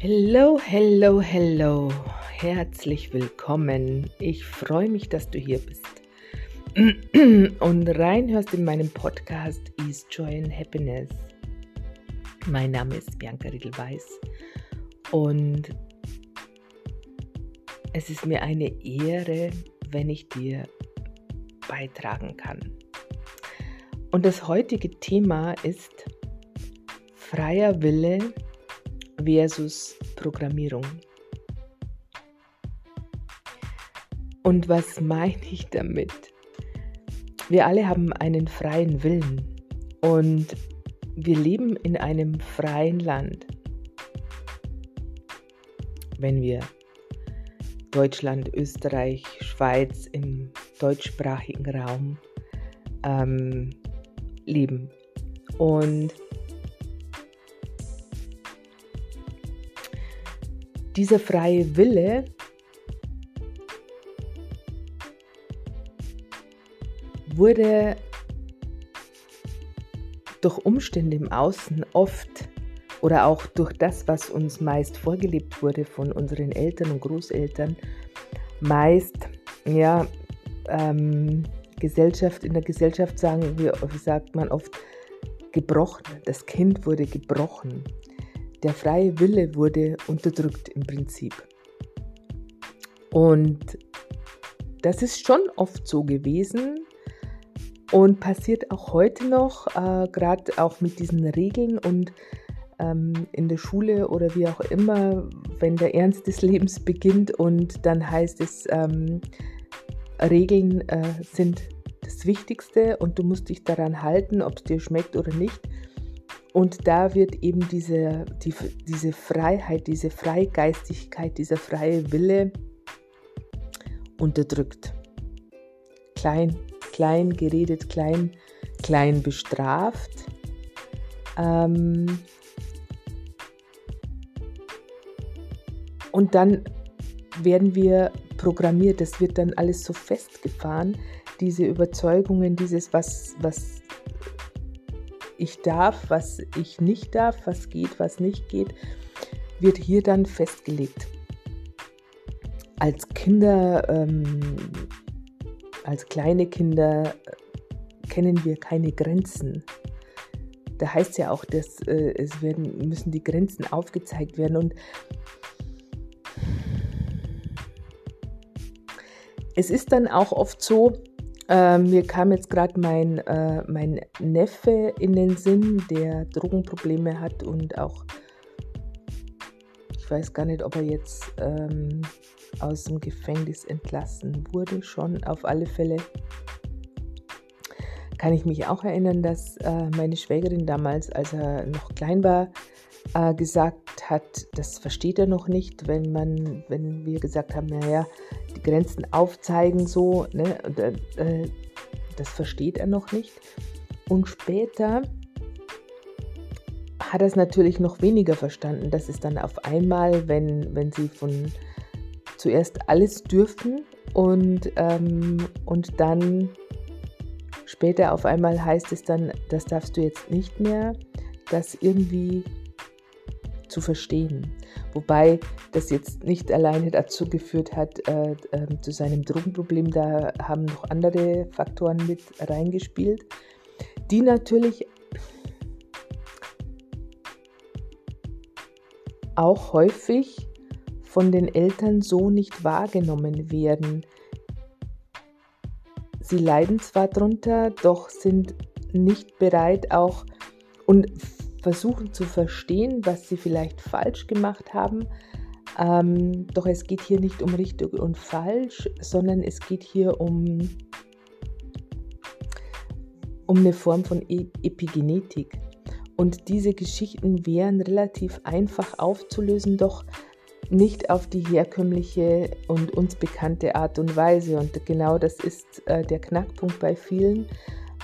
Hello, hello, hello. Herzlich willkommen. Ich freue mich, dass du hier bist und reinhörst in meinem Podcast Ease Joy and Happiness. Mein Name ist Bianca Riedelweiß und es ist mir eine Ehre, wenn ich dir beitragen kann. Und das heutige Thema ist freier Wille versus Programmierung. Und was meine ich damit? Wir alle haben einen freien Willen und wir leben in einem freien Land. Wenn wir Deutschland, Österreich, Schweiz im deutschsprachigen Raum ähm, leben. Und dieser freie Wille wurde durch Umstände im Außen oft oder auch durch das, was uns meist vorgelebt wurde von unseren Eltern und Großeltern, meist, ja, ähm, Gesellschaft, in der Gesellschaft sagen wir, sagt man oft, gebrochen. Das Kind wurde gebrochen. Der freie Wille wurde unterdrückt im Prinzip. Und das ist schon oft so gewesen und passiert auch heute noch, äh, gerade auch mit diesen Regeln und ähm, in der Schule oder wie auch immer, wenn der Ernst des Lebens beginnt und dann heißt es, ähm, Regeln äh, sind das Wichtigste und du musst dich daran halten, ob es dir schmeckt oder nicht. Und da wird eben diese, die, diese Freiheit, diese Freigeistigkeit, dieser freie Wille unterdrückt. Klein, klein geredet, klein, klein bestraft. Ähm und dann werden wir programmiert, das wird dann alles so festgefahren, diese Überzeugungen, dieses, was, was ich darf, was ich nicht darf, was geht, was nicht geht, wird hier dann festgelegt. Als Kinder, ähm, als kleine Kinder äh, kennen wir keine Grenzen. Da heißt ja auch, dass äh, es werden, müssen die Grenzen aufgezeigt werden und es ist dann auch oft so, äh, mir kam jetzt gerade mein, äh, mein Neffe in den Sinn, der Drogenprobleme hat und auch, ich weiß gar nicht, ob er jetzt ähm, aus dem Gefängnis entlassen wurde, schon auf alle Fälle. Kann ich mich auch erinnern, dass äh, meine Schwägerin damals, als er noch klein war, äh, gesagt hat, das versteht er noch nicht, wenn man, wenn wir gesagt haben, naja, die Grenzen aufzeigen so, ne, und, äh, das versteht er noch nicht. Und später hat er es natürlich noch weniger verstanden, dass es dann auf einmal, wenn, wenn sie von zuerst alles dürfen und, ähm, und dann später auf einmal heißt es dann, das darfst du jetzt nicht mehr, dass irgendwie zu verstehen. Wobei das jetzt nicht alleine dazu geführt hat, äh, äh, zu seinem Drogenproblem. Da haben noch andere Faktoren mit reingespielt, die natürlich auch häufig von den Eltern so nicht wahrgenommen werden. Sie leiden zwar darunter, doch sind nicht bereit auch und versuchen zu verstehen, was sie vielleicht falsch gemacht haben. Ähm, doch es geht hier nicht um richtig und falsch, sondern es geht hier um, um eine Form von e Epigenetik. Und diese Geschichten wären relativ einfach aufzulösen, doch nicht auf die herkömmliche und uns bekannte Art und Weise. Und genau das ist äh, der Knackpunkt bei vielen,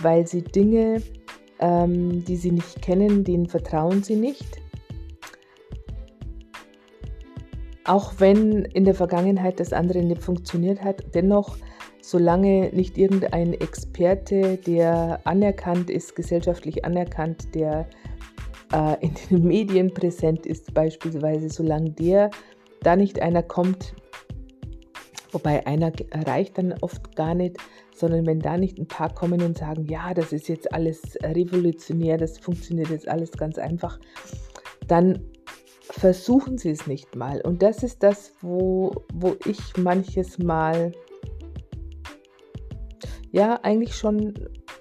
weil sie Dinge ähm, die sie nicht kennen, denen vertrauen sie nicht. Auch wenn in der Vergangenheit das andere nicht funktioniert hat, dennoch, solange nicht irgendein Experte, der anerkannt ist, gesellschaftlich anerkannt, der äh, in den Medien präsent ist, beispielsweise, solange der da nicht einer kommt, wobei einer reicht dann oft gar nicht, sondern wenn da nicht ein paar kommen und sagen, ja, das ist jetzt alles revolutionär, das funktioniert jetzt alles ganz einfach, dann versuchen sie es nicht mal. Und das ist das, wo, wo ich manches Mal, ja, eigentlich schon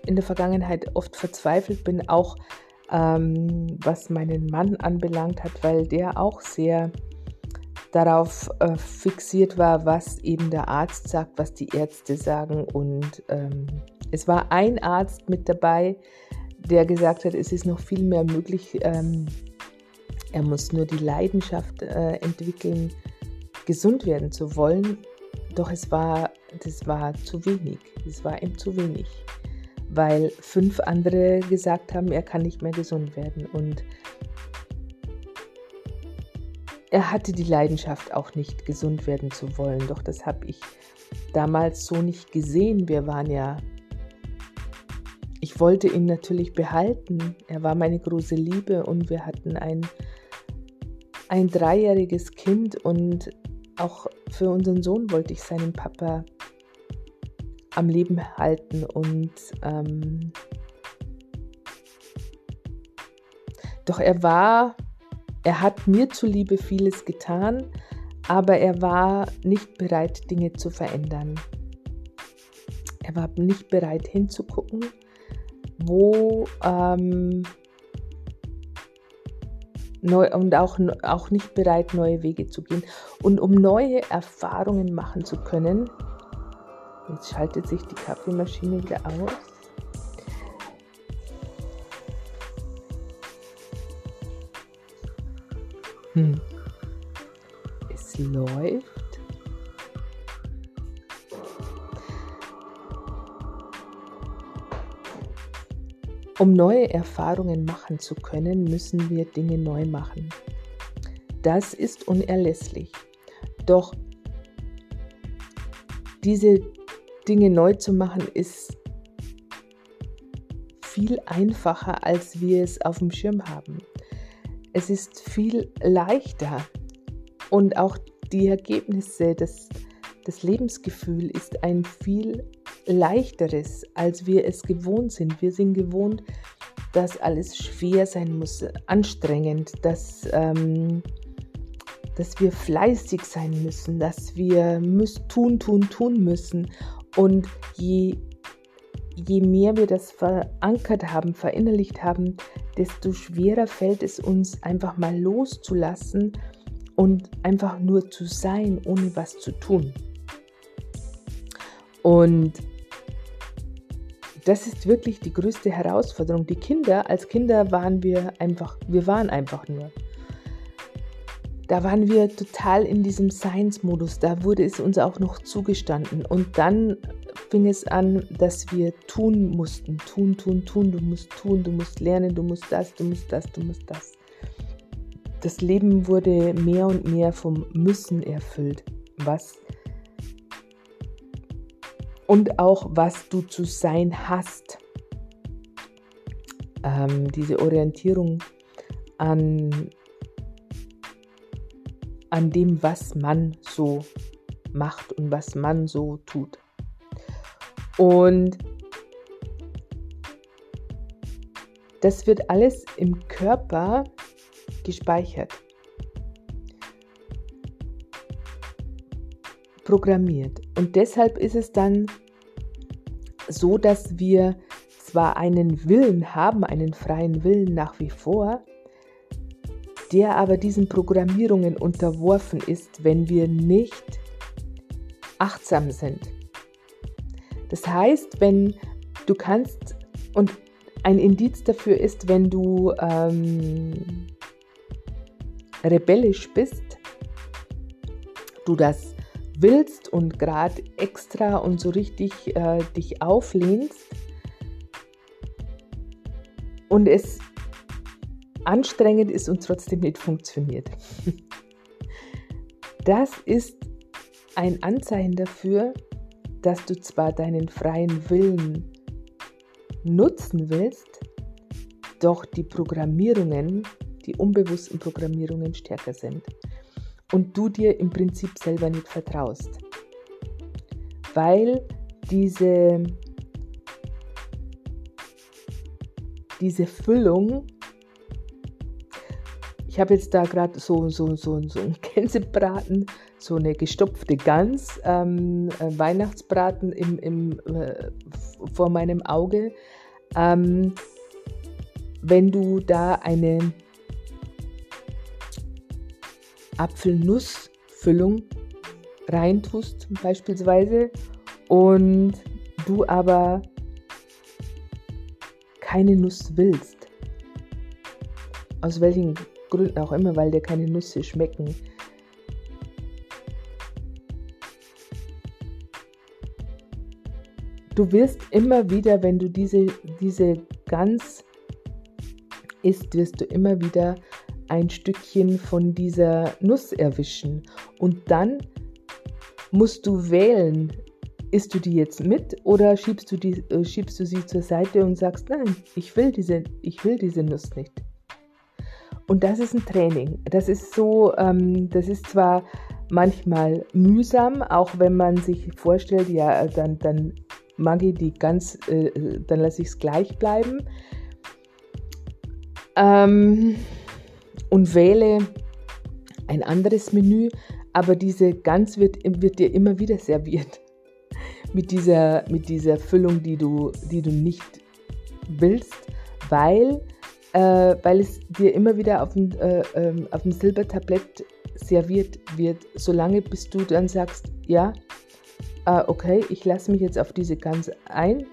in der Vergangenheit oft verzweifelt bin, auch ähm, was meinen Mann anbelangt hat, weil der auch sehr darauf äh, fixiert war, was eben der Arzt sagt, was die Ärzte sagen. Und ähm, es war ein Arzt mit dabei, der gesagt hat, es ist noch viel mehr möglich. Ähm, er muss nur die Leidenschaft äh, entwickeln, gesund werden zu wollen. Doch es war, das war zu wenig. Es war ihm zu wenig, weil fünf andere gesagt haben, er kann nicht mehr gesund werden. Und er hatte die Leidenschaft auch nicht, gesund werden zu wollen. Doch das habe ich damals so nicht gesehen. Wir waren ja, ich wollte ihn natürlich behalten. Er war meine große Liebe und wir hatten ein, ein dreijähriges Kind und auch für unseren Sohn wollte ich seinen Papa am Leben halten und ähm, doch er war er hat mir zuliebe vieles getan, aber er war nicht bereit, Dinge zu verändern. Er war nicht bereit hinzugucken, wo ähm, neu, und auch, auch nicht bereit, neue Wege zu gehen. Und um neue Erfahrungen machen zu können, jetzt schaltet sich die Kaffeemaschine wieder aus. Hm. Es läuft. Um neue Erfahrungen machen zu können, müssen wir Dinge neu machen. Das ist unerlässlich. Doch diese Dinge neu zu machen ist viel einfacher, als wir es auf dem Schirm haben. Es ist viel leichter und auch die Ergebnisse, das, das Lebensgefühl ist ein viel leichteres, als wir es gewohnt sind. Wir sind gewohnt, dass alles schwer sein muss, anstrengend, dass, ähm, dass wir fleißig sein müssen, dass wir müssen, tun, tun, tun müssen. Und je je mehr wir das verankert haben, verinnerlicht haben, desto schwerer fällt es uns einfach mal loszulassen und einfach nur zu sein, ohne was zu tun. Und das ist wirklich die größte Herausforderung. Die Kinder, als Kinder waren wir einfach, wir waren einfach nur. Da waren wir total in diesem Science-Modus, da wurde es uns auch noch zugestanden. Und dann fing es an, dass wir tun mussten. Tun, tun, tun. Du musst tun, du musst lernen, du musst das, du musst das, du musst das. Das Leben wurde mehr und mehr vom Müssen erfüllt. Was und auch was du zu sein hast. Ähm, diese Orientierung an, an dem, was man so macht und was man so tut. Und das wird alles im Körper gespeichert, programmiert. Und deshalb ist es dann so, dass wir zwar einen Willen haben, einen freien Willen nach wie vor, der aber diesen Programmierungen unterworfen ist, wenn wir nicht achtsam sind. Das heißt, wenn du kannst, und ein Indiz dafür ist, wenn du ähm, rebellisch bist, du das willst und gerade extra und so richtig äh, dich auflehnst und es anstrengend ist und trotzdem nicht funktioniert. Das ist ein Anzeichen dafür, dass du zwar deinen freien Willen nutzen willst, doch die Programmierungen, die unbewussten Programmierungen stärker sind und du dir im Prinzip selber nicht vertraust. Weil diese, diese Füllung, ich habe jetzt da gerade so, so, so, so einen Gänsebraten, so eine gestopfte Gans, ähm, äh, Weihnachtsbraten im, im, äh, vor meinem Auge. Ähm, wenn du da eine Apfelnussfüllung reintust beispielsweise und du aber keine Nuss willst, aus welchen Gründen auch immer, weil dir keine Nüsse schmecken, du wirst immer wieder, wenn du diese, diese Gans isst, wirst du immer wieder ein Stückchen von dieser Nuss erwischen. Und dann musst du wählen, isst du die jetzt mit oder schiebst du, die, äh, schiebst du sie zur Seite und sagst, nein, ich will diese, ich will diese Nuss nicht. Und das ist ein Training. Das ist so, ähm, das ist zwar manchmal mühsam, auch wenn man sich vorstellt, ja, dann, dann mag ich die ganz, äh, dann lasse ich es gleich bleiben. Ähm, und wähle ein anderes Menü, aber diese Gans wird, wird dir immer wieder serviert. Mit dieser, mit dieser Füllung, die du, die du nicht willst, weil, äh, weil es dir immer wieder auf dem, äh, äh, auf dem Silbertablett serviert wird, solange bis du dann sagst, ja, äh, okay, ich lasse mich jetzt auf diese Gans ein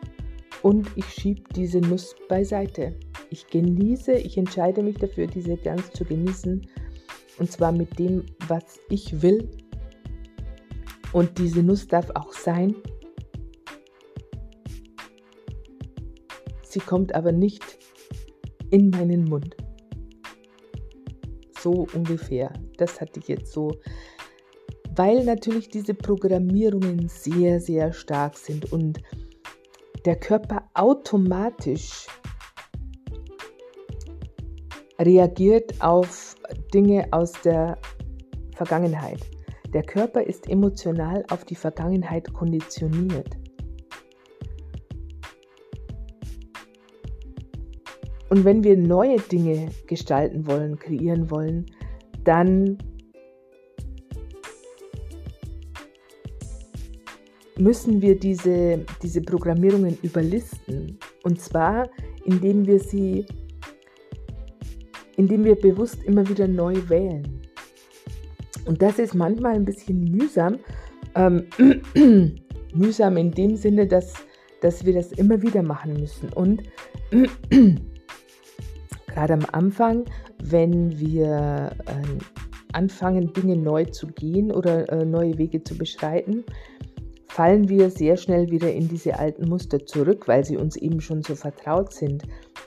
und ich schiebe diese Nuss beiseite. Ich genieße, ich entscheide mich dafür, diese Gans zu genießen. Und zwar mit dem, was ich will. Und diese Nuss darf auch sein. Sie kommt aber nicht in meinen Mund. So ungefähr. Das hatte ich jetzt so weil natürlich diese Programmierungen sehr, sehr stark sind und der Körper automatisch reagiert auf Dinge aus der Vergangenheit. Der Körper ist emotional auf die Vergangenheit konditioniert. Und wenn wir neue Dinge gestalten wollen, kreieren wollen, dann müssen wir diese, diese Programmierungen überlisten. Und zwar, indem wir sie, indem wir bewusst immer wieder neu wählen. Und das ist manchmal ein bisschen mühsam. Ähm, mühsam in dem Sinne, dass, dass wir das immer wieder machen müssen. Und gerade am Anfang, wenn wir äh, anfangen, Dinge neu zu gehen oder äh, neue Wege zu beschreiten, fallen wir sehr schnell wieder in diese alten Muster zurück, weil sie uns eben schon so vertraut sind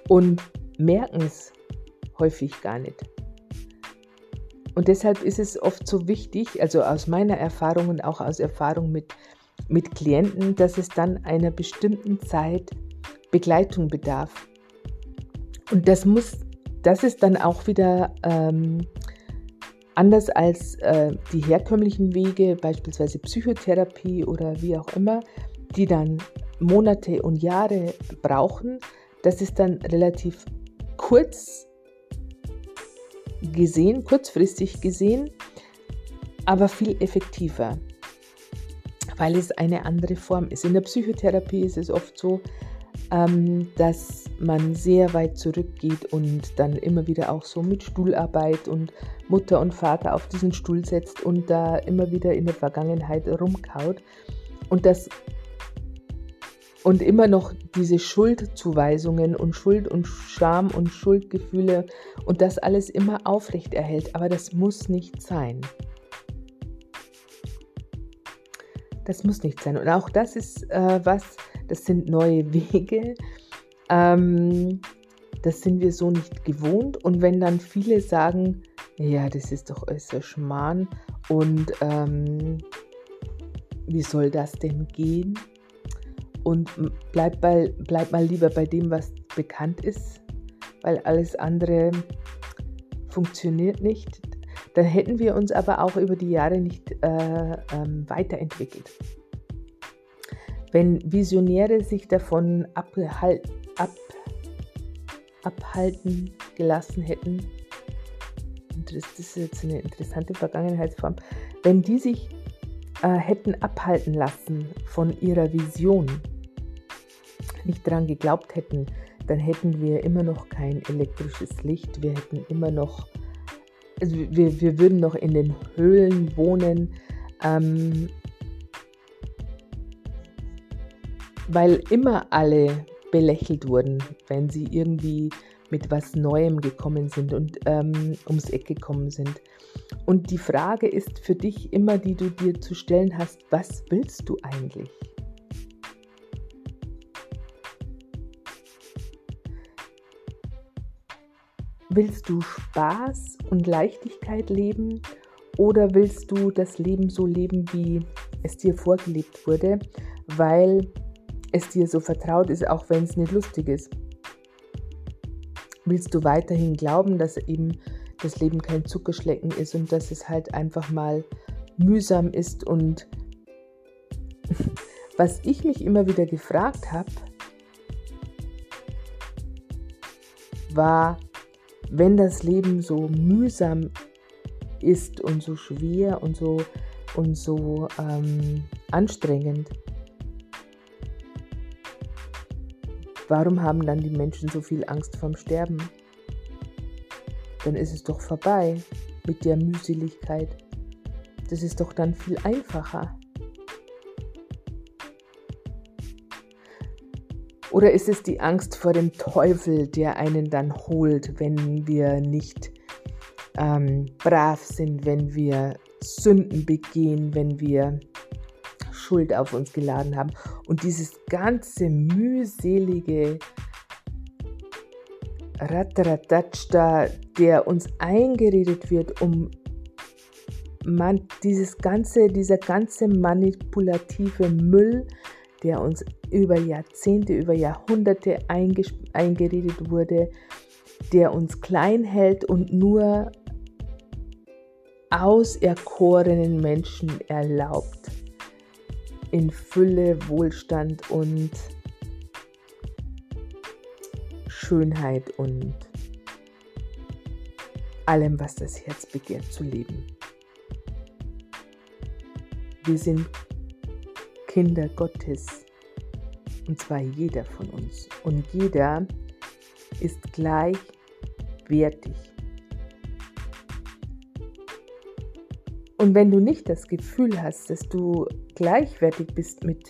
und merken es häufig gar nicht. Und deshalb ist es oft so wichtig, also aus meiner Erfahrung und auch aus Erfahrung mit, mit Klienten, dass es dann einer bestimmten Zeit Begleitung bedarf. Und das muss, das ist dann auch wieder ähm, Anders als äh, die herkömmlichen Wege, beispielsweise Psychotherapie oder wie auch immer, die dann Monate und Jahre brauchen, das ist dann relativ kurz gesehen, kurzfristig gesehen, aber viel effektiver, weil es eine andere Form ist. In der Psychotherapie ist es oft so, ähm, dass man sehr weit zurückgeht und dann immer wieder auch so mit Stuhlarbeit und Mutter und Vater auf diesen Stuhl setzt und da immer wieder in der Vergangenheit rumkaut und das und immer noch diese Schuldzuweisungen und Schuld und Scham und Schuldgefühle und das alles immer aufrecht erhält. Aber das muss nicht sein. Das muss nicht sein. Und auch das ist äh, was, das sind neue Wege. Ähm, das sind wir so nicht gewohnt. Und wenn dann viele sagen, ja, das ist doch äußerst Schmarrn und ähm, wie soll das denn gehen? Und bleib, bei, bleib mal lieber bei dem, was bekannt ist. weil alles andere funktioniert nicht. Dann hätten wir uns aber auch über die Jahre nicht äh, ähm, weiterentwickelt. Wenn Visionäre sich davon abhalt, ab, abhalten gelassen hätten, das ist jetzt eine interessante Vergangenheitsform, wenn die sich äh, hätten abhalten lassen von ihrer Vision, nicht daran geglaubt hätten, dann hätten wir immer noch kein elektrisches Licht, wir hätten immer noch, also wir, wir würden noch in den Höhlen wohnen, ähm, weil immer alle belächelt wurden, wenn sie irgendwie mit was Neuem gekommen sind und ähm, ums Eck gekommen sind. Und die Frage ist für dich immer, die du dir zu stellen hast, was willst du eigentlich? Willst du Spaß und Leichtigkeit leben oder willst du das Leben so leben, wie es dir vorgelebt wurde, weil es dir so vertraut ist, auch wenn es nicht lustig ist? Willst du weiterhin glauben, dass eben das Leben kein Zuckerschlecken ist und dass es halt einfach mal mühsam ist und was ich mich immer wieder gefragt habe, war, wenn das Leben so mühsam ist und so schwer und so und so ähm, anstrengend, warum haben dann die Menschen so viel Angst vorm Sterben? Dann ist es doch vorbei mit der Mühseligkeit. Das ist doch dann viel einfacher. Oder ist es die Angst vor dem Teufel, der einen dann holt, wenn wir nicht ähm, brav sind, wenn wir Sünden begehen, wenn wir Schuld auf uns geladen haben? Und dieses ganze mühselige Rataratatsch da, der uns eingeredet wird, um man, dieses ganze, dieser ganze manipulative Müll, der uns über Jahrzehnte, über Jahrhunderte eingeredet wurde, der uns klein hält und nur auserkorenen Menschen erlaubt, in Fülle, Wohlstand und Schönheit und allem, was das Herz begehrt, zu leben. Wir sind Kinder Gottes. Und zwar jeder von uns. Und jeder ist gleichwertig. Und wenn du nicht das Gefühl hast, dass du gleichwertig bist mit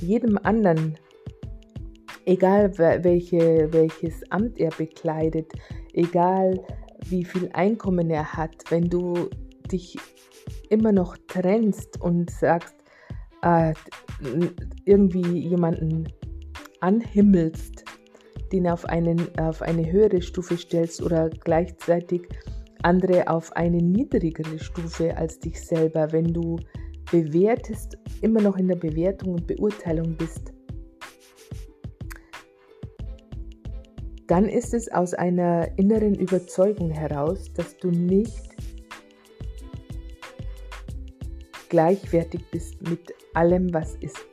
jedem anderen, egal welche, welches Amt er bekleidet, egal wie viel Einkommen er hat, wenn du dich immer noch trennst und sagst, äh, irgendwie jemanden anhimmelst, den auf, einen, auf eine höhere Stufe stellst oder gleichzeitig andere auf eine niedrigere Stufe als dich selber, wenn du bewertest, immer noch in der Bewertung und Beurteilung bist, dann ist es aus einer inneren Überzeugung heraus, dass du nicht gleichwertig bist mit allem, was ist.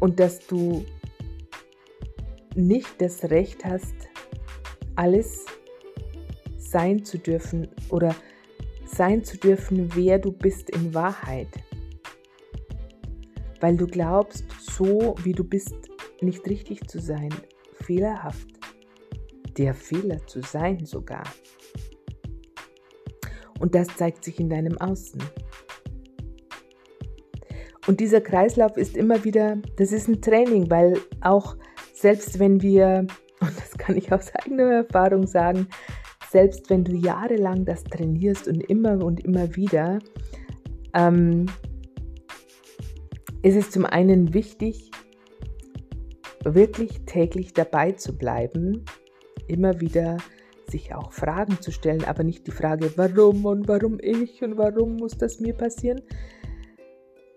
Und dass du nicht das Recht hast, alles sein zu dürfen oder sein zu dürfen, wer du bist in Wahrheit. Weil du glaubst, so wie du bist, nicht richtig zu sein, fehlerhaft, der Fehler zu sein sogar. Und das zeigt sich in deinem Außen. Und dieser Kreislauf ist immer wieder, das ist ein Training, weil auch selbst wenn wir, und das kann ich aus eigener Erfahrung sagen, selbst wenn du jahrelang das trainierst und immer und immer wieder, ähm, ist es zum einen wichtig, wirklich täglich dabei zu bleiben, immer wieder sich auch Fragen zu stellen, aber nicht die Frage, warum und warum ich und warum muss das mir passieren.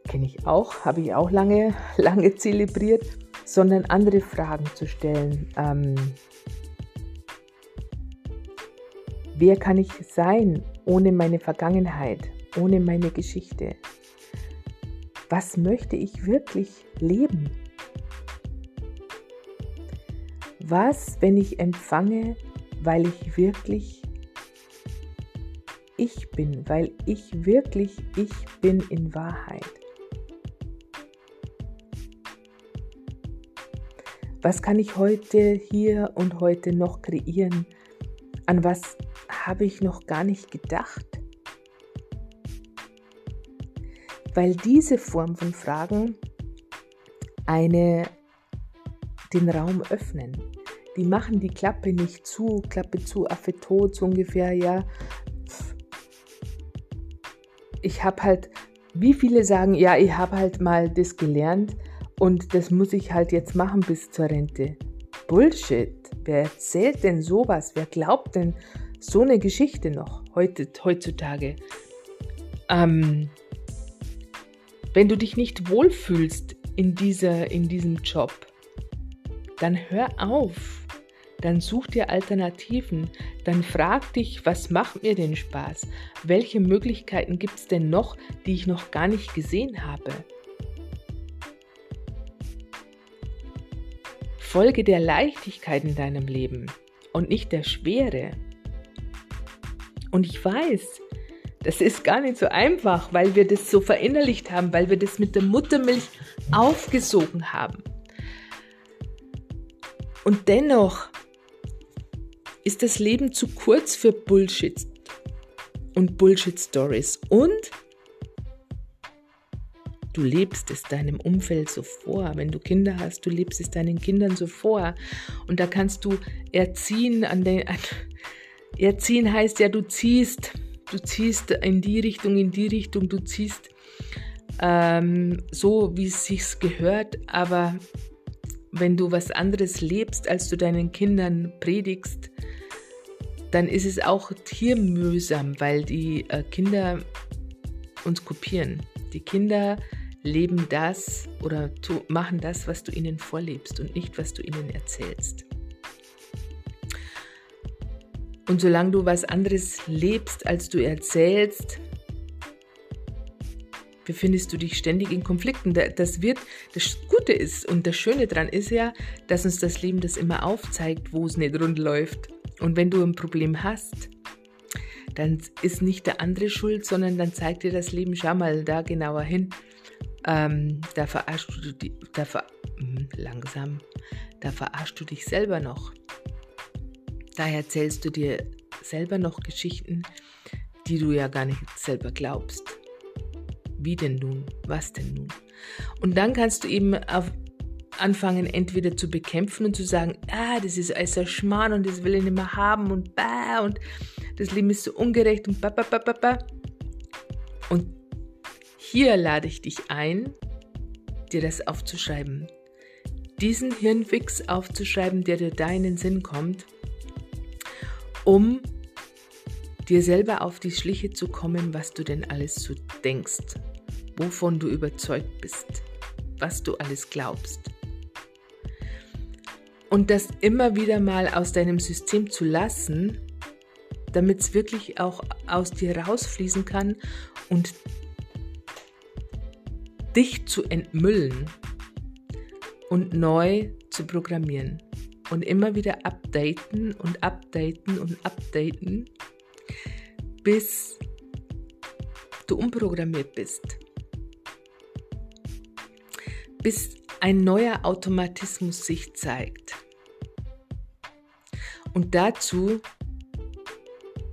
Kenne ich auch, habe ich auch lange, lange zelebriert, sondern andere Fragen zu stellen. Ähm, wer kann ich sein ohne meine Vergangenheit, ohne meine Geschichte? Was möchte ich wirklich leben? Was, wenn ich empfange, weil ich wirklich ich bin, weil ich wirklich ich bin in Wahrheit? Was kann ich heute, hier und heute noch kreieren? An was habe ich noch gar nicht gedacht? Weil diese Form von Fragen eine, den Raum öffnen. Die machen die Klappe nicht zu, Klappe zu, Affe tot, so ungefähr, ja. Ich habe halt, wie viele sagen, ja, ich habe halt mal das gelernt, und das muss ich halt jetzt machen bis zur Rente. Bullshit. Wer erzählt denn sowas? Wer glaubt denn so eine Geschichte noch heute, heutzutage? Ähm, wenn du dich nicht wohlfühlst in, dieser, in diesem Job, dann hör auf. Dann such dir Alternativen. Dann frag dich, was macht mir denn Spaß? Welche Möglichkeiten gibt es denn noch, die ich noch gar nicht gesehen habe? Folge der Leichtigkeit in deinem Leben und nicht der Schwere. Und ich weiß, das ist gar nicht so einfach, weil wir das so verinnerlicht haben, weil wir das mit der Muttermilch aufgesogen haben. Und dennoch ist das Leben zu kurz für Bullshit und Bullshit-Stories. Und Du lebst es deinem Umfeld so vor. Wenn du Kinder hast, du lebst es deinen Kindern so vor. Und da kannst du erziehen an den. An, erziehen heißt ja, du ziehst, du ziehst in die Richtung, in die Richtung, du ziehst ähm, so, wie es sich gehört. Aber wenn du was anderes lebst, als du deinen Kindern predigst, dann ist es auch hier mühsam, weil die äh, Kinder uns kopieren. Die Kinder leben das oder tu, machen das, was du ihnen vorlebst und nicht, was du ihnen erzählst. Und solange du was anderes lebst, als du erzählst, befindest du dich ständig in Konflikten. Das wird, das Gute ist und das Schöne daran ist ja, dass uns das Leben das immer aufzeigt, wo es nicht rund läuft. Und wenn du ein Problem hast, dann ist nicht der andere schuld, sondern dann zeigt dir das Leben, schau mal da genauer hin ähm, da verarschst du dich, da ver, hm, langsam, da verarschst du dich selber noch. Da erzählst du dir selber noch Geschichten, die du ja gar nicht selber glaubst. Wie denn nun? Was denn nun? Und dann kannst du eben auf, anfangen, entweder zu bekämpfen und zu sagen, ah, das ist alles ein Schmarrn und das will ich nicht mehr haben und bah und das Leben ist so ungerecht und ba, ba, ba, ba, ba. Und hier lade ich dich ein, dir das aufzuschreiben. Diesen Hirnfix aufzuschreiben, der dir da in den Sinn kommt, um dir selber auf die Schliche zu kommen, was du denn alles so denkst, wovon du überzeugt bist, was du alles glaubst. Und das immer wieder mal aus deinem System zu lassen, damit es wirklich auch aus dir rausfließen kann und dich zu entmüllen und neu zu programmieren. Und immer wieder updaten und updaten und updaten, bis du umprogrammiert bist. Bis ein neuer Automatismus sich zeigt. Und dazu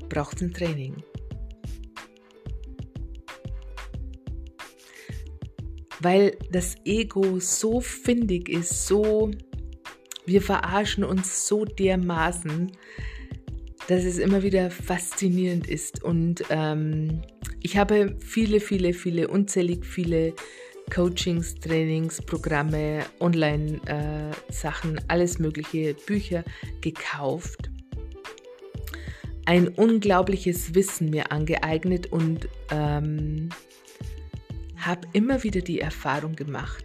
braucht es ein Training. Weil das Ego so findig ist, so, wir verarschen uns so dermaßen, dass es immer wieder faszinierend ist. Und ähm, ich habe viele, viele, viele, unzählig viele Coachings, Trainings, Programme, Online-Sachen, äh, alles mögliche, Bücher gekauft. Ein unglaubliches Wissen mir angeeignet und ähm, habe immer wieder die Erfahrung gemacht,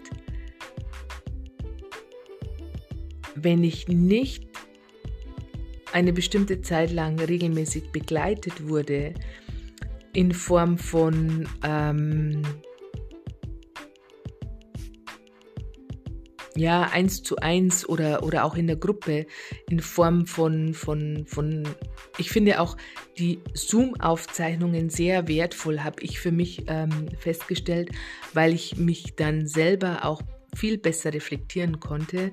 wenn ich nicht eine bestimmte Zeit lang regelmäßig begleitet wurde in Form von ähm, ja, eins zu eins oder, oder auch in der Gruppe in Form von, von, von ich finde auch die Zoom-Aufzeichnungen sehr wertvoll, habe ich für mich ähm, festgestellt, weil ich mich dann selber auch viel besser reflektieren konnte.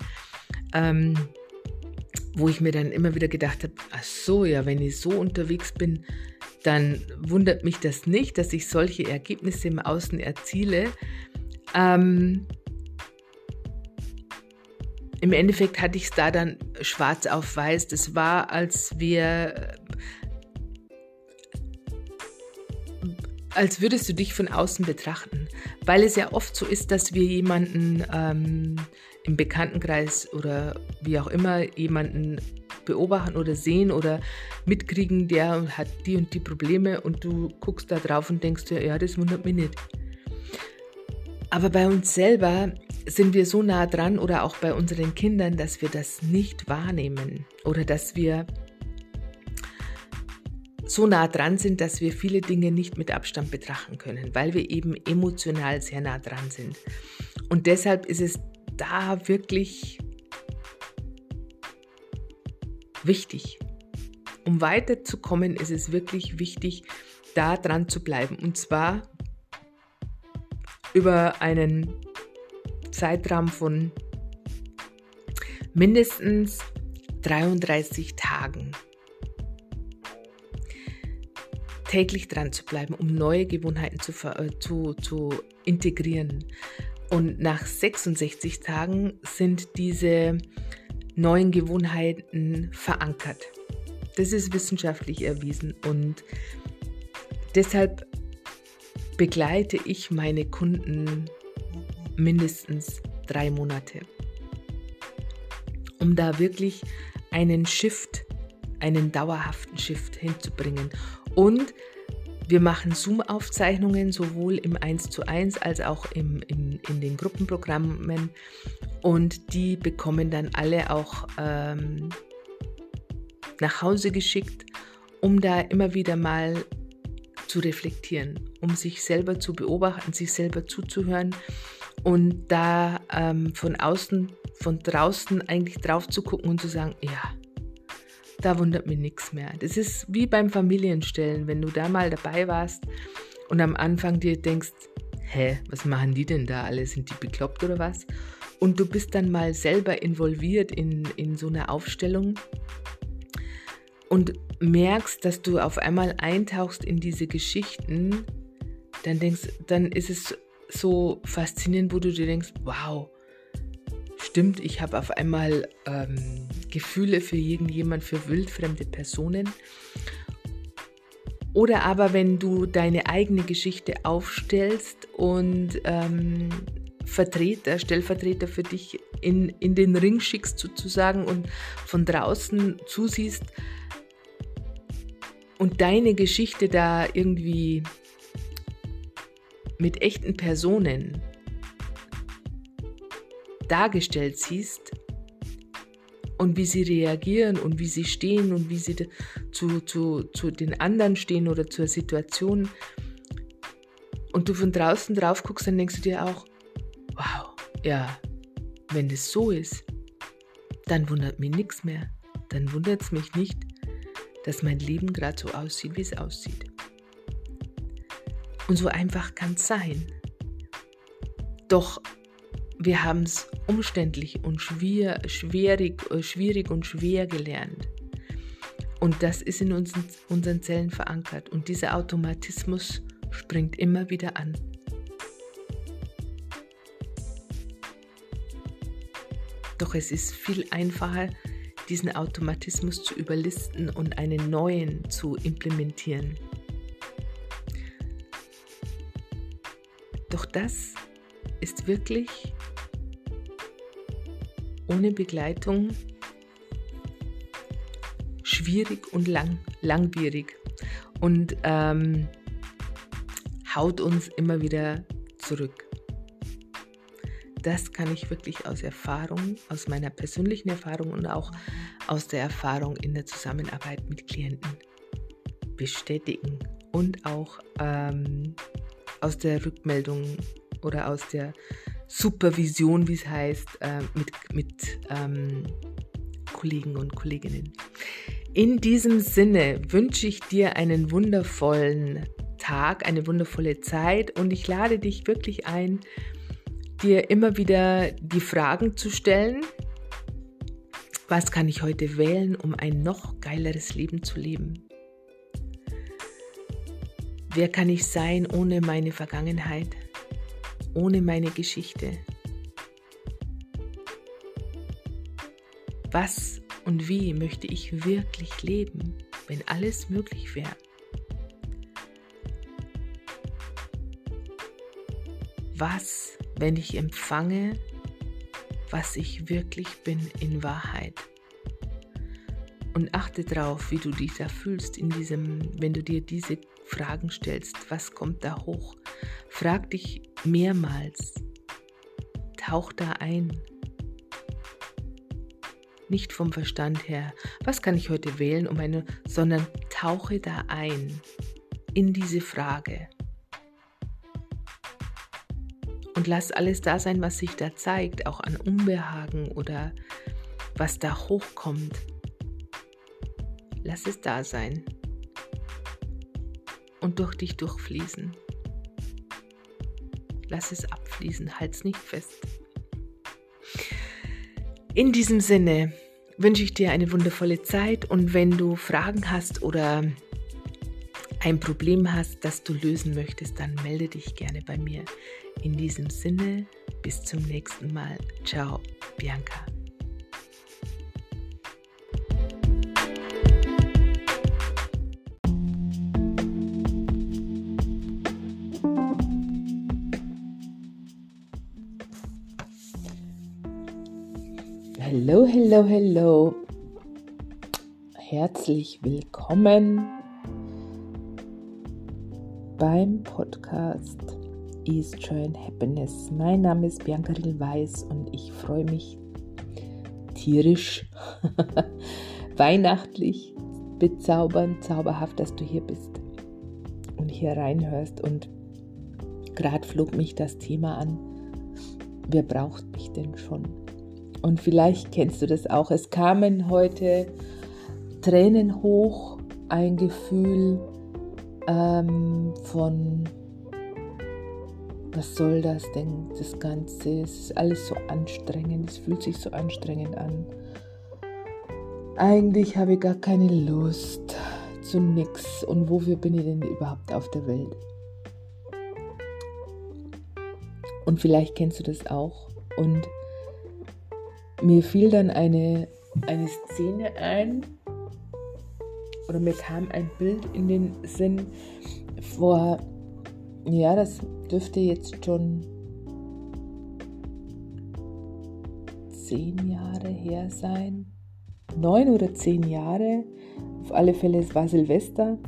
Ähm, wo ich mir dann immer wieder gedacht habe, ach so, ja, wenn ich so unterwegs bin, dann wundert mich das nicht, dass ich solche Ergebnisse im Außen erziele. Ähm, Im Endeffekt hatte ich es da dann schwarz auf weiß. Das war, als wir als würdest du dich von außen betrachten, weil es ja oft so ist, dass wir jemanden ähm, im Bekanntenkreis oder wie auch immer jemanden beobachten oder sehen oder mitkriegen, der hat die und die Probleme und du guckst da drauf und denkst dir, ja, das wundert mich nicht. Aber bei uns selber sind wir so nah dran oder auch bei unseren Kindern, dass wir das nicht wahrnehmen oder dass wir so nah dran sind, dass wir viele Dinge nicht mit Abstand betrachten können, weil wir eben emotional sehr nah dran sind. Und deshalb ist es da wirklich wichtig. Um weiterzukommen, ist es wirklich wichtig, da dran zu bleiben. Und zwar über einen Zeitraum von mindestens 33 Tagen täglich dran zu bleiben, um neue Gewohnheiten zu, äh, zu, zu integrieren. Und nach 66 Tagen sind diese neuen Gewohnheiten verankert. Das ist wissenschaftlich erwiesen und deshalb begleite ich meine Kunden mindestens drei Monate, um da wirklich einen Shift, einen dauerhaften Shift hinzubringen und wir machen Zoom-Aufzeichnungen sowohl im 1 zu 1 als auch im, im, in den Gruppenprogrammen. Und die bekommen dann alle auch ähm, nach Hause geschickt, um da immer wieder mal zu reflektieren, um sich selber zu beobachten, sich selber zuzuhören und da ähm, von außen, von draußen eigentlich drauf zu gucken und zu sagen, ja, da wundert mich nichts mehr. Das ist wie beim Familienstellen, wenn du da mal dabei warst und am Anfang dir denkst, hä, was machen die denn da alle? Sind die bekloppt oder was? Und du bist dann mal selber involviert in, in so einer Aufstellung und merkst, dass du auf einmal eintauchst in diese Geschichten, dann denkst, dann ist es so faszinierend, wo du dir denkst, wow, stimmt, ich habe auf einmal ähm, Gefühle für irgendjemand, für wildfremde Personen. Oder aber wenn du deine eigene Geschichte aufstellst und ähm, Vertreter, Stellvertreter für dich in, in den Ring schickst sozusagen und von draußen zusiehst und deine Geschichte da irgendwie mit echten Personen dargestellt siehst und wie sie reagieren und wie sie stehen und wie sie zu, zu, zu den anderen stehen oder zur Situation und du von draußen drauf guckst, dann denkst du dir auch, wow, ja, wenn das so ist, dann wundert mich nichts mehr. Dann wundert es mich nicht, dass mein Leben gerade so aussieht, wie es aussieht. Und so einfach kann es sein. Doch wir haben es umständlich und schwer, schwierig, äh, schwierig und schwer gelernt. Und das ist in unseren, unseren Zellen verankert. Und dieser Automatismus springt immer wieder an. Doch es ist viel einfacher, diesen Automatismus zu überlisten und einen neuen zu implementieren. Doch das ist wirklich ohne Begleitung schwierig und lang, langwierig und ähm, haut uns immer wieder zurück. Das kann ich wirklich aus Erfahrung, aus meiner persönlichen Erfahrung und auch aus der Erfahrung in der Zusammenarbeit mit Klienten bestätigen und auch ähm, aus der Rückmeldung oder aus der Supervision, wie es heißt, äh, mit, mit ähm, Kollegen und Kolleginnen. In diesem Sinne wünsche ich dir einen wundervollen Tag, eine wundervolle Zeit und ich lade dich wirklich ein, dir immer wieder die Fragen zu stellen, was kann ich heute wählen, um ein noch geileres Leben zu leben? Wer kann ich sein ohne meine Vergangenheit, ohne meine Geschichte? Was und wie möchte ich wirklich leben, wenn alles möglich wäre? Was, wenn ich empfange, was ich wirklich bin in Wahrheit? Und achte darauf, wie du dich da fühlst in diesem, wenn du dir diese Fragen stellst. Was kommt da hoch? Frag dich mehrmals. Tauch da ein. Nicht vom Verstand her, was kann ich heute wählen, um eine, sondern tauche da ein in diese Frage. Und lass alles da sein, was sich da zeigt, auch an Unbehagen oder was da hochkommt. Lass es da sein und durch dich durchfließen. Lass es abfließen, halt's nicht fest. In diesem Sinne wünsche ich dir eine wundervolle Zeit und wenn du Fragen hast oder ein Problem hast, das du lösen möchtest, dann melde dich gerne bei mir. In diesem Sinne, bis zum nächsten Mal. Ciao, Bianca. Hallo, hallo, hallo. Herzlich willkommen beim Podcast East Joy Happiness. Mein Name ist Bianca Weiß und ich freue mich tierisch, weihnachtlich, bezaubernd, zauberhaft, dass du hier bist und hier reinhörst. Und gerade flog mich das Thema an. Wer braucht mich denn schon? Und vielleicht kennst du das auch. Es kamen heute Tränen hoch, ein Gefühl ähm, von, was soll das denn, das Ganze? Es ist alles so anstrengend, es fühlt sich so anstrengend an. Eigentlich habe ich gar keine Lust zu nichts. Und wofür bin ich denn überhaupt auf der Welt? Und vielleicht kennst du das auch. Und mir fiel dann eine, eine Szene ein, oder mir kam ein Bild in den Sinn vor, ja, das dürfte jetzt schon zehn Jahre her sein, neun oder zehn Jahre. Auf alle Fälle, es war Silvester.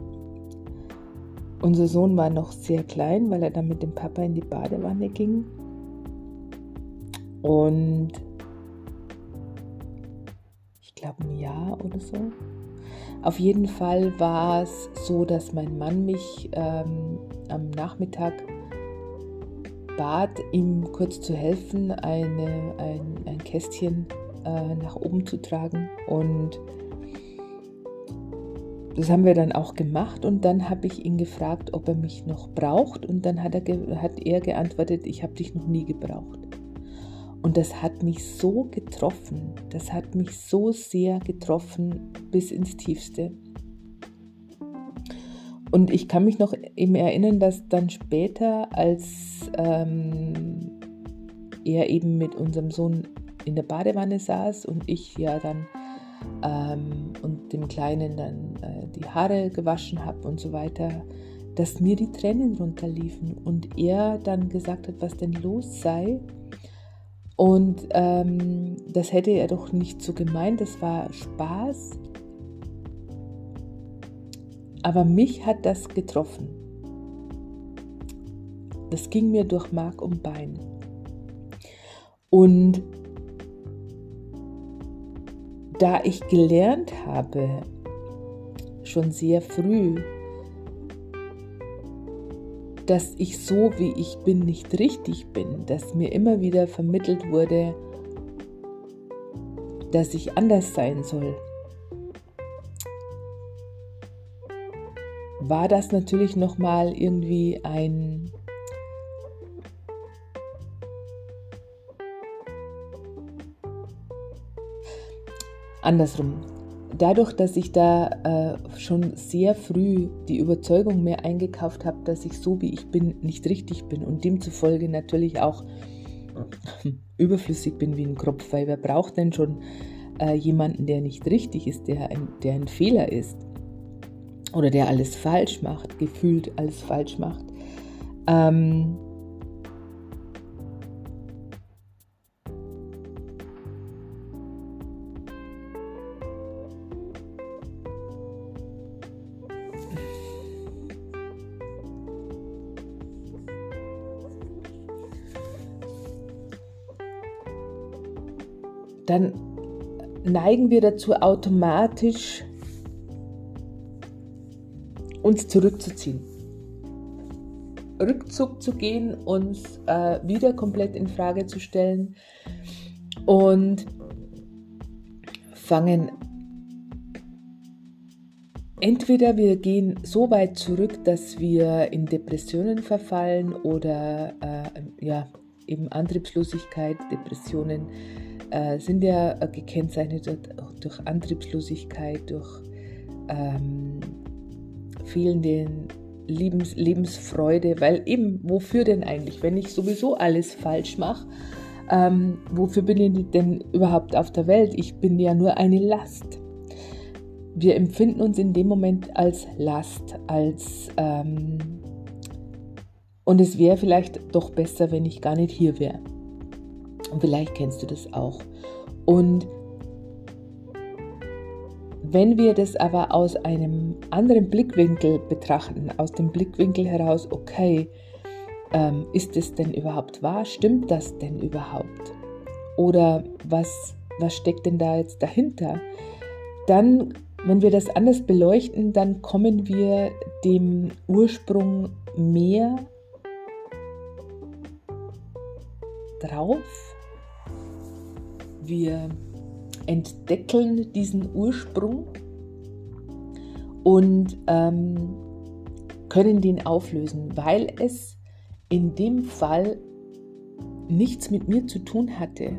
Unser Sohn war noch sehr klein, weil er dann mit dem Papa in die Badewanne ging. Und glaube, ein Jahr oder so. Auf jeden Fall war es so, dass mein Mann mich ähm, am Nachmittag bat, ihm kurz zu helfen, eine, ein, ein Kästchen äh, nach oben zu tragen. Und das haben wir dann auch gemacht und dann habe ich ihn gefragt, ob er mich noch braucht und dann hat er, hat er geantwortet, ich habe dich noch nie gebraucht. Und das hat mich so getroffen, das hat mich so sehr getroffen bis ins Tiefste. Und ich kann mich noch eben erinnern, dass dann später, als ähm, er eben mit unserem Sohn in der Badewanne saß und ich ja dann ähm, und dem Kleinen dann äh, die Haare gewaschen habe und so weiter, dass mir die Tränen runterliefen und er dann gesagt hat, was denn los sei und ähm, das hätte er doch nicht so gemeint, das war Spaß. Aber mich hat das getroffen. Das ging mir durch Mark und Bein. Und da ich gelernt habe, schon sehr früh, dass ich so, wie ich bin, nicht richtig bin, dass mir immer wieder vermittelt wurde, dass ich anders sein soll, war das natürlich nochmal irgendwie ein andersrum. Dadurch, dass ich da äh, schon sehr früh die Überzeugung mehr eingekauft habe, dass ich so wie ich bin nicht richtig bin und demzufolge natürlich auch überflüssig bin wie ein Kropf, weil wer braucht denn schon äh, jemanden, der nicht richtig ist, der ein, der ein Fehler ist oder der alles falsch macht, gefühlt alles falsch macht. Ähm, dann neigen wir dazu automatisch, uns zurückzuziehen. Rückzug zu gehen, uns äh, wieder komplett in Frage zu stellen und fangen entweder wir gehen so weit zurück, dass wir in Depressionen verfallen oder äh, ja eben Antriebslosigkeit, Depressionen äh, sind ja äh, gekennzeichnet durch Antriebslosigkeit, durch ähm, fehlende Lebens Lebensfreude, weil eben, wofür denn eigentlich, wenn ich sowieso alles falsch mache, ähm, wofür bin ich denn überhaupt auf der Welt? Ich bin ja nur eine Last. Wir empfinden uns in dem Moment als Last, als ähm, und es wäre vielleicht doch besser, wenn ich gar nicht hier wäre. Und vielleicht kennst du das auch. Und wenn wir das aber aus einem anderen Blickwinkel betrachten, aus dem Blickwinkel heraus, okay, ähm, ist es denn überhaupt wahr? Stimmt das denn überhaupt? Oder was, was steckt denn da jetzt dahinter? Dann, wenn wir das anders beleuchten, dann kommen wir dem Ursprung mehr drauf wir entdeckeln diesen Ursprung und ähm, können den auflösen, weil es in dem Fall nichts mit mir zu tun hatte.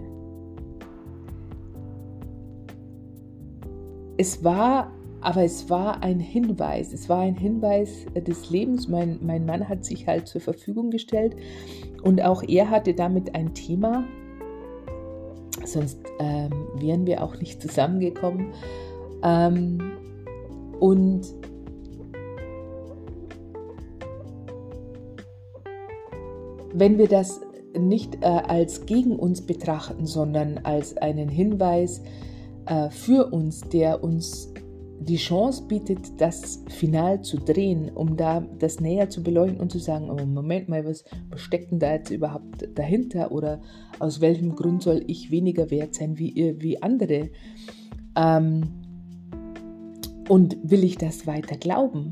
Es war, aber es war ein Hinweis, es war ein Hinweis des Lebens. Mein, mein Mann hat sich halt zur Verfügung gestellt und auch er hatte damit ein Thema sonst ähm, wären wir auch nicht zusammengekommen. Ähm, und wenn wir das nicht äh, als gegen uns betrachten, sondern als einen Hinweis äh, für uns, der uns die Chance bietet, das Final zu drehen, um da das näher zu beleuchten und zu sagen, oh Moment mal, was, steckt denn da jetzt überhaupt dahinter oder aus welchem Grund soll ich weniger wert sein wie, wie andere? Ähm, und will ich das weiter glauben?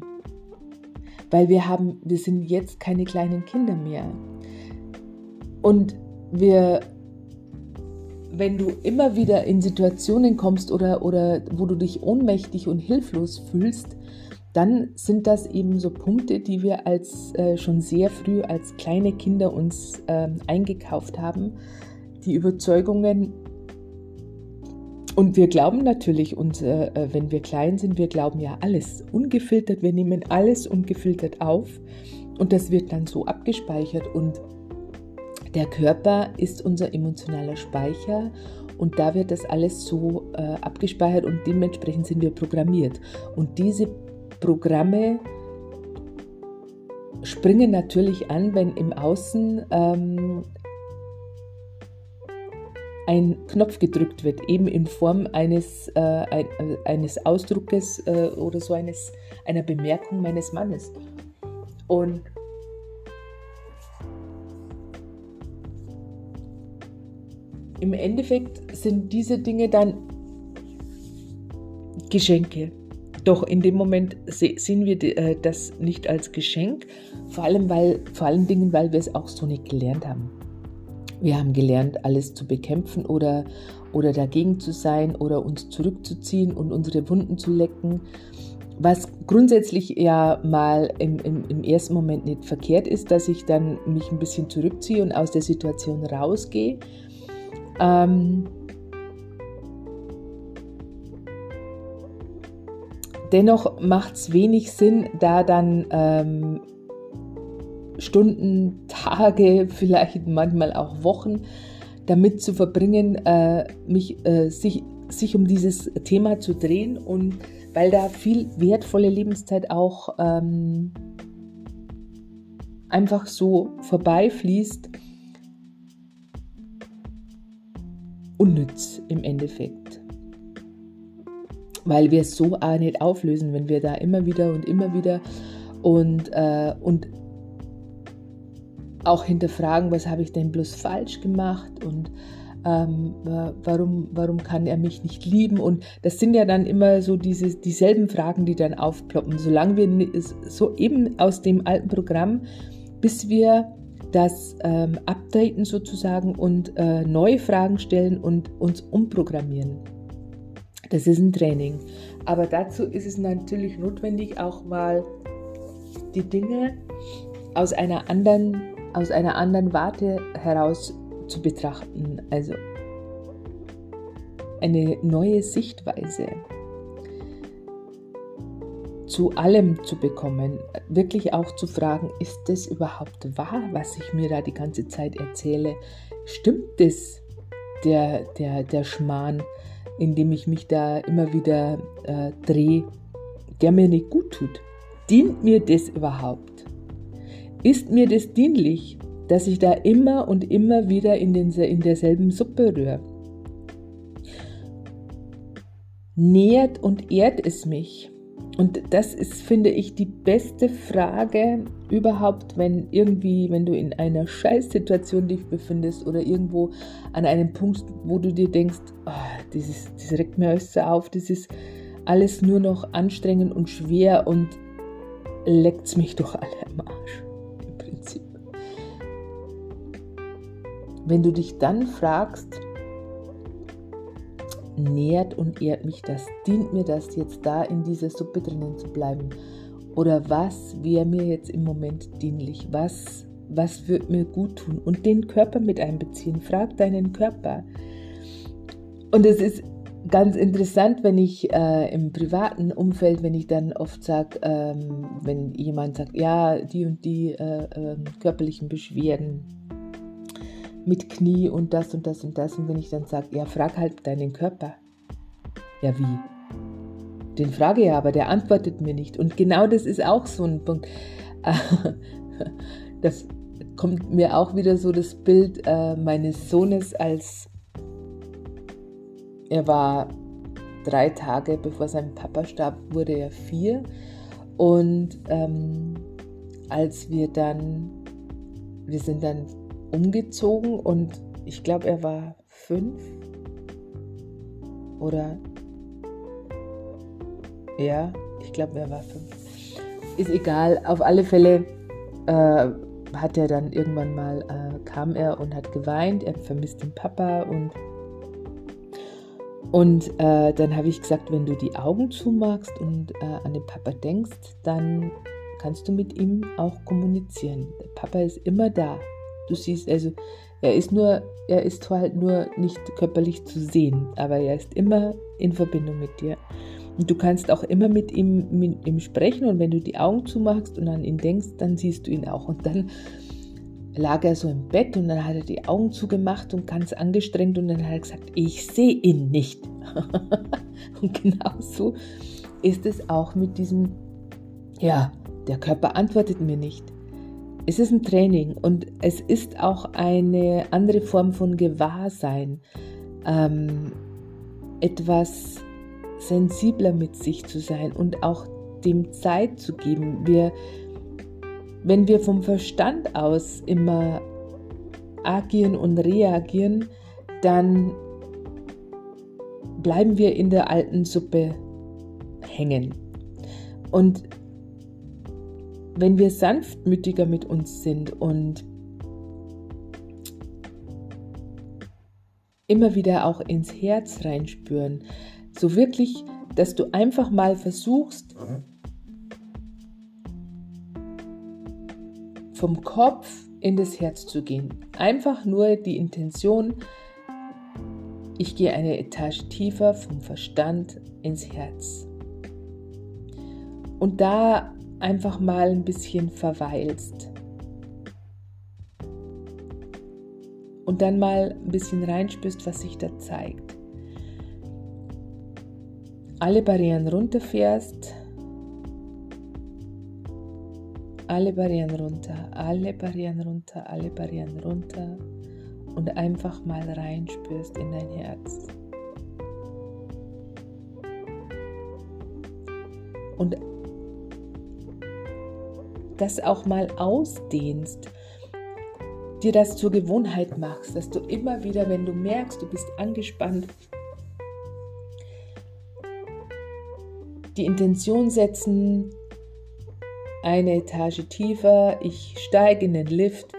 Weil wir haben, wir sind jetzt keine kleinen Kinder mehr. Und wir wenn du immer wieder in Situationen kommst oder, oder wo du dich ohnmächtig und hilflos fühlst, dann sind das eben so Punkte, die wir als äh, schon sehr früh als kleine Kinder uns äh, eingekauft haben. Die Überzeugungen. Und wir glauben natürlich, und äh, wenn wir klein sind, wir glauben ja alles ungefiltert. Wir nehmen alles ungefiltert auf und das wird dann so abgespeichert und der Körper ist unser emotionaler Speicher und da wird das alles so äh, abgespeichert und dementsprechend sind wir programmiert. Und diese Programme springen natürlich an, wenn im Außen ähm, ein Knopf gedrückt wird, eben in Form eines, äh, ein, äh, eines Ausdruckes äh, oder so eines, einer Bemerkung meines Mannes. Und im Endeffekt sind diese Dinge dann Geschenke. Doch in dem Moment sehen wir äh, das nicht als Geschenk, vor allem weil, vor allen Dingen, weil wir es auch so nicht gelernt haben. Wir haben gelernt, alles zu bekämpfen oder, oder dagegen zu sein oder uns zurückzuziehen und unsere Wunden zu lecken. Was grundsätzlich ja mal im, im, im, ersten Moment nicht verkehrt ist, dass ich dann mich ein bisschen zurückziehe und aus der Situation rausgehe. Ähm, dennoch macht es wenig Sinn, da dann ähm, Stunden, Tage, vielleicht manchmal auch Wochen damit zu verbringen, äh, mich, äh, sich, sich um dieses Thema zu drehen und weil da viel wertvolle Lebenszeit auch ähm, einfach so vorbeifließt, unnütz im Endeffekt. Weil wir es so auch nicht auflösen, wenn wir da immer wieder und immer wieder und, äh, und auch hinterfragen, was habe ich denn bloß falsch gemacht und ähm, warum, warum kann er mich nicht lieben? Und das sind ja dann immer so diese, dieselben Fragen, die dann aufploppen. Solange wir so eben aus dem alten Programm, bis wir das ähm, updaten sozusagen und äh, neue Fragen stellen und uns umprogrammieren. Das ist ein Training. Aber dazu ist es natürlich notwendig, auch mal die Dinge aus einer anderen aus einer anderen Warte heraus zu betrachten, also eine neue Sichtweise zu allem zu bekommen, wirklich auch zu fragen, ist das überhaupt wahr, was ich mir da die ganze Zeit erzähle? Stimmt das, der, der, der Schmarrn, in dem ich mich da immer wieder äh, drehe, der mir nicht gut tut? Dient mir das überhaupt? Ist mir das dienlich, dass ich da immer und immer wieder in, den, in derselben Suppe rühre? Nährt und ehrt es mich? Und das ist, finde ich, die beste Frage überhaupt, wenn irgendwie, wenn du in einer Scheißsituation dich befindest oder irgendwo an einem Punkt, wo du dir denkst, oh, dieses, das regt mir alles so auf, das ist alles nur noch anstrengend und schwer und leckt's mich doch alle am Arsch. Wenn du dich dann fragst, nährt und ehrt mich das, dient mir das jetzt da in dieser Suppe drinnen zu bleiben? Oder was wäre mir jetzt im Moment dienlich? Was, was wird mir gut tun? Und den Körper mit einbeziehen. Frag deinen Körper. Und es ist ganz interessant, wenn ich äh, im privaten Umfeld, wenn ich dann oft sage, ähm, wenn jemand sagt, ja, die und die äh, äh, körperlichen Beschwerden, mit Knie und das und das und das. Und wenn ich dann sage, ja, frag halt deinen Körper. Ja, wie? Den frage ja, aber der antwortet mir nicht. Und genau das ist auch so ein Punkt. Das kommt mir auch wieder so das Bild äh, meines Sohnes, als er war drei Tage bevor sein Papa starb, wurde er vier. Und ähm, als wir dann, wir sind dann umgezogen und ich glaube, er war fünf oder ja, ich glaube, er war fünf. Ist egal, auf alle Fälle äh, hat er dann irgendwann mal, äh, kam er und hat geweint, er vermisst den Papa und und äh, dann habe ich gesagt, wenn du die Augen zumachst und äh, an den Papa denkst, dann kannst du mit ihm auch kommunizieren. Der Papa ist immer da. Du siehst also, er ist nur, er ist halt nur nicht körperlich zu sehen, aber er ist immer in Verbindung mit dir. Und du kannst auch immer mit ihm, mit ihm sprechen und wenn du die Augen zumachst und an ihn denkst, dann siehst du ihn auch. Und dann lag er so im Bett und dann hat er die Augen zugemacht und ganz angestrengt und dann hat er gesagt, ich sehe ihn nicht. und genau so ist es auch mit diesem, ja, der Körper antwortet mir nicht. Es ist ein Training und es ist auch eine andere Form von Gewahrsein, ähm, etwas sensibler mit sich zu sein und auch dem Zeit zu geben. Wir, wenn wir vom Verstand aus immer agieren und reagieren, dann bleiben wir in der alten Suppe hängen. Und wenn wir sanftmütiger mit uns sind und immer wieder auch ins Herz reinspüren, so wirklich, dass du einfach mal versuchst, vom Kopf in das Herz zu gehen. Einfach nur die Intention, ich gehe eine Etage tiefer vom Verstand ins Herz. Und da einfach mal ein bisschen verweilst. Und dann mal ein bisschen reinspürst, was sich da zeigt. Alle Barrieren runterfährst. Alle Barrieren runter, alle Barrieren runter, alle Barrieren runter und einfach mal reinspürst in dein Herz. Und das auch mal ausdehnst, dir das zur Gewohnheit machst, dass du immer wieder, wenn du merkst, du bist angespannt, die Intention setzen, eine Etage tiefer, ich steige in den Lift,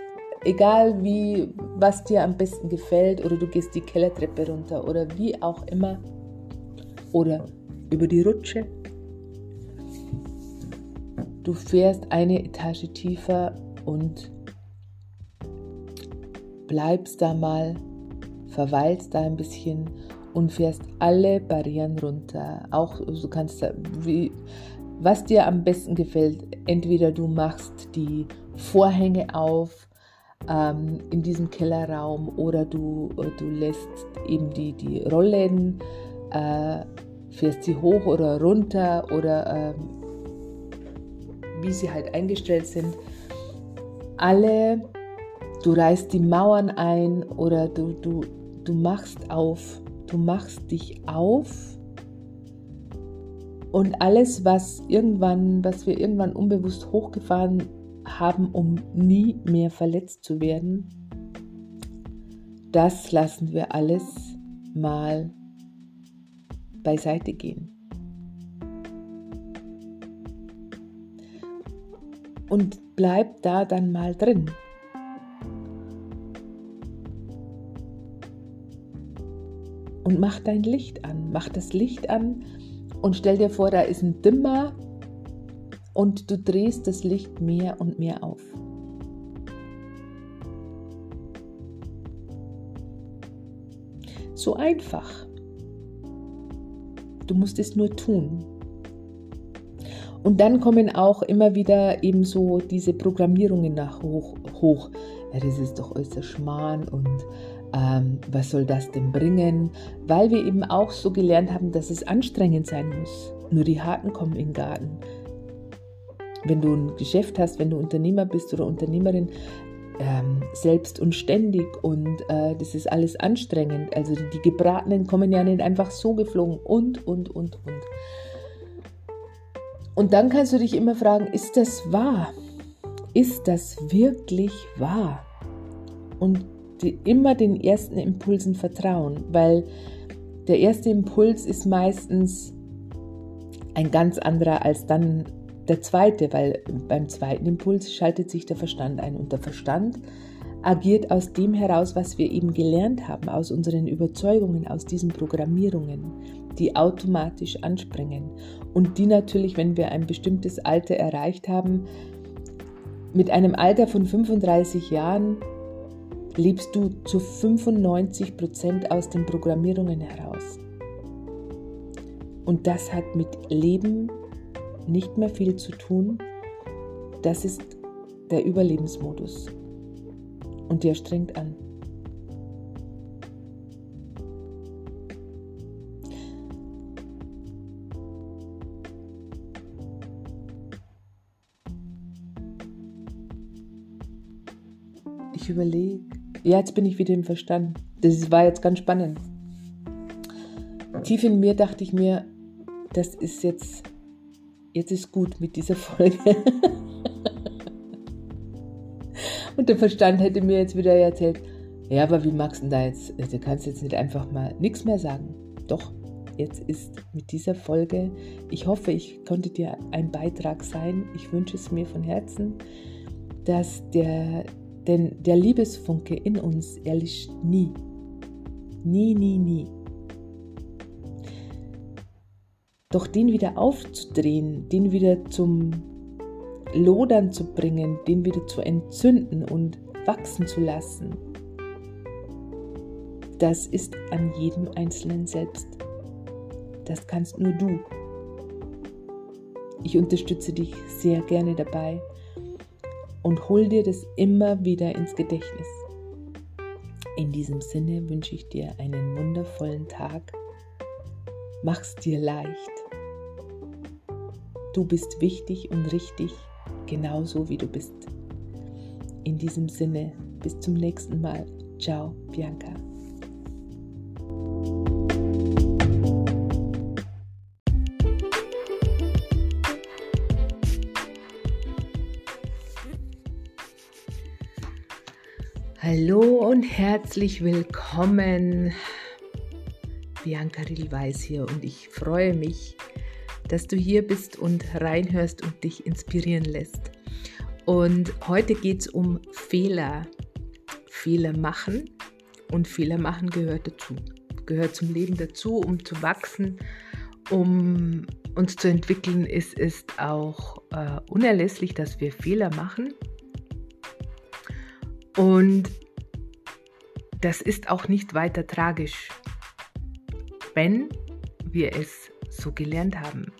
egal wie, was dir am besten gefällt, oder du gehst die Kellertreppe runter oder wie auch immer, oder über die Rutsche. Du fährst eine Etage tiefer und bleibst da mal, verweilst da ein bisschen und fährst alle Barrieren runter. Auch du kannst wie was dir am besten gefällt. Entweder du machst die Vorhänge auf ähm, in diesem Kellerraum oder du, du lässt eben die, die Rollläden, äh, fährst sie hoch oder runter oder ähm, wie sie halt eingestellt sind. Alle, du reißt die Mauern ein oder du, du, du machst auf, du machst dich auf und alles, was irgendwann, was wir irgendwann unbewusst hochgefahren haben, um nie mehr verletzt zu werden, das lassen wir alles mal beiseite gehen. Und bleib da dann mal drin. Und mach dein Licht an. Mach das Licht an und stell dir vor, da ist ein Dimmer und du drehst das Licht mehr und mehr auf. So einfach. Du musst es nur tun. Und dann kommen auch immer wieder eben so diese Programmierungen nach hoch. hoch. Ja, das ist doch äußerst Schmarrn und ähm, was soll das denn bringen? Weil wir eben auch so gelernt haben, dass es anstrengend sein muss. Nur die Harten kommen in den Garten. Wenn du ein Geschäft hast, wenn du Unternehmer bist oder Unternehmerin, ähm, selbst und ständig und äh, das ist alles anstrengend. Also die Gebratenen kommen ja nicht einfach so geflogen und, und, und, und. Und dann kannst du dich immer fragen, ist das wahr? Ist das wirklich wahr? Und die, immer den ersten Impulsen vertrauen, weil der erste Impuls ist meistens ein ganz anderer als dann der zweite, weil beim zweiten Impuls schaltet sich der Verstand ein und der Verstand agiert aus dem heraus, was wir eben gelernt haben, aus unseren Überzeugungen, aus diesen Programmierungen, die automatisch anspringen und die natürlich, wenn wir ein bestimmtes Alter erreicht haben, mit einem Alter von 35 Jahren lebst du zu 95 Prozent aus den Programmierungen heraus. Und das hat mit Leben nicht mehr viel zu tun. Das ist der Überlebensmodus. Und der strengt an. Überlege, ja, jetzt bin ich wieder im Verstand. Das war jetzt ganz spannend. Tief in mir dachte ich mir, das ist jetzt, jetzt ist gut mit dieser Folge. Und der Verstand hätte mir jetzt wieder erzählt, Ja, aber wie magst du da jetzt? Du kannst jetzt nicht einfach mal nichts mehr sagen. Doch, jetzt ist mit dieser Folge, ich hoffe, ich konnte dir ein Beitrag sein. Ich wünsche es mir von Herzen, dass der, denn der Liebesfunke in uns erlischt nie. Nie, nie, nie. Doch den wieder aufzudrehen, den wieder zum Lodern zu bringen, den wieder zu entzünden und wachsen zu lassen, das ist an jedem Einzelnen selbst. Das kannst nur du. Ich unterstütze dich sehr gerne dabei und hol dir das immer wieder ins Gedächtnis. In diesem Sinne wünsche ich dir einen wundervollen Tag. Mach's dir leicht. Du bist wichtig und richtig, genauso wie du bist. In diesem Sinne, bis zum nächsten Mal. Ciao, Bianca. Hallo und herzlich willkommen. Bianca Rielweis hier und ich freue mich, dass du hier bist und reinhörst und dich inspirieren lässt. Und heute geht es um Fehler. Fehler machen und Fehler machen gehört dazu. Gehört zum Leben dazu, um zu wachsen, um uns zu entwickeln, ist es auch äh, unerlässlich, dass wir Fehler machen und das ist auch nicht weiter tragisch, wenn wir es so gelernt haben.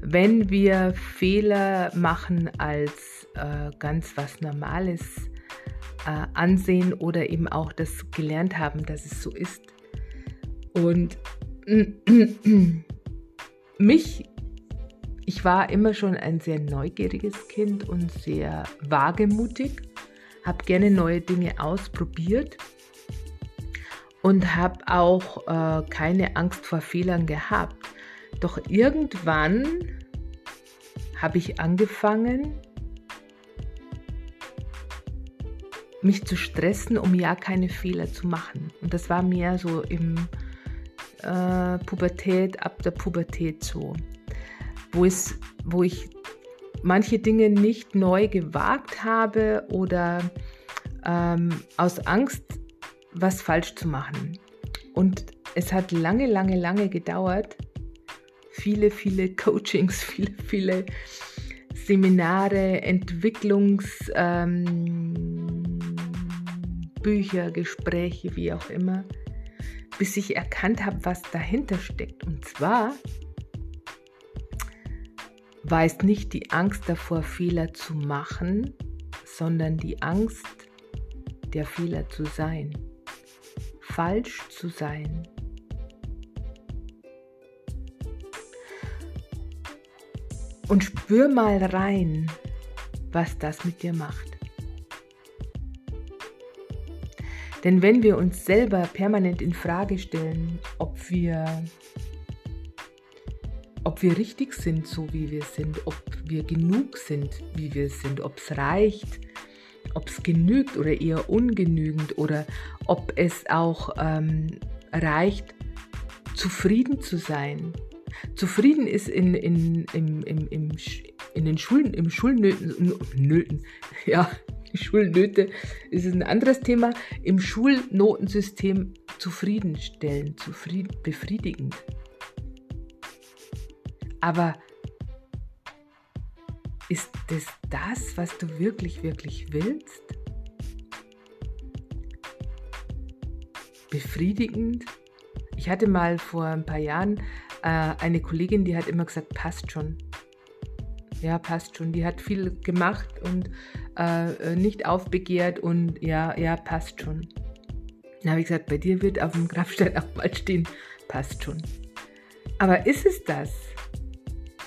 Wenn wir Fehler machen als äh, ganz was Normales äh, ansehen oder eben auch das gelernt haben, dass es so ist. Und mich, ich war immer schon ein sehr neugieriges Kind und sehr wagemutig habe gerne neue Dinge ausprobiert und habe auch äh, keine Angst vor Fehlern gehabt. Doch irgendwann habe ich angefangen, mich zu stressen, um ja keine Fehler zu machen. Und das war mir so im äh, Pubertät, ab der Pubertät so, wo, es, wo ich manche Dinge nicht neu gewagt habe oder ähm, aus Angst, was falsch zu machen. Und es hat lange, lange, lange gedauert. Viele, viele Coachings, viele, viele Seminare, Entwicklungsbücher, ähm, Gespräche, wie auch immer, bis ich erkannt habe, was dahinter steckt. Und zwar es nicht die Angst davor, Fehler zu machen, sondern die Angst, der Fehler zu sein, falsch zu sein. Und spür mal rein, was das mit dir macht. Denn wenn wir uns selber permanent in Frage stellen, ob wir ob wir richtig sind, so wie wir sind, ob wir genug sind, wie wir sind, ob es reicht, ob es genügt oder eher ungenügend oder ob es auch ähm, reicht, zufrieden zu sein. Zufrieden ist in, in, im, im, im, in den Schulen, im Schulnöten, Nöten, ja, Schulnöte ist ein anderes Thema, im Schulnotensystem zufriedenstellend, zufrieden, befriedigend. Aber ist es das, was du wirklich, wirklich willst? Befriedigend? Ich hatte mal vor ein paar Jahren äh, eine Kollegin, die hat immer gesagt, passt schon. Ja, passt schon. Die hat viel gemacht und äh, nicht aufbegehrt und ja, ja, passt schon. Dann habe ich gesagt, bei dir wird auf dem Grabstein auch mal stehen, passt schon. Aber ist es das?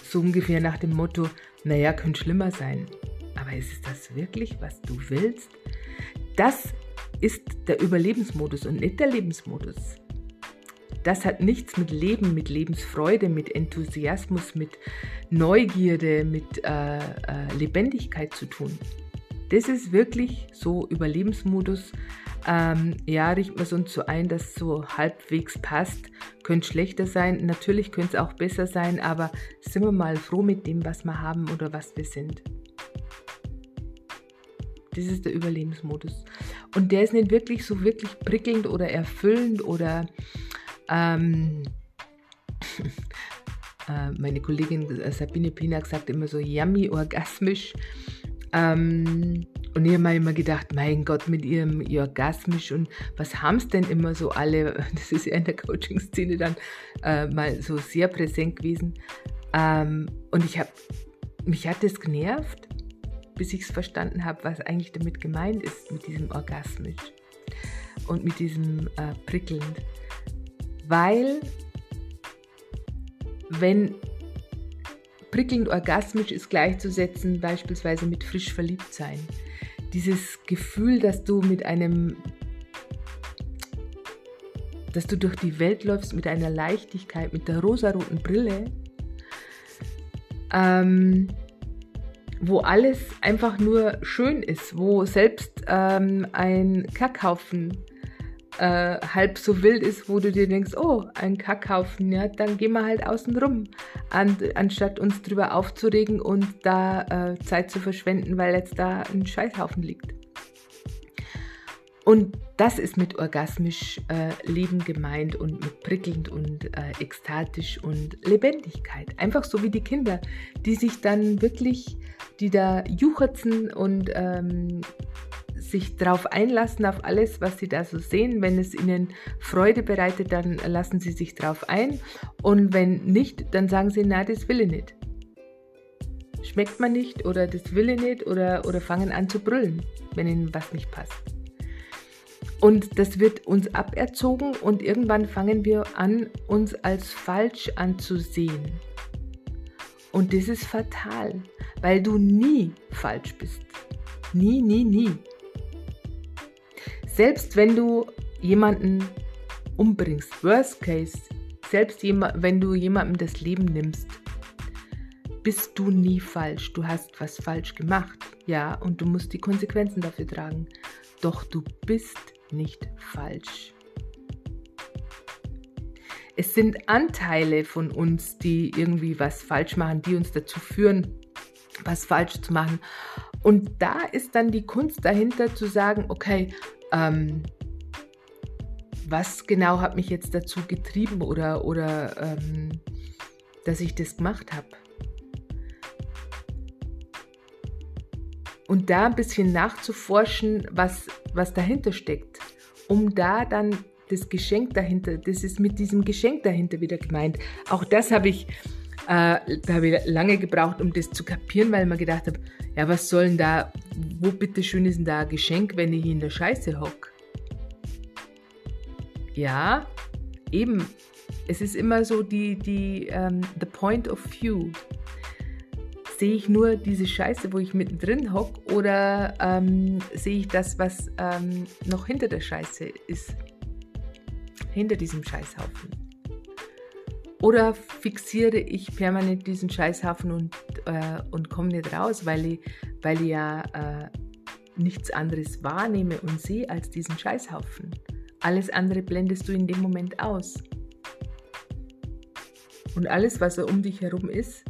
So ungefähr nach dem Motto, naja, könnte schlimmer sein. Aber ist das wirklich, was du willst? Das ist der Überlebensmodus und nicht der Lebensmodus. Das hat nichts mit Leben, mit Lebensfreude, mit Enthusiasmus, mit Neugierde, mit äh, äh, Lebendigkeit zu tun. Das ist wirklich so Überlebensmodus Ähm, ja, richten wir es uns so ein, dass so halbwegs passt. Könnte schlechter sein, natürlich könnte es auch besser sein, aber sind wir mal froh mit dem, was wir haben oder was wir sind. Das ist der Überlebensmodus. Und der ist nicht wirklich so wirklich prickelnd oder erfüllend oder ähm, äh, meine Kollegin Sabine Pina sagt immer so yummy, orgasmisch. Ähm, und ich habe mir immer gedacht, mein Gott, mit ihrem orgasmisch und was haben es denn immer so alle? Das ist ja in der Coaching-Szene dann äh, mal so sehr präsent gewesen. Ähm, und ich habe, mich hat das genervt, bis ich es verstanden habe, was eigentlich damit gemeint ist, mit diesem orgasmisch und mit diesem äh, prickelnd. Weil wenn prickelnd orgasmisch ist gleichzusetzen beispielsweise mit frisch verliebt sein. Dieses Gefühl, dass du mit einem, dass du durch die Welt läufst mit einer Leichtigkeit, mit der rosaroten Brille, ähm, wo alles einfach nur schön ist, wo selbst ähm, ein Kackhaufen äh, halb so wild ist, wo du dir denkst, oh, ein Kackhaufen, ja, dann gehen wir halt außen rum, an, anstatt uns drüber aufzuregen und da äh, Zeit zu verschwenden, weil jetzt da ein Scheißhaufen liegt. Und das ist mit orgasmisch äh, Leben gemeint und mit prickelnd und äh, ekstatisch und Lebendigkeit. Einfach so wie die Kinder, die sich dann wirklich, die da juchzen und ähm, sich darauf einlassen, auf alles, was sie da so sehen. Wenn es ihnen Freude bereitet, dann lassen sie sich darauf ein. Und wenn nicht, dann sagen sie, na, das will ich nicht. Schmeckt man nicht oder das will ich nicht oder, oder fangen an zu brüllen, wenn ihnen was nicht passt. Und das wird uns aberzogen und irgendwann fangen wir an, uns als falsch anzusehen. Und das ist fatal, weil du nie falsch bist. Nie, nie, nie. Selbst wenn du jemanden umbringst, worst case, selbst wenn du jemandem das Leben nimmst, bist du nie falsch. Du hast was falsch gemacht, ja, und du musst die Konsequenzen dafür tragen. Doch du bist nicht falsch. Es sind Anteile von uns, die irgendwie was falsch machen, die uns dazu führen, was falsch zu machen. Und da ist dann die Kunst dahinter zu sagen, okay, ähm, was genau hat mich jetzt dazu getrieben oder, oder ähm, dass ich das gemacht habe. Und da ein bisschen nachzuforschen, was, was dahinter steckt, um da dann das Geschenk dahinter, das ist mit diesem Geschenk dahinter wieder gemeint. Auch das habe ich, äh, da habe ich lange gebraucht, um das zu kapieren, weil man gedacht habe, ja, was soll denn da, wo bitteschön ist denn da ein Geschenk, wenn ich in der Scheiße hock? Ja, eben. Es ist immer so die, die, ähm, the point of view. Sehe ich nur diese Scheiße, wo ich mittendrin hock, oder ähm, sehe ich das, was ähm, noch hinter der Scheiße ist? Hinter diesem Scheißhaufen. Oder fixiere ich permanent diesen Scheißhaufen und, äh, und komme nicht raus, weil ich, weil ich ja äh, nichts anderes wahrnehme und sehe als diesen Scheißhaufen. Alles andere blendest du in dem Moment aus. Und alles, was um dich herum ist,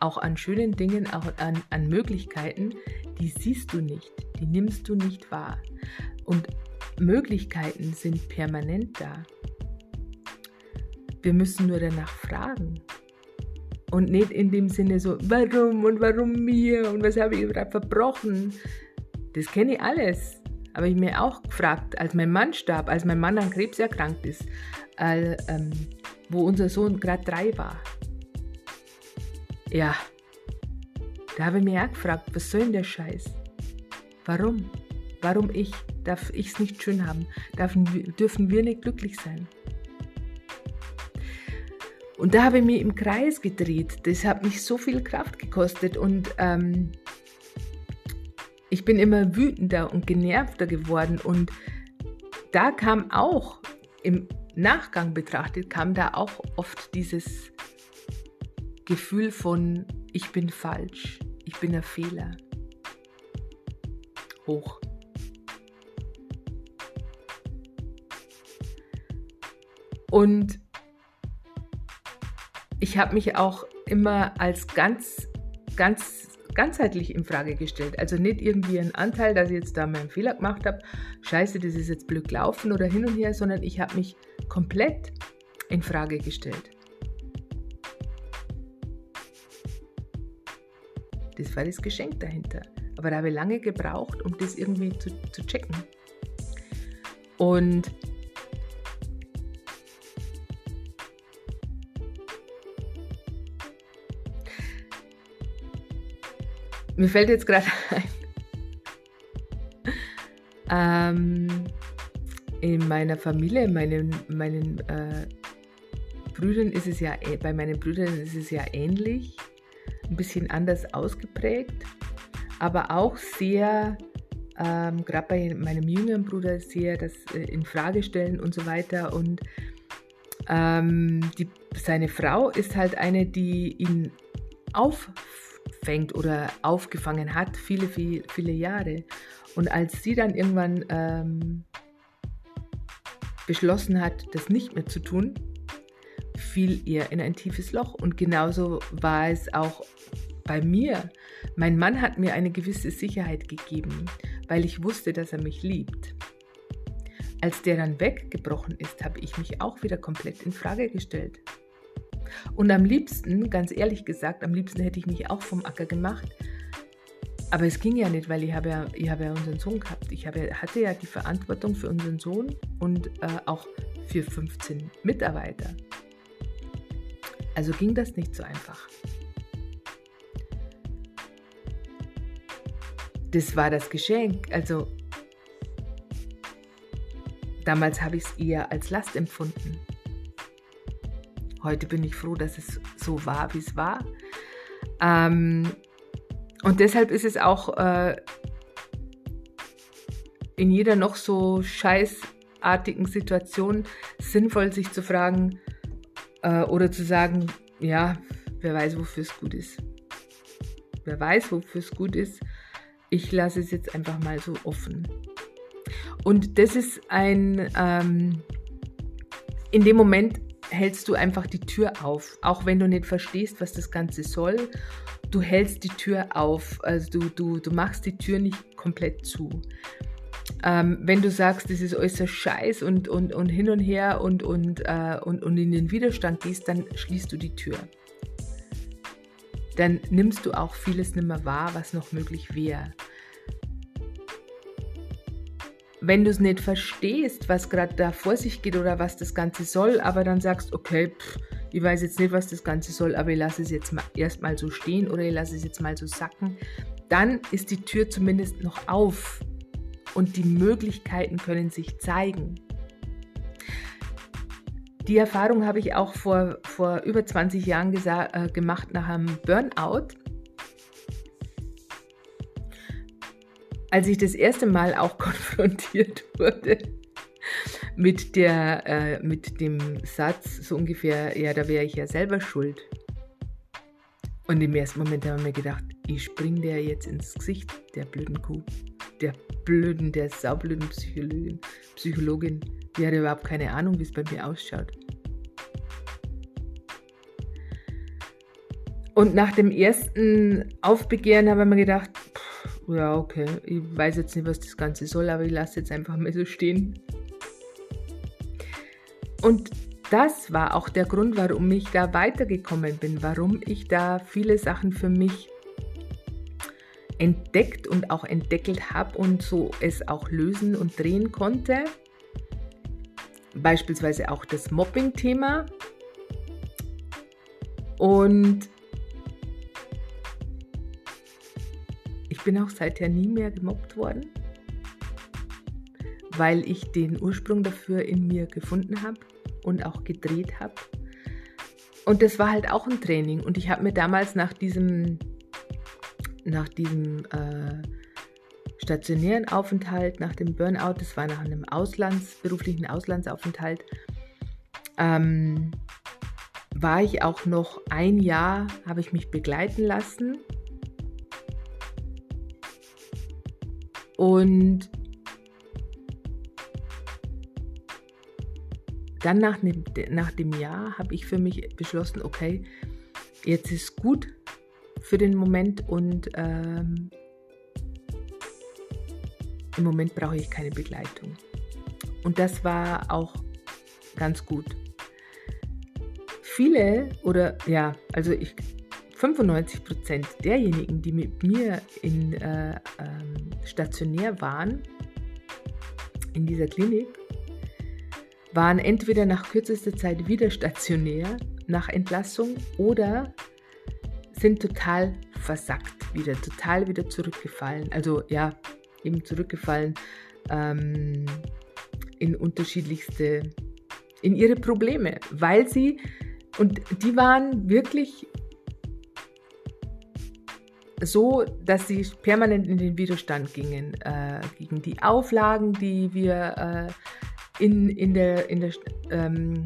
auch an schönen Dingen, auch an, an Möglichkeiten, die siehst du nicht, die nimmst du nicht wahr. Und Möglichkeiten sind permanent da. Wir müssen nur danach fragen. Und nicht in dem Sinne so, warum und warum mir und was habe ich gerade verbrochen. Das kenne ich alles. Habe ich mir auch gefragt, als mein Mann starb, als mein Mann an Krebs erkrankt ist, äh, ähm, wo unser Sohn gerade drei war. Ja, da habe ich mir auch gefragt, was soll denn der Scheiß? Warum? Warum ich? Darf ich es nicht schön haben? Dürfen, dürfen wir nicht glücklich sein? Und da habe ich mich im Kreis gedreht. Das hat mich so viel Kraft gekostet und ähm, ich bin immer wütender und genervter geworden. Und da kam auch im Nachgang betrachtet, kam da auch oft dieses Gefühl von, ich bin falsch, ich bin ein Fehler. Hoch. Und ich habe mich auch immer als ganz, ganz ganzheitlich in Frage gestellt. Also nicht irgendwie ein Anteil, dass ich jetzt da meinen Fehler gemacht habe, scheiße, das ist jetzt blöd gelaufen oder hin und her, sondern ich habe mich komplett in Frage gestellt. Das war das Geschenk dahinter. Aber da habe ich lange gebraucht, um das irgendwie zu, zu checken. Und Mir fällt jetzt gerade ein, ähm, in meiner Familie, meinen, meinen äh, Brüdern ist es ja, bei meinen Brüdern ist es ja ähnlich, ein bisschen anders ausgeprägt, aber auch sehr, ähm, gerade bei meinem jüngeren Bruder, sehr das äh, in Frage stellen und so weiter. Und ähm, die, seine Frau ist halt eine, die ihn auf fängt oder aufgefangen hat, viele, viele, viele Jahre. Und als sie dann irgendwann ähm, beschlossen hat, das nicht mehr zu tun, fiel ihr in ein tiefes Loch. Und genauso war es auch bei mir. Mein Mann hat mir eine gewisse Sicherheit gegeben, weil ich wusste, dass er mich liebt. Als der dann weggebrochen ist, habe ich mich auch wieder komplett in Frage gestellt. Und am liebsten, ganz ehrlich gesagt, am liebsten hätte ich mich auch vom Acker gemacht. Aber es ging ja nicht, weil ich habe ja, ich habe ja unseren Sohn gehabt. Ich habe, hatte ja die Verantwortung für unseren Sohn und äh, auch für 15 Mitarbeiter. Also ging das nicht so einfach. Das war das Geschenk. Also damals habe ich es eher als Last empfunden. Heute bin ich froh, dass es so war, wie es war. Ähm, und deshalb ist es auch äh, in jeder noch so scheißartigen Situation sinnvoll, sich zu fragen äh, oder zu sagen, ja, wer weiß, wofür es gut ist. Wer weiß, wofür es gut ist. Ich lasse es jetzt einfach mal so offen. Und das ist ein, ähm, in dem Moment hältst du einfach die Tür auf, auch wenn du nicht verstehst, was das Ganze soll. Du hältst die Tür auf, also du, du, du machst die Tür nicht komplett zu. Ähm, wenn du sagst, das ist äußerst scheiß und, und, und hin und her und, und, äh, und, und in den Widerstand gehst, dann schließt du die Tür. Dann nimmst du auch vieles nicht mehr wahr, was noch möglich wäre wenn du es nicht verstehst, was gerade da vor sich geht oder was das Ganze soll, aber dann sagst, okay, pff, ich weiß jetzt nicht, was das Ganze soll, aber ich lasse es jetzt mal erstmal so stehen oder ich lasse es jetzt mal so sacken, dann ist die Tür zumindest noch auf und die Möglichkeiten können sich zeigen. Die Erfahrung habe ich auch vor, vor über 20 Jahren äh, gemacht nach einem Burnout. Als ich das erste Mal auch konfrontiert wurde mit, der, äh, mit dem Satz, so ungefähr, ja, da wäre ich ja selber schuld. Und im ersten Moment haben wir mir gedacht, ich spring der jetzt ins Gesicht, der blöden Kuh, der blöden, der saublöden Psychologin. Psychologin. Die hatte überhaupt keine Ahnung, wie es bei mir ausschaut. Und nach dem ersten Aufbegehren haben wir mir gedacht, ja, okay, ich weiß jetzt nicht, was das Ganze soll, aber ich lasse jetzt einfach mal so stehen. Und das war auch der Grund, warum ich da weitergekommen bin, warum ich da viele Sachen für mich entdeckt und auch entdeckelt habe und so es auch lösen und drehen konnte. Beispielsweise auch das Mobbing-Thema. Und bin auch seither nie mehr gemobbt worden, weil ich den Ursprung dafür in mir gefunden habe und auch gedreht habe. Und das war halt auch ein Training. Und ich habe mir damals nach diesem, nach diesem äh, stationären Aufenthalt, nach dem Burnout, das war nach einem Auslands, beruflichen Auslandsaufenthalt, ähm, war ich auch noch ein Jahr, habe ich mich begleiten lassen Und dann nach dem, nach dem Jahr habe ich für mich beschlossen, okay, jetzt ist gut für den Moment und ähm, im Moment brauche ich keine Begleitung. Und das war auch ganz gut. Viele oder ja, also ich 95 Prozent derjenigen, die mit mir in äh, ähm, stationär waren, in dieser Klinik, waren entweder nach kürzester Zeit wieder stationär nach Entlassung oder sind total versackt wieder, total wieder zurückgefallen. Also ja, eben zurückgefallen ähm, in unterschiedlichste, in ihre Probleme, weil sie, und die waren wirklich so, dass sie permanent in den Widerstand gingen äh, gegen die Auflagen, die wir äh, in, in, der, in, der, ähm,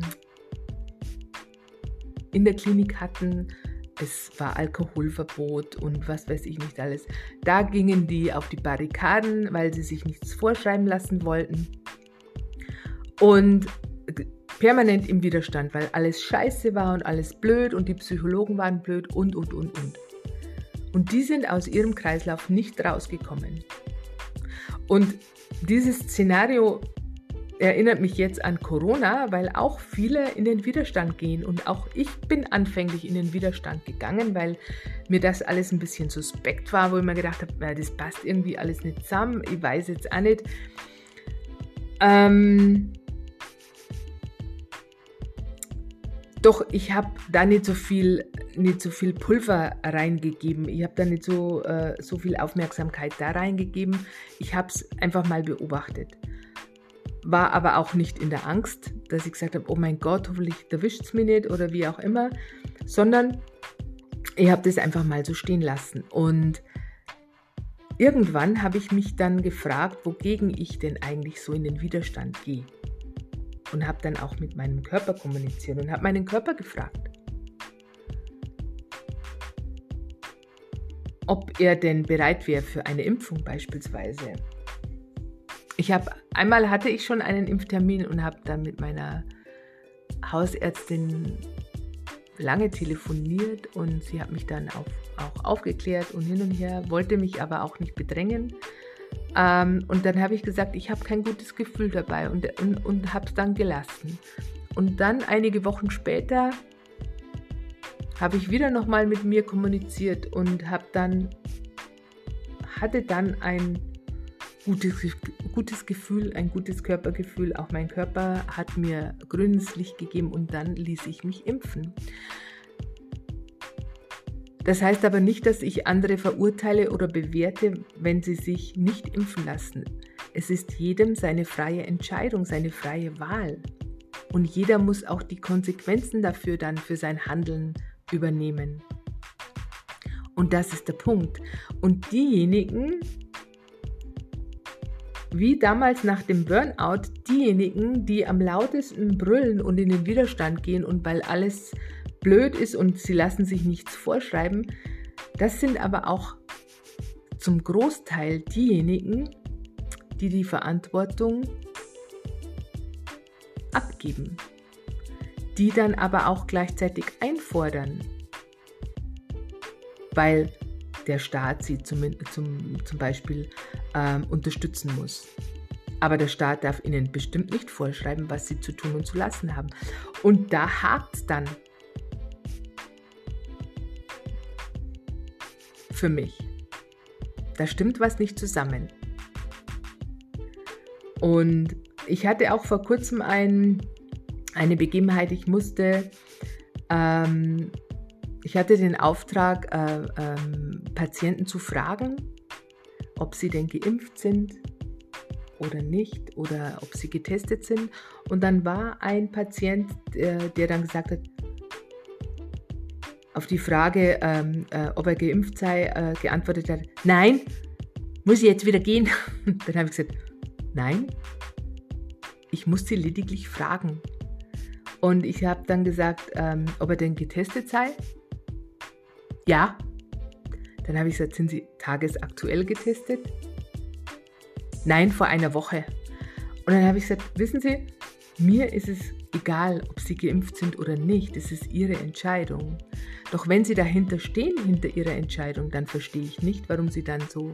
in der Klinik hatten. Es war Alkoholverbot und was weiß ich nicht alles. Da gingen die auf die Barrikaden, weil sie sich nichts vorschreiben lassen wollten. Und permanent im Widerstand, weil alles scheiße war und alles blöd und die Psychologen waren blöd und, und, und, und. Und die sind aus ihrem Kreislauf nicht rausgekommen. Und dieses Szenario erinnert mich jetzt an Corona, weil auch viele in den Widerstand gehen. Und auch ich bin anfänglich in den Widerstand gegangen, weil mir das alles ein bisschen suspekt war, wo ich mir gedacht habe, das passt irgendwie alles nicht zusammen. Ich weiß jetzt auch nicht. Ähm, Doch ich habe da nicht so viel, nicht so viel Pulver reingegeben. Ich habe da nicht so, äh, so viel Aufmerksamkeit da reingegeben. Ich habe es einfach mal beobachtet. War aber auch nicht in der Angst, dass ich gesagt habe, oh mein Gott, hoffentlich erwischt es mich nicht oder wie auch immer, sondern ich habe das einfach mal so stehen lassen. Und irgendwann habe ich mich dann gefragt, wogegen ich denn eigentlich so in den Widerstand gehe und habe dann auch mit meinem Körper kommuniziert und habe meinen Körper gefragt, ob er denn bereit wäre für eine Impfung beispielsweise. Ich habe einmal hatte ich schon einen Impftermin und habe dann mit meiner Hausärztin lange telefoniert und sie hat mich dann auf, auch aufgeklärt und hin und her, wollte mich aber auch nicht bedrängen. Ähm, und dann habe ich gesagt, ich habe kein gutes Gefühl dabei und, und, und habe es dann gelassen. Und dann einige Wochen später habe ich wieder nochmal mit mir kommuniziert und habe dann, hatte dann ein gutes, gutes Gefühl, ein gutes Körpergefühl. Auch mein Körper hat mir grünes Licht gegeben und dann ließ ich mich impfen. Das heißt aber nicht, dass ich andere verurteile oder bewerte, wenn sie sich nicht impfen lassen. Es ist jedem seine freie Entscheidung, seine freie Wahl. Und jeder muss auch die Konsequenzen dafür dann für sein Handeln übernehmen. Und das ist der Punkt. Und diejenigen, wie damals nach dem Burnout, diejenigen, die am lautesten brüllen und in den Widerstand gehen und weil alles blöd ist und sie lassen sich nichts vorschreiben. Das sind aber auch zum Großteil diejenigen, die die Verantwortung abgeben, die dann aber auch gleichzeitig einfordern, weil der Staat sie zum, zum, zum Beispiel ähm, unterstützen muss. Aber der Staat darf ihnen bestimmt nicht vorschreiben, was sie zu tun und zu lassen haben. Und da hakt dann. Für mich. Da stimmt was nicht zusammen. Und ich hatte auch vor kurzem ein, eine Begebenheit, ich musste, ähm, ich hatte den Auftrag, äh, ähm, Patienten zu fragen, ob sie denn geimpft sind oder nicht oder ob sie getestet sind. Und dann war ein Patient, der, der dann gesagt hat, auf die Frage, ähm, äh, ob er geimpft sei, äh, geantwortet hat, nein, muss ich jetzt wieder gehen? Dann habe ich gesagt, nein, ich muss sie lediglich fragen. Und ich habe dann gesagt, ähm, ob er denn getestet sei. Ja. Dann habe ich gesagt, sind Sie tagesaktuell getestet? Nein, vor einer Woche. Und dann habe ich gesagt, wissen Sie, mir ist es Egal, ob sie geimpft sind oder nicht, es ist ihre Entscheidung. Doch wenn sie dahinter stehen, hinter ihrer Entscheidung, dann verstehe ich nicht, warum sie dann so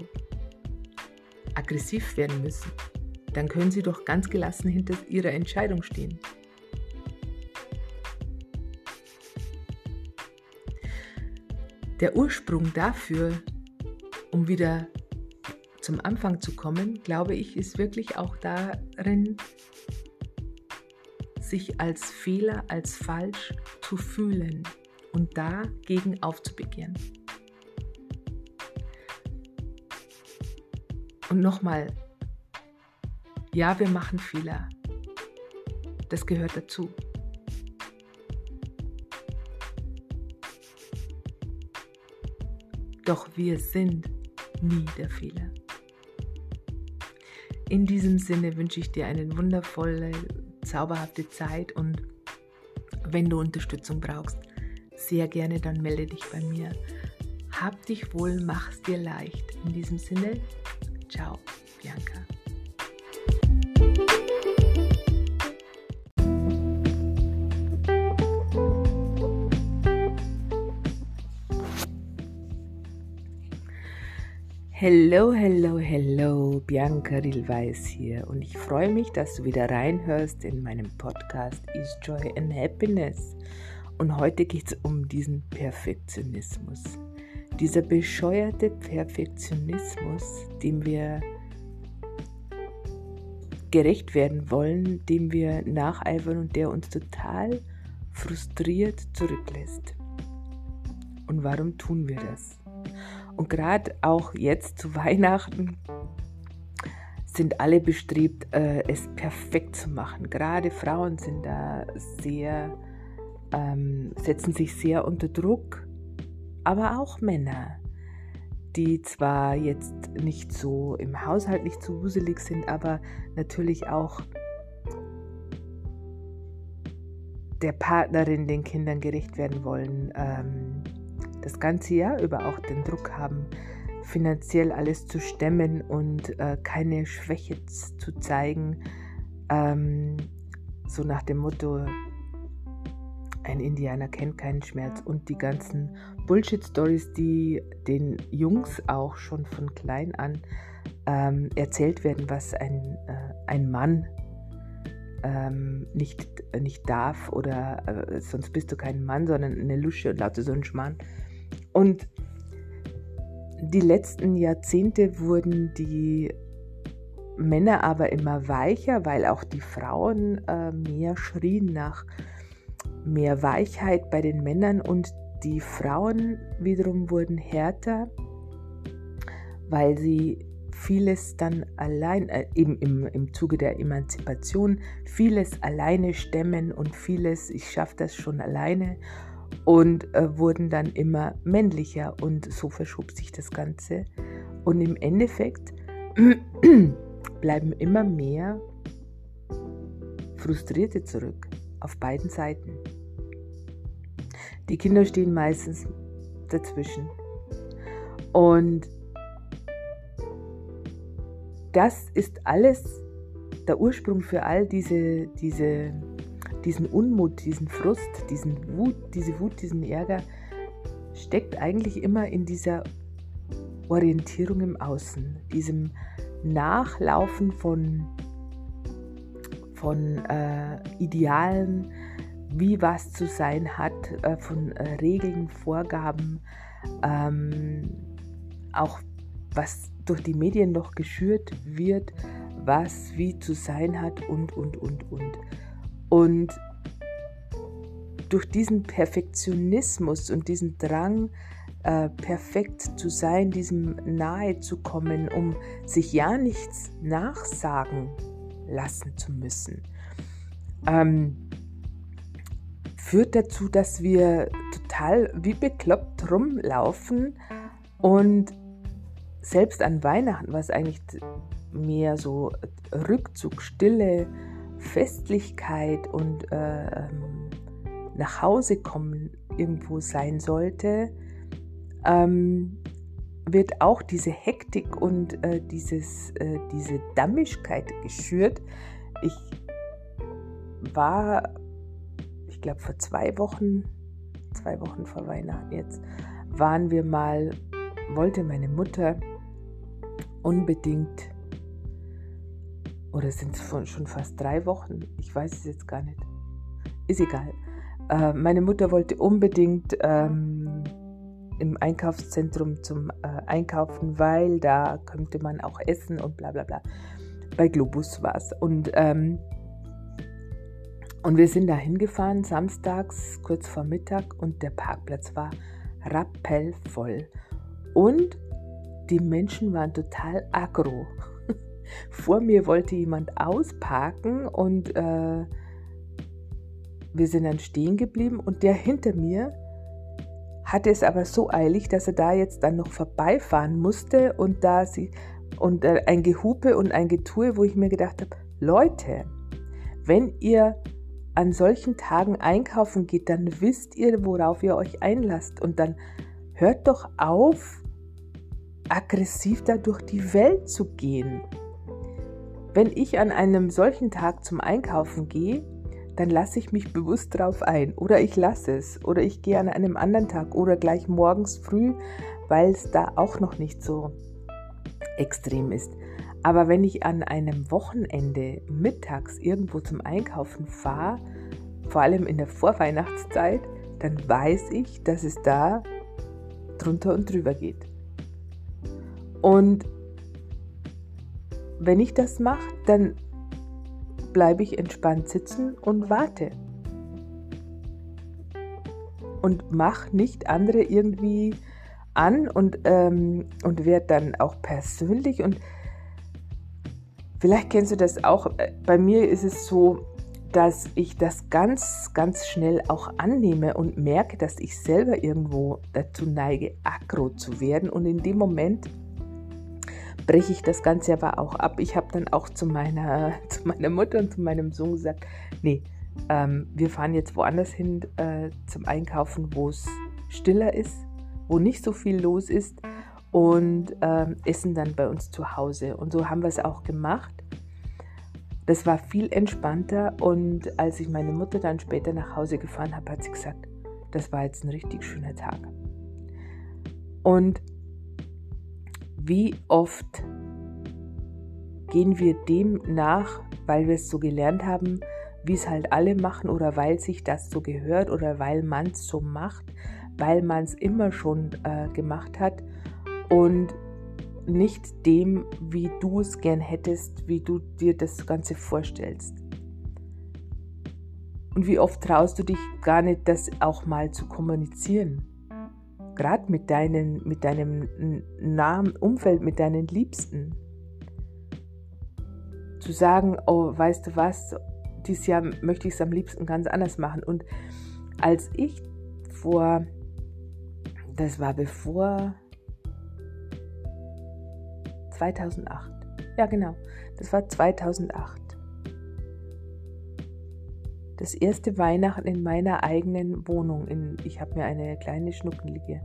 aggressiv werden müssen. Dann können sie doch ganz gelassen hinter ihrer Entscheidung stehen. Der Ursprung dafür, um wieder zum Anfang zu kommen, glaube ich, ist wirklich auch darin, sich als Fehler, als falsch zu fühlen und dagegen aufzubegehren. Und nochmal, ja, wir machen Fehler. Das gehört dazu. Doch wir sind nie der Fehler. In diesem Sinne wünsche ich dir eine wundervolle, zauberhafte Zeit und wenn du Unterstützung brauchst, sehr gerne dann melde dich bei mir. Hab dich wohl, mach's dir leicht. In diesem Sinne, ciao, Bianca. Hello, hello, hello, Bianca Rilweis hier und ich freue mich, dass du wieder reinhörst in meinem Podcast Is Joy and Happiness. Und heute geht es um diesen Perfektionismus. Dieser bescheuerte Perfektionismus, dem wir gerecht werden wollen, dem wir nacheifern und der uns total frustriert zurücklässt. Und warum tun wir das? Und gerade auch jetzt zu Weihnachten sind alle bestrebt, äh, es perfekt zu machen. Gerade Frauen sind da sehr, ähm, setzen sich sehr unter Druck, aber auch Männer, die zwar jetzt nicht so im Haushalt nicht so wuselig sind, aber natürlich auch der Partnerin, den Kindern gerecht werden wollen. Ähm, das ganze Jahr über auch den Druck haben, finanziell alles zu stemmen und äh, keine Schwäche zu zeigen. Ähm, so nach dem Motto, ein Indianer kennt keinen Schmerz und die ganzen Bullshit-Stories, die den Jungs auch schon von klein an ähm, erzählt werden, was ein, äh, ein Mann ähm, nicht, nicht darf oder äh, sonst bist du kein Mann, sondern eine Lusche und lauter so ein Schmarrn. Und die letzten Jahrzehnte wurden die Männer aber immer weicher, weil auch die Frauen äh, mehr schrien nach mehr Weichheit bei den Männern und die Frauen wiederum wurden härter, weil sie vieles dann allein, äh, eben im, im Zuge der Emanzipation, vieles alleine stemmen und vieles, ich schaffe das schon alleine und äh, wurden dann immer männlicher und so verschob sich das Ganze. Und im Endeffekt bleiben immer mehr Frustrierte zurück auf beiden Seiten. Die Kinder stehen meistens dazwischen. Und das ist alles der Ursprung für all diese, diese diesen Unmut, diesen Frust, diesen Wut, diese Wut, diesen Ärger steckt eigentlich immer in dieser Orientierung im Außen, diesem Nachlaufen von, von äh, Idealen, wie was zu sein hat, äh, von äh, Regeln, Vorgaben, ähm, auch was durch die Medien noch geschürt wird, was wie zu sein hat und, und, und, und. Und durch diesen Perfektionismus und diesen Drang, äh, perfekt zu sein, diesem nahe zu kommen, um sich ja nichts nachsagen lassen zu müssen, ähm, führt dazu, dass wir total wie bekloppt rumlaufen und selbst an Weihnachten, was eigentlich mehr so Rückzug, Stille, Festlichkeit und äh, ähm, nach Hause kommen irgendwo sein sollte, ähm, wird auch diese Hektik und äh, dieses, äh, diese Dammigkeit geschürt. Ich war glaube vor zwei Wochen, zwei Wochen vor Weihnachten jetzt, waren wir mal, wollte meine Mutter unbedingt, oder sind es schon fast drei Wochen, ich weiß es jetzt gar nicht, ist egal. Äh, meine Mutter wollte unbedingt ähm, im Einkaufszentrum zum äh, Einkaufen, weil da könnte man auch essen und bla bla bla. Bei Globus war es. Und, ähm, und wir sind da hingefahren, samstags, kurz vor Mittag, und der Parkplatz war rappellvoll. Und die Menschen waren total aggro. Vor mir wollte jemand ausparken und äh, wir sind dann stehen geblieben und der hinter mir hatte es aber so eilig, dass er da jetzt dann noch vorbeifahren musste und da sie und äh, ein Gehupe und ein Getue, wo ich mir gedacht habe, Leute, wenn ihr an solchen Tagen einkaufen geht, dann wisst ihr, worauf ihr euch einlasst und dann hört doch auf, aggressiv da durch die Welt zu gehen. Wenn ich an einem solchen Tag zum Einkaufen gehe, dann lasse ich mich bewusst drauf ein oder ich lasse es oder ich gehe an einem anderen Tag oder gleich morgens früh, weil es da auch noch nicht so extrem ist. Aber wenn ich an einem Wochenende mittags irgendwo zum Einkaufen fahre, vor allem in der Vorweihnachtszeit, dann weiß ich, dass es da drunter und drüber geht. Und wenn ich das mache, dann bleibe ich entspannt sitzen und warte. Und mach nicht andere irgendwie an und, ähm, und werde dann auch persönlich. Und vielleicht kennst du das auch. Bei mir ist es so, dass ich das ganz, ganz schnell auch annehme und merke, dass ich selber irgendwo dazu neige, aggro zu werden. Und in dem Moment breche ich das Ganze aber auch ab. Ich habe dann auch zu meiner, zu meiner Mutter und zu meinem Sohn gesagt, nee, ähm, wir fahren jetzt woanders hin äh, zum Einkaufen, wo es stiller ist, wo nicht so viel los ist und ähm, essen dann bei uns zu Hause. Und so haben wir es auch gemacht. Das war viel entspannter und als ich meine Mutter dann später nach Hause gefahren habe, hat sie gesagt, das war jetzt ein richtig schöner Tag. Und wie oft gehen wir dem nach, weil wir es so gelernt haben, wie es halt alle machen oder weil sich das so gehört oder weil man es so macht, weil man es immer schon äh, gemacht hat und nicht dem, wie du es gern hättest, wie du dir das Ganze vorstellst. Und wie oft traust du dich gar nicht, das auch mal zu kommunizieren? Gerade mit, mit deinem nahen Umfeld, mit deinen Liebsten. Zu sagen, oh, weißt du was, dieses Jahr möchte ich es am liebsten ganz anders machen. Und als ich vor, das war bevor 2008, ja genau, das war 2008 das erste Weihnachten in meiner eigenen Wohnung. In, ich habe mir eine kleine schnuckelige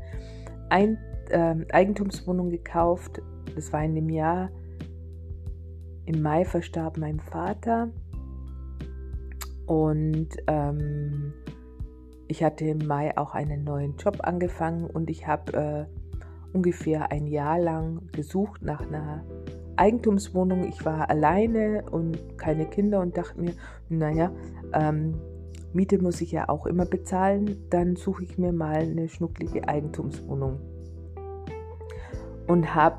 Ein, äh, Eigentumswohnung gekauft. Das war in dem Jahr. Im Mai verstarb mein Vater. Und ähm, ich hatte im Mai auch einen neuen Job angefangen und ich habe äh, ungefähr ein Jahr lang gesucht nach einer Eigentumswohnung. Ich war alleine und keine Kinder und dachte mir, naja, ähm, Miete muss ich ja auch immer bezahlen, dann suche ich mir mal eine schnucklige Eigentumswohnung. Und habe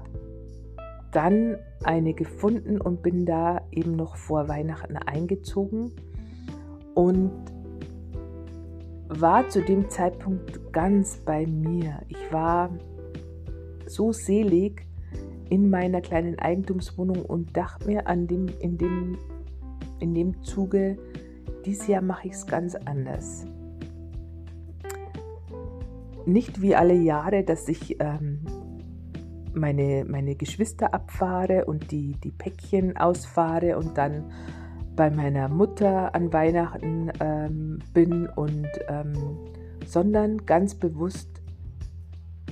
dann eine gefunden und bin da eben noch vor Weihnachten eingezogen und war zu dem Zeitpunkt ganz bei mir. Ich war so selig, in meiner kleinen Eigentumswohnung und dachte mir an dem, in, dem, in dem Zuge, dieses Jahr mache ich es ganz anders. Nicht wie alle Jahre, dass ich ähm, meine, meine Geschwister abfahre und die, die Päckchen ausfahre und dann bei meiner Mutter an Weihnachten ähm, bin und ähm, sondern ganz bewusst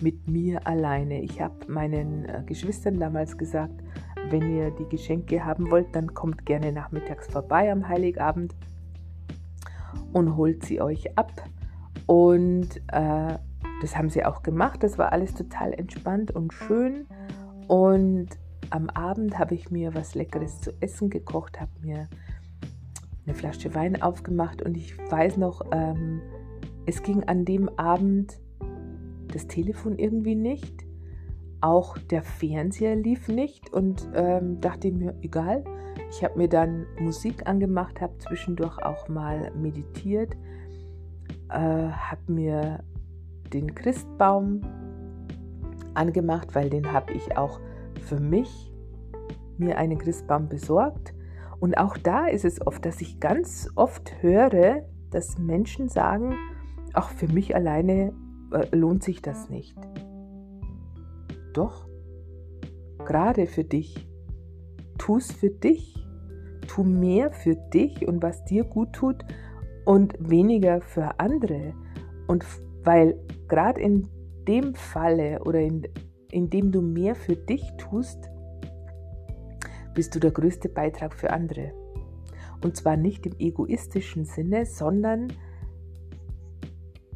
mit mir alleine. Ich habe meinen äh, Geschwistern damals gesagt, wenn ihr die Geschenke haben wollt, dann kommt gerne nachmittags vorbei am Heiligabend. und holt sie euch ab. Und äh, das haben sie auch gemacht. Das war alles total entspannt und schön. Und am Abend habe ich mir was Leckeres zu essen gekocht, habe mir eine Flasche Wein aufgemacht und ich weiß noch, ähm, es ging an dem Abend das Telefon irgendwie nicht. Auch der Fernseher lief nicht und ähm, dachte mir, egal. Ich habe mir dann Musik angemacht, habe zwischendurch auch mal meditiert, äh, habe mir den Christbaum angemacht, weil den habe ich auch für mich mir einen Christbaum besorgt. Und auch da ist es oft, dass ich ganz oft höre, dass Menschen sagen, auch für mich alleine lohnt sich das nicht. Doch, gerade für dich. Tu es für dich. Tu mehr für dich und was dir gut tut und weniger für andere. Und weil gerade in dem Falle oder in, in dem du mehr für dich tust, bist du der größte Beitrag für andere. Und zwar nicht im egoistischen Sinne, sondern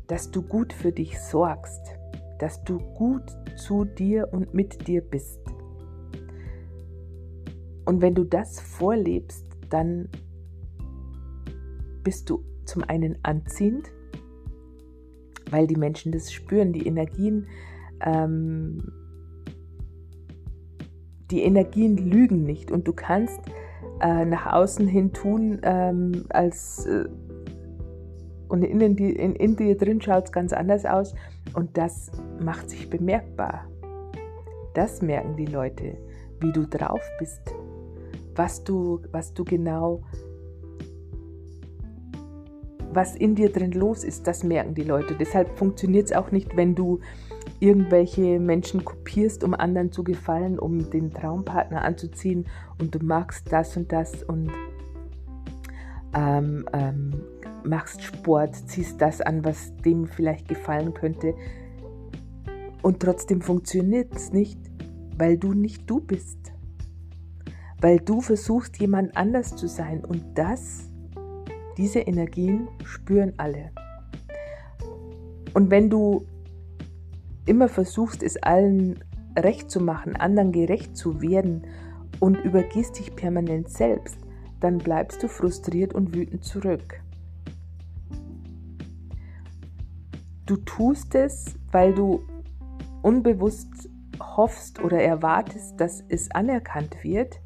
dass du gut für dich sorgst, dass du gut zu dir und mit dir bist. Und wenn du das vorlebst, dann bist du zum einen anziehend, weil die Menschen das spüren, die Energien, ähm, die Energien lügen nicht und du kannst äh, nach außen hin tun, ähm, als äh, und in, die, in, in dir drin schaut es ganz anders aus und das macht sich bemerkbar. Das merken die Leute, wie du drauf bist, was du, was du genau was in dir drin los ist, das merken die Leute. Deshalb funktioniert es auch nicht, wenn du irgendwelche Menschen kopierst, um anderen zu gefallen, um den Traumpartner anzuziehen und du magst das und das und ähm, ähm, machst Sport, ziehst das an, was dem vielleicht gefallen könnte. Und trotzdem funktioniert es nicht, weil du nicht du bist. Weil du versuchst, jemand anders zu sein. Und das diese Energien spüren alle. Und wenn du immer versuchst, es allen recht zu machen, anderen gerecht zu werden und übergehst dich permanent selbst, dann bleibst du frustriert und wütend zurück. Du tust es, weil du unbewusst hoffst oder erwartest, dass es anerkannt wird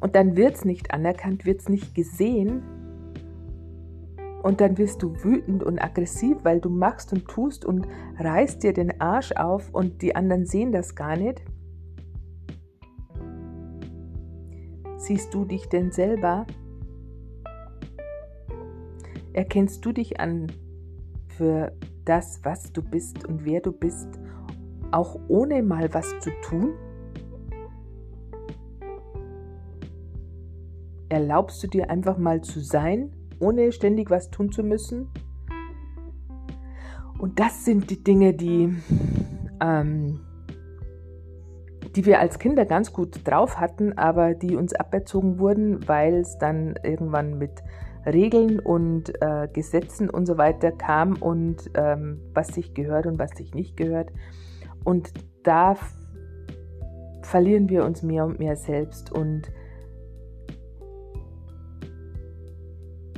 und dann wird es nicht anerkannt, wird es nicht gesehen. Und dann wirst du wütend und aggressiv, weil du machst und tust und reißt dir den Arsch auf und die anderen sehen das gar nicht. Siehst du dich denn selber? Erkennst du dich an für das, was du bist und wer du bist, auch ohne mal was zu tun? Erlaubst du dir einfach mal zu sein, ohne ständig was tun zu müssen? Und das sind die Dinge, die, ähm, die wir als Kinder ganz gut drauf hatten, aber die uns aberzogen wurden, weil es dann irgendwann mit Regeln und äh, Gesetzen und so weiter kam und ähm, was sich gehört und was sich nicht gehört. Und da verlieren wir uns mehr und mehr selbst und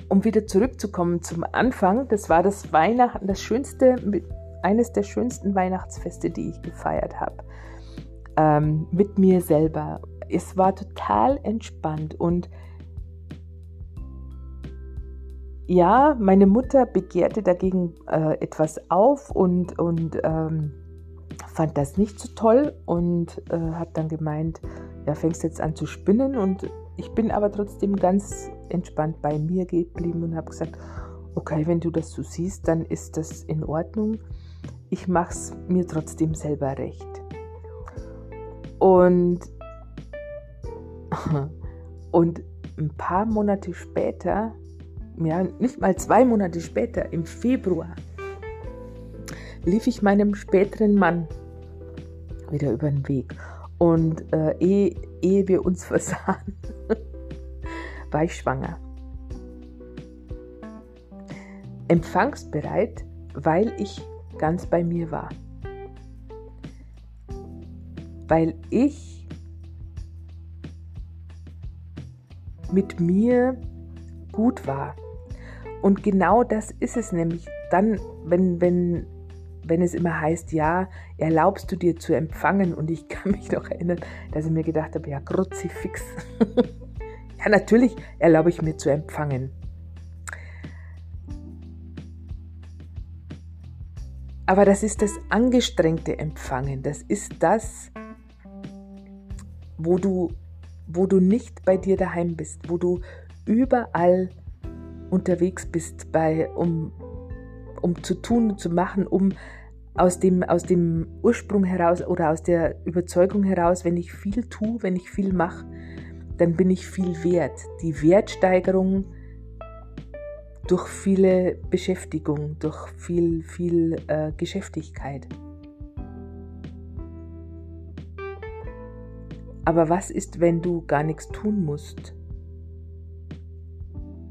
um wieder zurückzukommen zum Anfang, das war das Weihnachten, das schönste, eines der schönsten Weihnachtsfeste, die ich gefeiert habe. Ähm, mit mir selber. Es war total entspannt und ja, meine Mutter begehrte dagegen äh, etwas auf und, und ähm, fand das nicht so toll und äh, hat dann gemeint, ja, fängst jetzt an zu spinnen und ich bin aber trotzdem ganz entspannt bei mir geblieben und habe gesagt, okay, wenn du das so siehst, dann ist das in Ordnung. Ich mache es mir trotzdem selber recht. Und, und ein paar Monate später, ja, nicht mal zwei Monate später, im Februar, lief ich meinem späteren Mann wieder über den Weg. Und äh, ehe, ehe wir uns versahen, war ich schwanger. empfangsbereit, weil ich ganz bei mir war. Weil ich mit mir gut war. Und genau das ist es nämlich dann, wenn, wenn, wenn es immer heißt, ja, erlaubst du dir zu empfangen. Und ich kann mich noch erinnern, dass ich mir gedacht habe, ja, Kruzifix. ja, natürlich erlaube ich mir zu empfangen. Aber das ist das angestrengte Empfangen. Das ist das, wo du, wo du nicht bei dir daheim bist, wo du überall unterwegs bist, bei, um, um zu tun und zu machen, um aus dem, aus dem Ursprung heraus oder aus der Überzeugung heraus, wenn ich viel tue, wenn ich viel mache, dann bin ich viel wert. Die Wertsteigerung durch viele Beschäftigung, durch viel, viel äh, Geschäftigkeit. Aber was ist, wenn du gar nichts tun musst?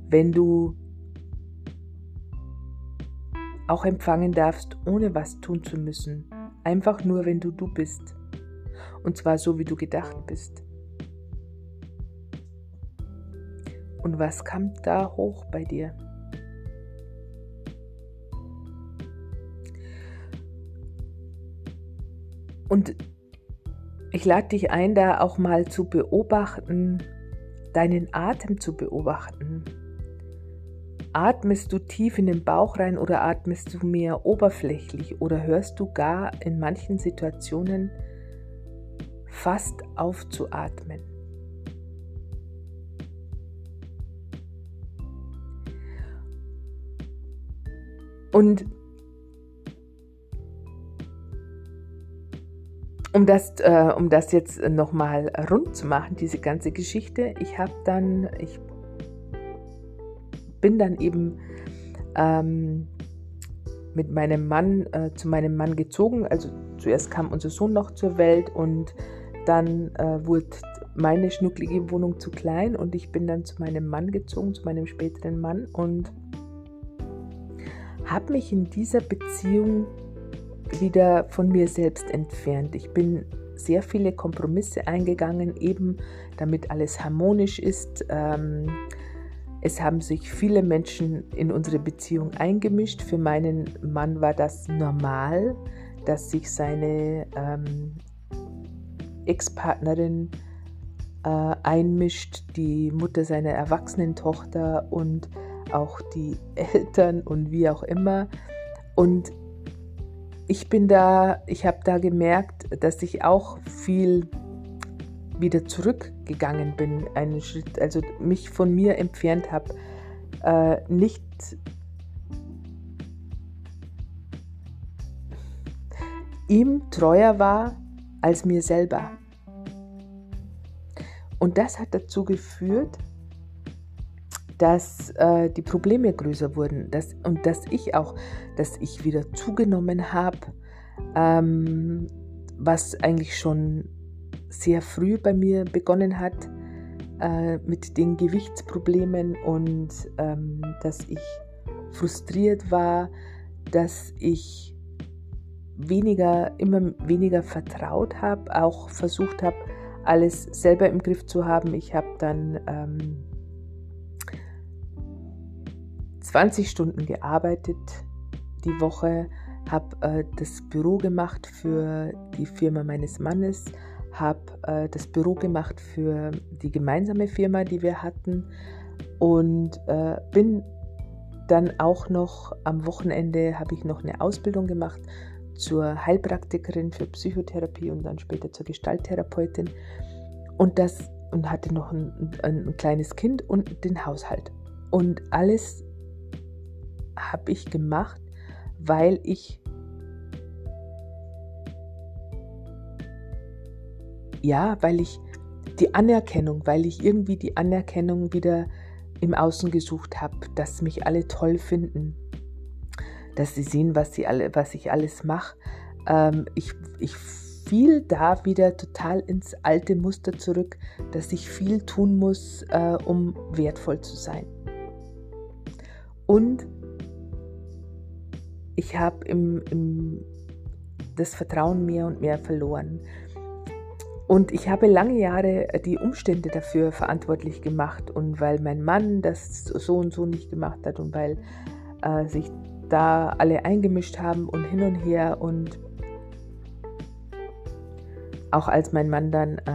Wenn du auch empfangen darfst, ohne was tun zu müssen. Einfach nur, wenn du du bist. Und zwar so, wie du gedacht bist. Und was kam da hoch bei dir? Und ich lade dich ein, da auch mal zu beobachten, deinen Atem zu beobachten. Atmest du tief in den Bauch rein oder atmest du mehr oberflächlich oder hörst du gar in manchen Situationen fast auf zu atmen? Und um das, äh, um das jetzt nochmal rund zu machen, diese ganze Geschichte, ich habe dann, ich bin dann eben ähm, mit meinem Mann äh, zu meinem Mann gezogen. Also zuerst kam unser Sohn noch zur Welt und dann äh, wurde meine schnucklige Wohnung zu klein und ich bin dann zu meinem Mann gezogen, zu meinem späteren Mann und habe mich in dieser Beziehung wieder von mir selbst entfernt. Ich bin sehr viele Kompromisse eingegangen, eben damit alles harmonisch ist. Ähm, es haben sich viele Menschen in unsere Beziehung eingemischt. Für meinen Mann war das normal, dass sich seine ähm, Ex-Partnerin äh, einmischt, die Mutter seiner erwachsenen Tochter und auch die Eltern und wie auch immer. Und ich bin da, ich habe da gemerkt, dass ich auch viel wieder zurückgegangen bin, einen Schritt, also mich von mir entfernt habe, äh, nicht ihm treuer war als mir selber. Und das hat dazu geführt, dass äh, die Probleme größer wurden dass, und dass ich auch, dass ich wieder zugenommen habe, ähm, was eigentlich schon sehr früh bei mir begonnen hat äh, mit den Gewichtsproblemen und ähm, dass ich frustriert war, dass ich weniger, immer weniger vertraut habe, auch versucht habe, alles selber im Griff zu haben. Ich habe dann ähm, 20 Stunden gearbeitet die Woche, habe äh, das Büro gemacht für die Firma meines Mannes, habe äh, das Büro gemacht für die gemeinsame Firma, die wir hatten. Und äh, bin dann auch noch am Wochenende habe ich noch eine Ausbildung gemacht zur Heilpraktikerin für Psychotherapie und dann später zur Gestalttherapeutin. Und das und hatte noch ein, ein kleines Kind und den Haushalt. Und alles habe ich gemacht, weil ich ja, weil ich die Anerkennung, weil ich irgendwie die Anerkennung wieder im Außen gesucht habe, dass mich alle toll finden, dass sie sehen, was, sie alle, was ich alles mache. Ähm, ich, ich fiel da wieder total ins alte Muster zurück, dass ich viel tun muss, äh, um wertvoll zu sein. Und ich habe im, im, das Vertrauen mehr und mehr verloren. Und ich habe lange Jahre die Umstände dafür verantwortlich gemacht und weil mein Mann das so und so nicht gemacht hat und weil äh, sich da alle eingemischt haben und hin und her und auch als mein Mann dann äh,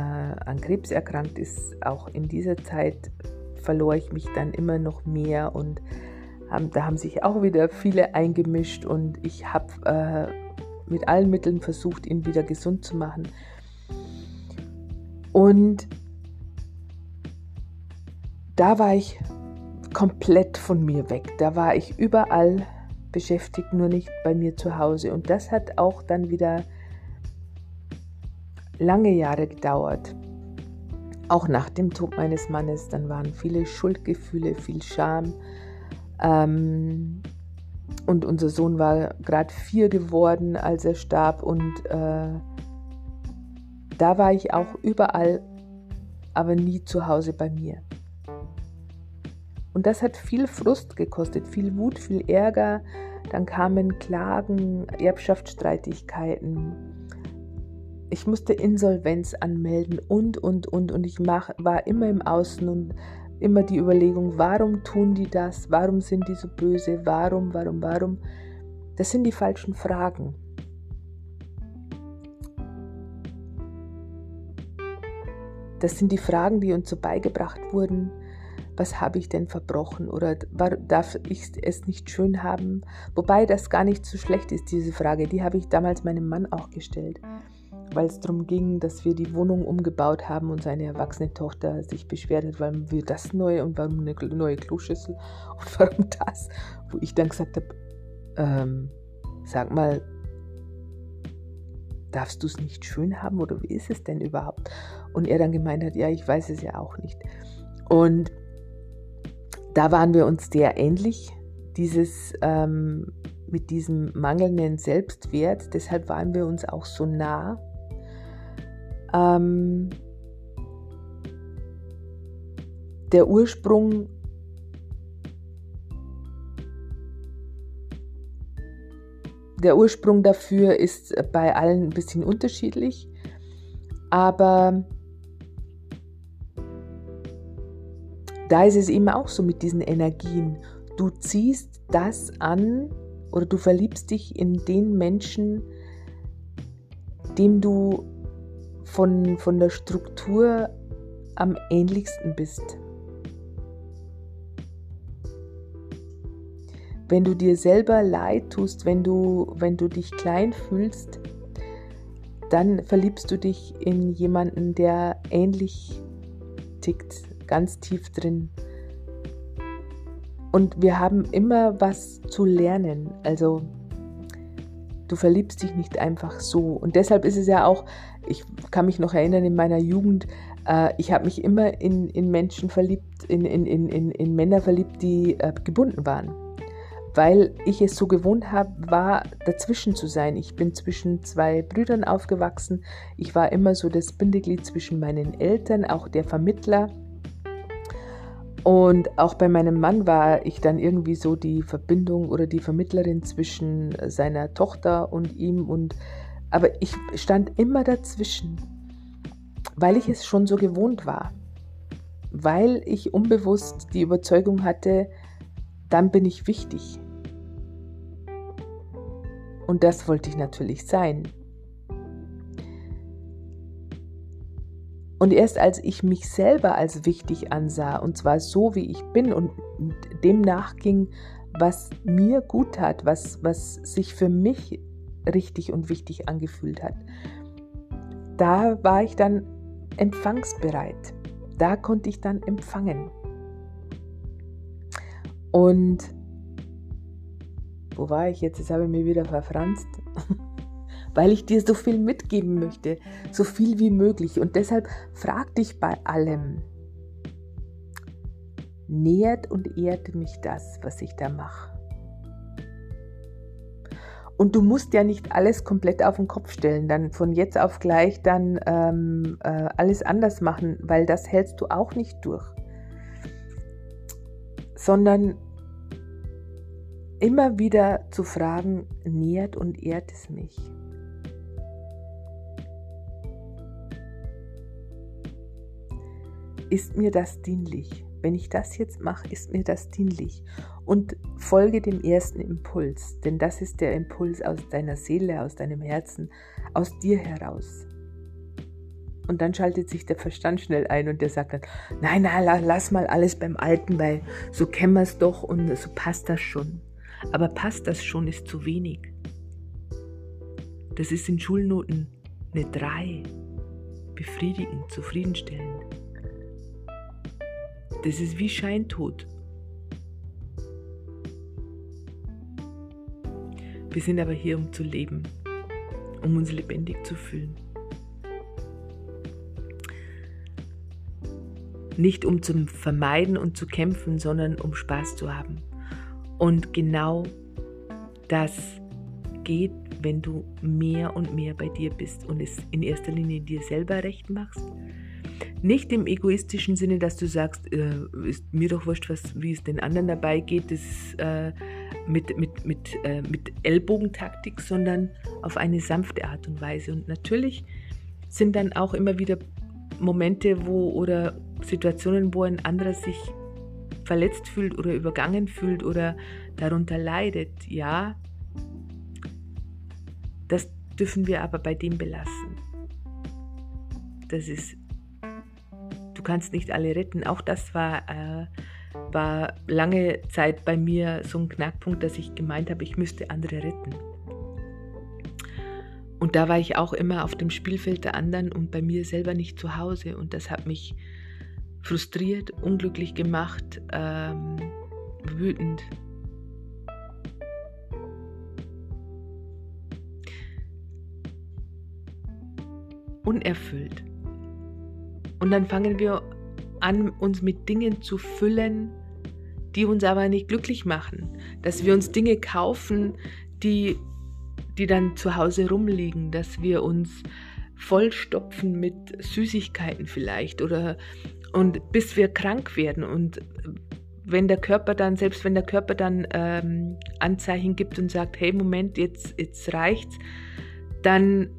an Krebs erkrankt ist, auch in dieser Zeit verlor ich mich dann immer noch mehr und haben, da haben sich auch wieder viele eingemischt und ich habe äh, mit allen Mitteln versucht, ihn wieder gesund zu machen. Und da war ich komplett von mir weg. Da war ich überall beschäftigt, nur nicht bei mir zu Hause. Und das hat auch dann wieder lange Jahre gedauert. Auch nach dem Tod meines Mannes, dann waren viele Schuldgefühle, viel Scham. Ähm, und unser Sohn war gerade vier geworden, als er starb. Und äh, da war ich auch überall, aber nie zu Hause bei mir. Und das hat viel Frust gekostet, viel Wut, viel Ärger. Dann kamen Klagen, Erbschaftsstreitigkeiten. Ich musste Insolvenz anmelden und, und, und. Und ich mach, war immer im Außen und immer die Überlegung, warum tun die das? Warum sind die so böse? Warum, warum, warum? Das sind die falschen Fragen. Das sind die Fragen, die uns so beigebracht wurden, was habe ich denn verbrochen oder darf ich es nicht schön haben? Wobei das gar nicht so schlecht ist, diese Frage. Die habe ich damals meinem Mann auch gestellt, weil es darum ging, dass wir die Wohnung umgebaut haben und seine erwachsene Tochter sich beschwert hat, warum wir das neu und warum eine neue Kloschüssel und warum das, wo ich dann gesagt habe, ähm, sag mal, darfst du es nicht schön haben oder wie ist es denn überhaupt? Und er dann gemeint hat, ja, ich weiß es ja auch nicht. Und da waren wir uns sehr ähnlich, dieses ähm, mit diesem mangelnden Selbstwert. Deshalb waren wir uns auch so nah. Ähm, der Ursprung der Ursprung dafür ist bei allen ein bisschen unterschiedlich, aber da ist es eben auch so mit diesen Energien. Du ziehst das an oder du verliebst dich in den Menschen, dem du von, von der Struktur am ähnlichsten bist. Wenn du dir selber leid tust, wenn du, wenn du dich klein fühlst, dann verliebst du dich in jemanden, der ähnlich tickt ganz tief drin. Und wir haben immer was zu lernen. Also du verliebst dich nicht einfach so. Und deshalb ist es ja auch, ich kann mich noch erinnern in meiner Jugend, äh, ich habe mich immer in, in Menschen verliebt, in, in, in, in Männer verliebt, die äh, gebunden waren. Weil ich es so gewohnt habe, war dazwischen zu sein. Ich bin zwischen zwei Brüdern aufgewachsen. Ich war immer so das Bindeglied zwischen meinen Eltern, auch der Vermittler und auch bei meinem Mann war ich dann irgendwie so die Verbindung oder die Vermittlerin zwischen seiner Tochter und ihm und aber ich stand immer dazwischen, weil ich es schon so gewohnt war. Weil ich unbewusst die Überzeugung hatte, dann bin ich wichtig. Und das wollte ich natürlich sein. Und erst als ich mich selber als wichtig ansah, und zwar so, wie ich bin, und dem nachging, was mir gut hat, was, was sich für mich richtig und wichtig angefühlt hat, da war ich dann empfangsbereit. Da konnte ich dann empfangen. Und wo war ich jetzt? Jetzt habe ich mich wieder verfranst. weil ich dir so viel mitgeben möchte, so viel wie möglich. Und deshalb frag dich bei allem, nährt und ehrt mich das, was ich da mache? Und du musst ja nicht alles komplett auf den Kopf stellen, dann von jetzt auf gleich dann ähm, äh, alles anders machen, weil das hältst du auch nicht durch. Sondern immer wieder zu fragen, nährt und ehrt es mich? Ist mir das dienlich? Wenn ich das jetzt mache, ist mir das dienlich? Und folge dem ersten Impuls, denn das ist der Impuls aus deiner Seele, aus deinem Herzen, aus dir heraus. Und dann schaltet sich der Verstand schnell ein und der sagt dann, nein, nein, lass mal alles beim Alten, weil so kennen wir es doch und so passt das schon. Aber passt das schon ist zu wenig. Das ist in Schulnoten eine 3. Befriedigend, zufriedenstellend. Das ist wie Scheintod. Wir sind aber hier, um zu leben, um uns lebendig zu fühlen. Nicht um zu vermeiden und zu kämpfen, sondern um Spaß zu haben. Und genau das geht, wenn du mehr und mehr bei dir bist und es in erster Linie dir selber recht machst. Nicht im egoistischen Sinne, dass du sagst, äh, ist mir doch wurscht, was, wie es den anderen dabei geht, das äh, mit, mit, mit, äh, mit Ellbogentaktik, sondern auf eine sanfte Art und Weise. Und natürlich sind dann auch immer wieder Momente, wo oder Situationen, wo ein anderer sich verletzt fühlt oder übergangen fühlt oder darunter leidet. Ja, das dürfen wir aber bei dem belassen. Das ist, du kannst nicht alle retten. Auch das war, äh, war lange Zeit bei mir so ein Knackpunkt, dass ich gemeint habe, ich müsste andere retten. Und da war ich auch immer auf dem Spielfeld der anderen und bei mir selber nicht zu Hause. Und das hat mich frustriert, unglücklich gemacht, ähm, wütend. Unerfüllt. Und dann fangen wir an, uns mit Dingen zu füllen, die uns aber nicht glücklich machen. Dass wir uns Dinge kaufen, die die dann zu Hause rumliegen, dass wir uns vollstopfen mit Süßigkeiten vielleicht oder und bis wir krank werden und wenn der Körper dann, selbst wenn der Körper dann ähm, Anzeichen gibt und sagt, hey Moment, jetzt, jetzt reicht's, dann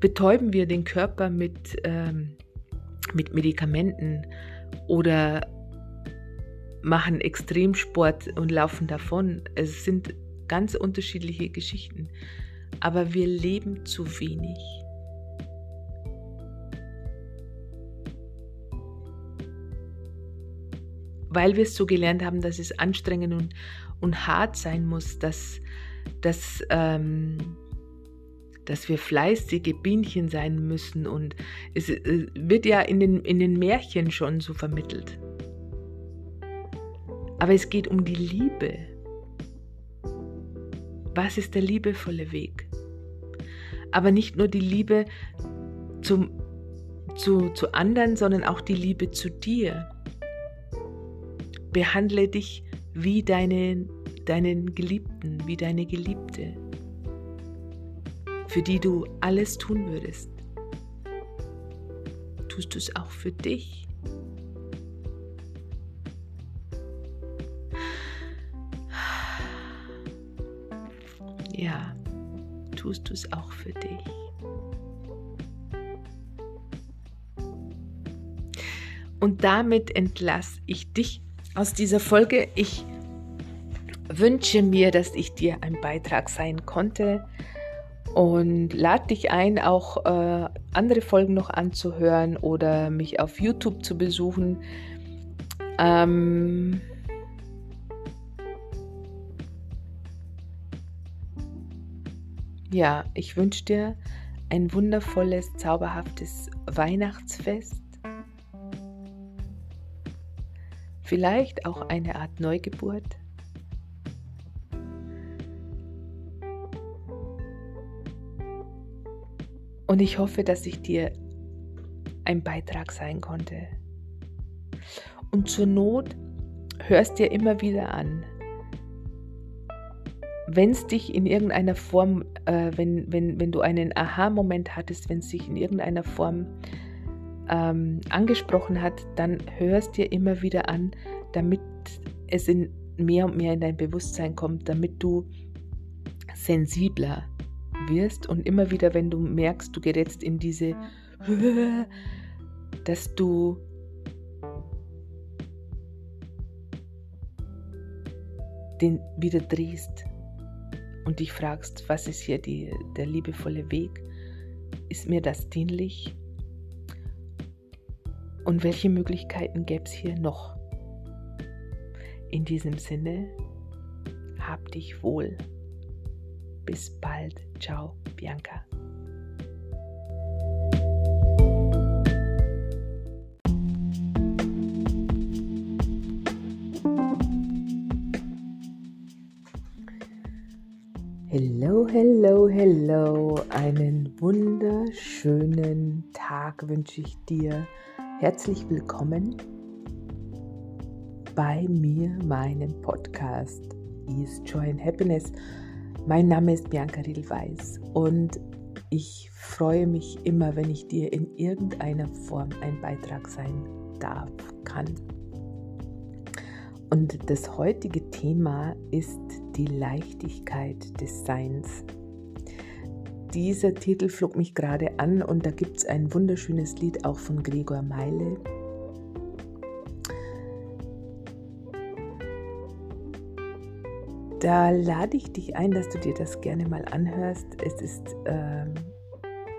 betäuben wir den Körper mit, ähm, mit Medikamenten oder machen Extremsport und laufen davon. Es sind ganz unterschiedliche Geschichten. Aber wir leben zu wenig. Weil wir es so gelernt haben, dass es anstrengend und, und hart sein muss, dass, dass, ähm, dass wir fleißige Bienchen sein müssen. Und es äh, wird ja in den, in den Märchen schon so vermittelt. Aber es geht um die Liebe. Was ist der liebevolle Weg? Aber nicht nur die Liebe zum, zu, zu anderen, sondern auch die Liebe zu dir. Behandle dich wie deine, deinen Geliebten, wie deine Geliebte, für die du alles tun würdest. Tust du es auch für dich? ja, tust du es auch für dich. Und damit entlasse ich dich aus dieser Folge. Ich wünsche mir, dass ich dir ein Beitrag sein konnte und lade dich ein, auch äh, andere Folgen noch anzuhören oder mich auf YouTube zu besuchen. Ähm, Ja, ich wünsche dir ein wundervolles, zauberhaftes Weihnachtsfest. Vielleicht auch eine Art Neugeburt. Und ich hoffe, dass ich dir ein Beitrag sein konnte. Und zur Not hörst dir immer wieder an wenn es dich in irgendeiner Form, äh, wenn, wenn, wenn du einen Aha-Moment hattest, wenn es dich in irgendeiner Form ähm, angesprochen hat, dann hörst dir immer wieder an, damit es in mehr und mehr in dein Bewusstsein kommt, damit du sensibler wirst und immer wieder, wenn du merkst, du gerätst in diese, dass du den wieder drehst und dich fragst, was ist hier die, der liebevolle Weg? Ist mir das dienlich? Und welche Möglichkeiten gäbe es hier noch? In diesem Sinne, hab dich wohl. Bis bald. Ciao, Bianca. Hello, hello, hello. Einen wunderschönen Tag wünsche ich dir. Herzlich willkommen bei mir, meinem Podcast Ease, Joy and Happiness. Mein Name ist Bianca Riedelweiß und ich freue mich immer, wenn ich dir in irgendeiner Form ein Beitrag sein darf, kann. Und das heutige Thema ist die Leichtigkeit des Seins. Dieser Titel flog mich gerade an und da gibt es ein wunderschönes Lied auch von Gregor Meile. Da lade ich dich ein, dass du dir das gerne mal anhörst. Es ist, ähm,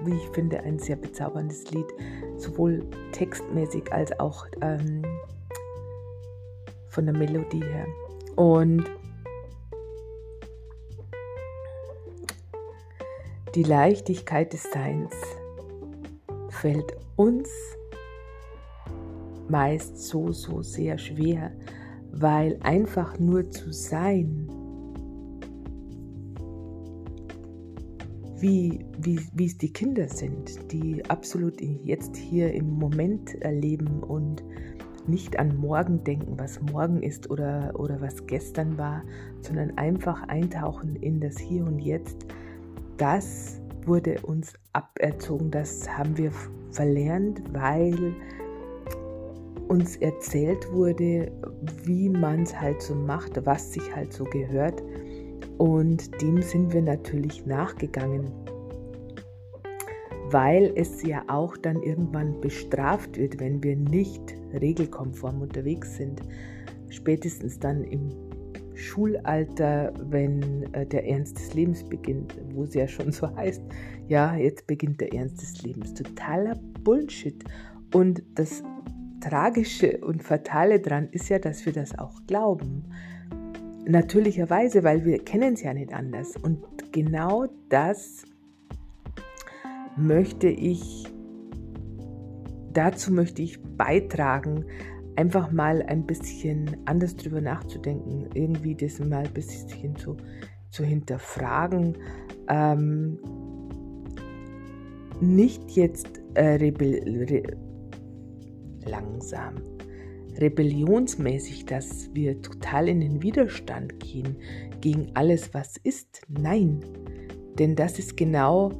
wie ich finde, ein sehr bezauberndes Lied, sowohl textmäßig als auch ähm, von der Melodie her. Und Die Leichtigkeit des Seins fällt uns meist so, so sehr schwer, weil einfach nur zu sein, wie, wie, wie es die Kinder sind, die absolut jetzt hier im Moment erleben und nicht an morgen denken, was morgen ist oder, oder was gestern war, sondern einfach eintauchen in das Hier und Jetzt das wurde uns aberzogen, das haben wir verlernt, weil uns erzählt wurde, wie man es halt so macht, was sich halt so gehört. Und dem sind wir natürlich nachgegangen, weil es ja auch dann irgendwann bestraft wird, wenn wir nicht regelkonform unterwegs sind. Spätestens dann im Schulalter, wenn äh, der Ernst des Lebens beginnt, wo es ja schon so heißt, ja, jetzt beginnt der Ernst des Lebens. Totaler Bullshit. Und das Tragische und Fatale daran ist ja, dass wir das auch glauben. Natürlicherweise, weil wir kennen es ja nicht anders. Und genau das möchte ich, dazu möchte ich beitragen, einfach mal ein bisschen anders drüber nachzudenken, irgendwie das mal ein bisschen zu, zu hinterfragen. Ähm, nicht jetzt äh, rebel re langsam, rebellionsmäßig, dass wir total in den Widerstand gehen gegen alles, was ist. Nein, denn das ist genau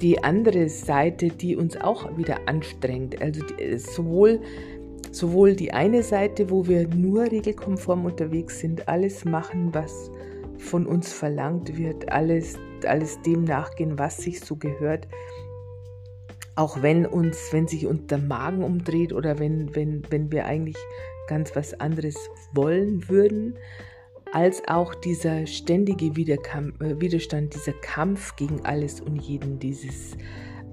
die andere Seite, die uns auch wieder anstrengt. Also die, sowohl, sowohl die eine Seite, wo wir nur regelkonform unterwegs sind, alles machen, was von uns verlangt wird, alles, alles dem nachgehen, was sich so gehört. Auch wenn uns, wenn sich unser Magen umdreht oder wenn, wenn, wenn wir eigentlich ganz was anderes wollen würden, als auch dieser ständige äh, Widerstand, dieser Kampf gegen alles und jeden, dieses,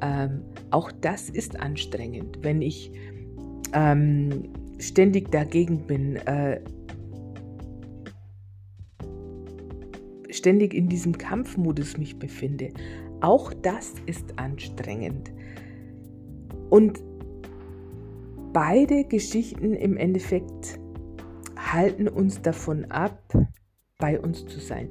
ähm, auch das ist anstrengend, wenn ich ähm, ständig dagegen bin, äh, ständig in diesem Kampfmodus mich befinde. Auch das ist anstrengend. Und beide Geschichten im Endeffekt halten uns davon ab, bei uns zu sein.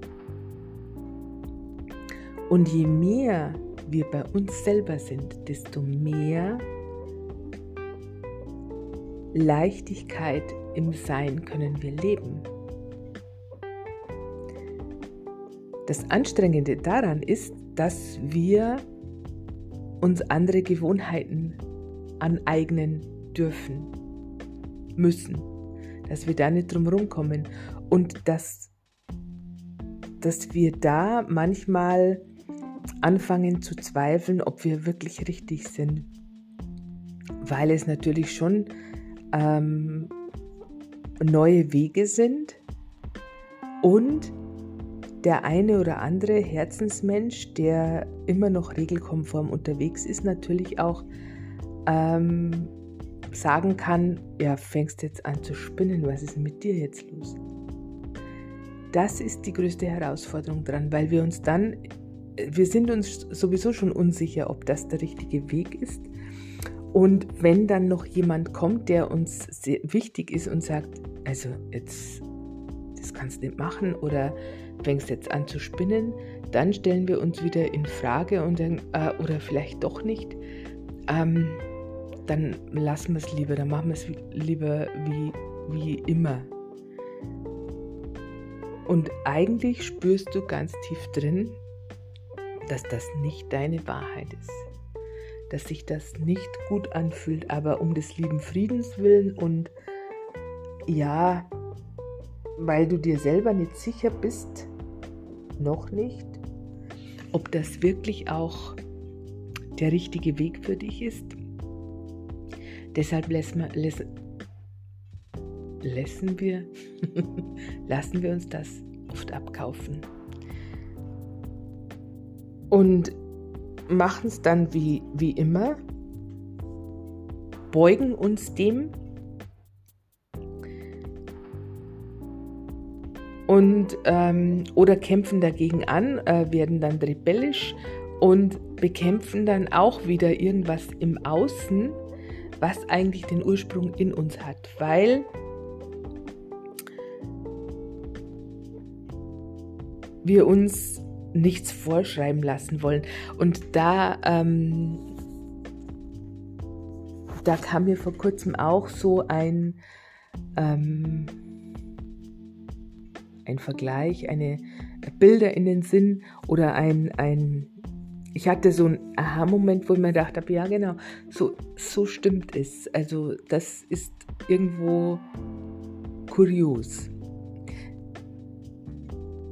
Und je mehr wir bei uns selber sind, desto mehr Leichtigkeit im Sein können wir leben. Das Anstrengende daran ist, dass wir uns andere Gewohnheiten aneignen dürfen, müssen. dass wir da nicht drum rumkommen und dass, dass wir da manchmal anfangen zu zweifeln, ob wir wirklich richtig sind. Weil es natürlich schon ähm, neue Wege sind und der eine oder andere Herzensmensch, der immer noch regelkonform unterwegs ist, natürlich auch ähm, sagen kann, ja, fängst jetzt an zu spinnen, was ist mit dir jetzt los? Das ist die größte Herausforderung dran, weil wir uns dann, wir sind uns sowieso schon unsicher, ob das der richtige Weg ist. Und wenn dann noch jemand kommt, der uns wichtig ist und sagt, also jetzt, das kannst du nicht machen oder fängst jetzt an zu spinnen, dann stellen wir uns wieder in Frage und dann, äh, oder vielleicht doch nicht. Ähm, dann lassen wir es lieber, dann machen wir es lieber wie, wie immer. Und eigentlich spürst du ganz tief drin, dass das nicht deine Wahrheit ist. Dass sich das nicht gut anfühlt, aber um des lieben Friedens willen und ja, weil du dir selber nicht sicher bist, noch nicht, ob das wirklich auch der richtige Weg für dich ist, Deshalb lassen wir, lassen wir, uns das oft abkaufen. Und machen es dann wie, wie immer, beugen uns dem? Und ähm, oder kämpfen dagegen an, äh, werden dann rebellisch und bekämpfen dann auch wieder irgendwas im Außen, was eigentlich den Ursprung in uns hat, weil wir uns nichts vorschreiben lassen wollen. Und da, ähm, da kam mir vor kurzem auch so ein, ähm, ein Vergleich, eine Bilder in den Sinn oder ein, ein ich hatte so einen Aha-Moment, wo ich mir gedacht habe, ja genau, so, so stimmt es. Also das ist irgendwo kurios.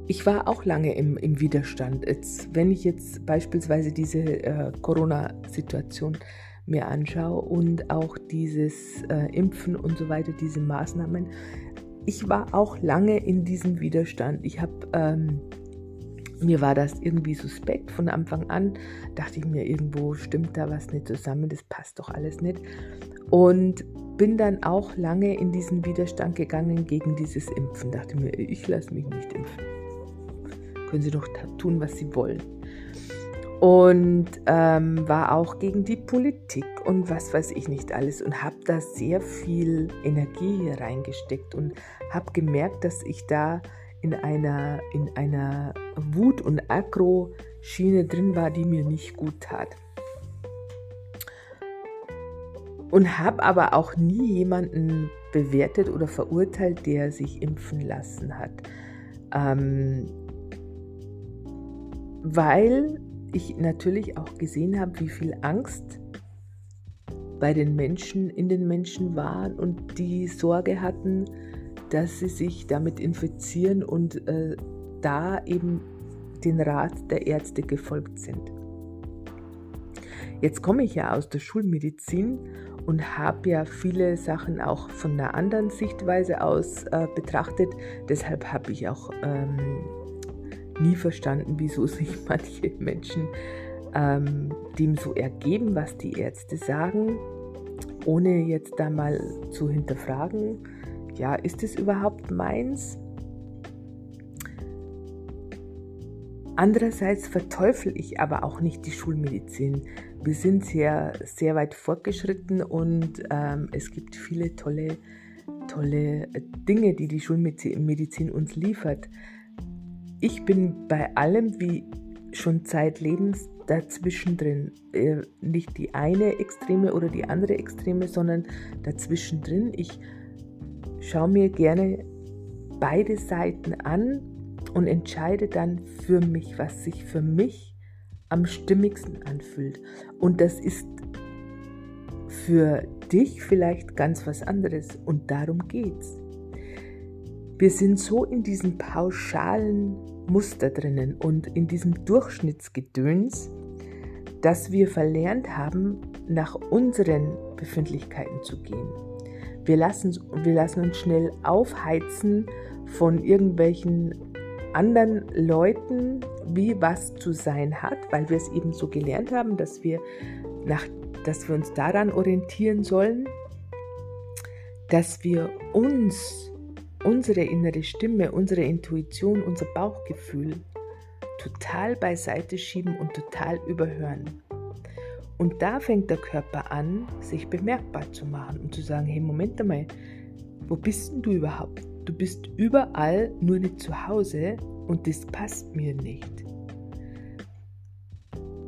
Ich war auch lange im, im Widerstand. Jetzt, wenn ich jetzt beispielsweise diese äh, Corona-Situation mir anschaue und auch dieses äh, Impfen und so weiter, diese Maßnahmen, ich war auch lange in diesem Widerstand. Ich habe ähm, mir war das irgendwie suspekt von Anfang an. Dachte ich mir, irgendwo stimmt da was nicht zusammen, das passt doch alles nicht. Und bin dann auch lange in diesen Widerstand gegangen gegen dieses Impfen. Dachte mir, ich lasse mich nicht impfen. Können Sie doch tun, was Sie wollen. Und ähm, war auch gegen die Politik und was weiß ich nicht alles und habe da sehr viel Energie hier reingesteckt und habe gemerkt, dass ich da in einer, in einer Wut- und Agro-Schiene drin war, die mir nicht gut tat. Und habe aber auch nie jemanden bewertet oder verurteilt, der sich impfen lassen hat. Ähm, weil ich natürlich auch gesehen habe, wie viel Angst bei den Menschen, in den Menschen war und die Sorge hatten, dass sie sich damit infizieren und äh, da eben den Rat der Ärzte gefolgt sind. Jetzt komme ich ja aus der Schulmedizin und habe ja viele Sachen auch von einer anderen Sichtweise aus äh, betrachtet. Deshalb habe ich auch ähm, nie verstanden, wieso sich manche Menschen ähm, dem so ergeben, was die Ärzte sagen, ohne jetzt da mal zu hinterfragen, ja, ist es überhaupt meins? Andererseits verteufel ich aber auch nicht die Schulmedizin. Wir sind sehr, sehr weit fortgeschritten und ähm, es gibt viele tolle, tolle Dinge, die die Schulmedizin uns liefert. Ich bin bei allem wie schon zeitlebens dazwischen drin. Äh, nicht die eine Extreme oder die andere Extreme, sondern dazwischen drin. Ich schaue mir gerne beide Seiten an und entscheide dann für mich, was sich für mich am stimmigsten anfühlt. Und das ist für dich vielleicht ganz was anderes und darum geht's. Wir sind so in diesem pauschalen Muster drinnen und in diesem Durchschnittsgedöns, dass wir verlernt haben, nach unseren Befindlichkeiten zu gehen. Wir lassen, wir lassen uns schnell aufheizen von irgendwelchen anderen Leuten, wie was zu sein hat, weil wir es eben so gelernt haben, dass wir, nach, dass wir uns daran orientieren sollen, dass wir uns, unsere innere Stimme, unsere Intuition, unser Bauchgefühl total beiseite schieben und total überhören. Und da fängt der Körper an, sich bemerkbar zu machen und zu sagen, hey, Moment einmal, wo bist denn du überhaupt? Du bist überall, nur nicht zu Hause und das passt mir nicht.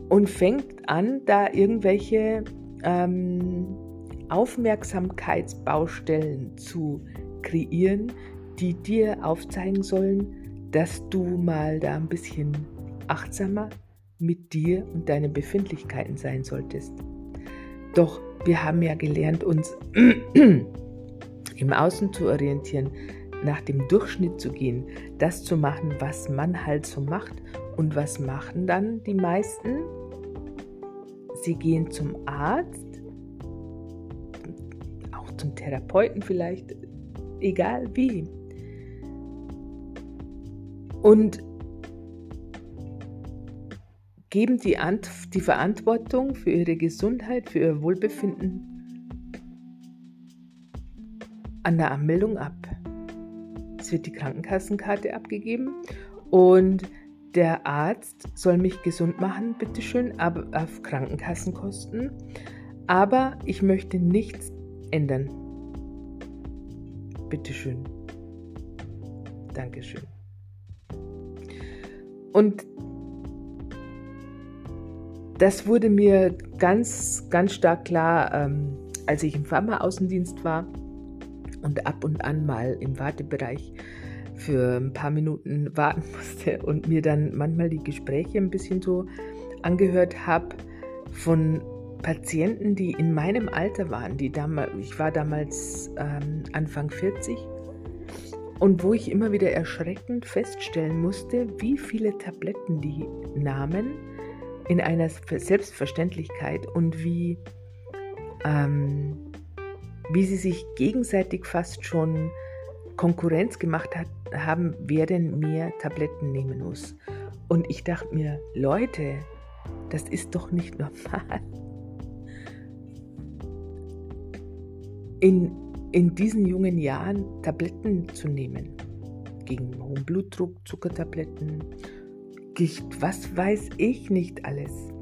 Und fängt an, da irgendwelche ähm, Aufmerksamkeitsbaustellen zu kreieren, die dir aufzeigen sollen, dass du mal da ein bisschen achtsamer mit dir und deinen Befindlichkeiten sein solltest. Doch wir haben ja gelernt, uns im Außen zu orientieren, nach dem Durchschnitt zu gehen, das zu machen, was man halt so macht. Und was machen dann die meisten? Sie gehen zum Arzt, auch zum Therapeuten vielleicht, egal wie. Und geben die, Ant die Verantwortung für ihre Gesundheit, für ihr Wohlbefinden an der Anmeldung ab. Es wird die Krankenkassenkarte abgegeben und der Arzt soll mich gesund machen, bitteschön, aber auf Krankenkassenkosten. Aber ich möchte nichts ändern. Bitteschön. Dankeschön. Und das wurde mir ganz, ganz stark klar, ähm, als ich im Pharma-Außendienst war und ab und an mal im Wartebereich für ein paar Minuten warten musste und mir dann manchmal die Gespräche ein bisschen so angehört habe von Patienten, die in meinem Alter waren, die damals, ich war damals ähm, Anfang 40 und wo ich immer wieder erschreckend feststellen musste, wie viele Tabletten die nahmen in einer Selbstverständlichkeit und wie ähm, wie sie sich gegenseitig fast schon Konkurrenz gemacht hat, haben, wer denn mehr Tabletten nehmen muss. Und ich dachte mir, Leute, das ist doch nicht normal. In, in diesen jungen Jahren Tabletten zu nehmen. Gegen hohen Blutdruck, Zuckertabletten, was weiß ich nicht alles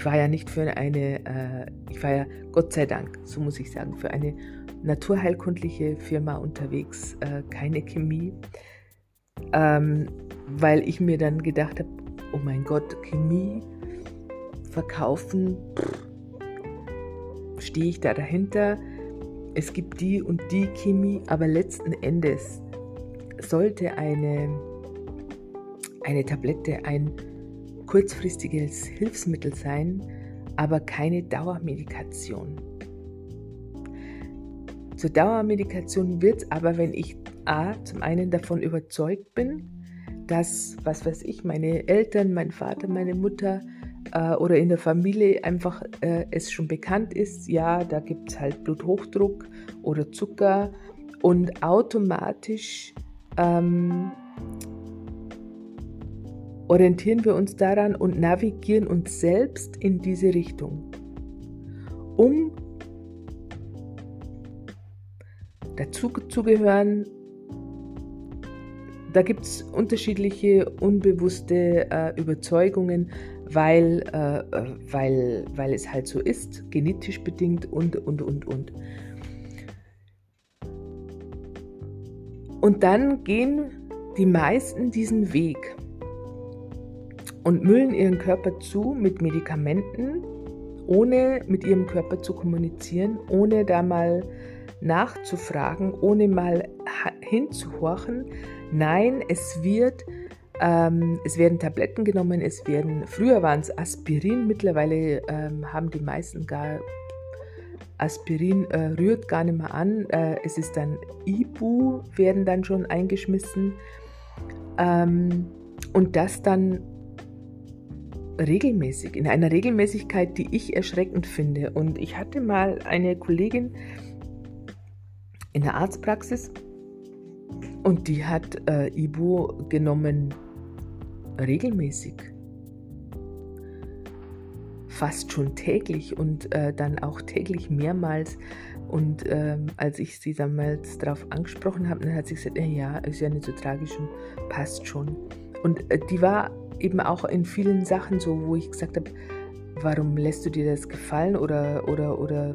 ich war ja nicht für eine, äh, ich war ja Gott sei Dank, so muss ich sagen, für eine naturheilkundliche Firma unterwegs, äh, keine Chemie, ähm, weil ich mir dann gedacht habe, oh mein Gott, Chemie verkaufen, stehe ich da dahinter? Es gibt die und die Chemie, aber letzten Endes sollte eine, eine Tablette ein kurzfristiges Hilfsmittel sein, aber keine Dauermedikation. Zur Dauermedikation wird es aber, wenn ich A, zum einen davon überzeugt bin, dass, was weiß ich, meine Eltern, mein Vater, meine Mutter äh, oder in der Familie einfach äh, es schon bekannt ist, ja, da gibt es halt Bluthochdruck oder Zucker und automatisch ähm, orientieren wir uns daran und navigieren uns selbst in diese Richtung, um dazu zu gehören. Da gibt es unterschiedliche unbewusste äh, Überzeugungen, weil, äh, weil, weil es halt so ist, genetisch bedingt und, und, und, und. Und dann gehen die meisten diesen Weg und müllen ihren Körper zu mit Medikamenten, ohne mit ihrem Körper zu kommunizieren, ohne da mal nachzufragen, ohne mal hinzuhorchen. Nein, es wird, ähm, es werden Tabletten genommen, es werden, früher waren es Aspirin, mittlerweile ähm, haben die meisten gar Aspirin äh, rührt gar nicht mehr an. Äh, es ist dann Ibu, werden dann schon eingeschmissen. Ähm, und das dann regelmäßig, in einer Regelmäßigkeit, die ich erschreckend finde. Und ich hatte mal eine Kollegin in der Arztpraxis und die hat äh, Ibu genommen regelmäßig. Fast schon täglich und äh, dann auch täglich mehrmals. Und ähm, als ich sie damals darauf angesprochen habe, dann hat sie gesagt, ja, ist ja nicht so tragisch und passt schon. Und äh, die war eben auch in vielen Sachen so, wo ich gesagt habe, warum lässt du dir das gefallen oder oder oder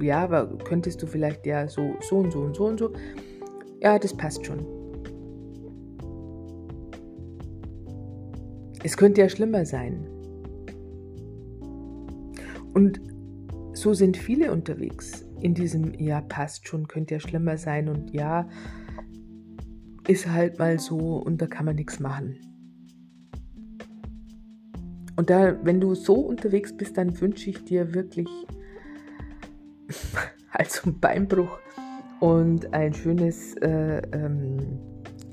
ja, könntest du vielleicht ja so so und so und so und so. Ja, das passt schon. Es könnte ja schlimmer sein. Und so sind viele unterwegs in diesem Ja, passt schon, könnte ja schlimmer sein und ja, ist halt mal so und da kann man nichts machen. Und da, wenn du so unterwegs bist, dann wünsche ich dir wirklich also einen Beinbruch und ein schönes äh, ähm,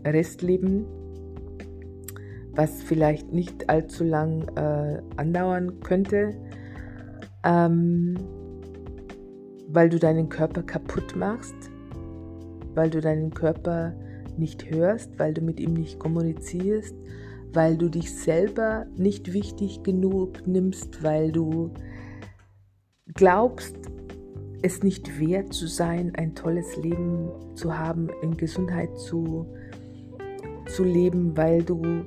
Restleben, was vielleicht nicht allzu lang äh, andauern könnte, ähm, weil du deinen Körper kaputt machst, weil du deinen Körper nicht hörst, weil du mit ihm nicht kommunizierst, weil du dich selber nicht wichtig genug nimmst, weil du glaubst, es nicht wert zu sein, ein tolles Leben zu haben, in Gesundheit zu, zu leben, weil du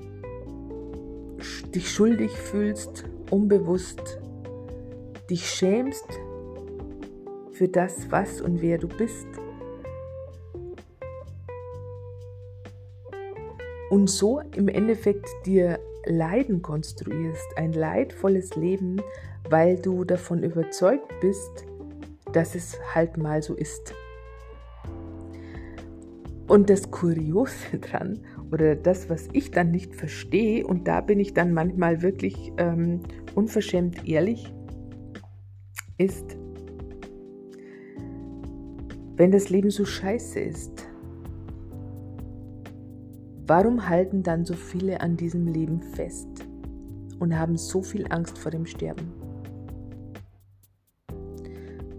dich schuldig fühlst, unbewusst dich schämst für das, was und wer du bist. Und so im Endeffekt dir Leiden konstruierst, ein leidvolles Leben, weil du davon überzeugt bist, dass es halt mal so ist. Und das Kuriose dran, oder das, was ich dann nicht verstehe, und da bin ich dann manchmal wirklich ähm, unverschämt ehrlich, ist, wenn das Leben so scheiße ist, Warum halten dann so viele an diesem Leben fest und haben so viel Angst vor dem Sterben?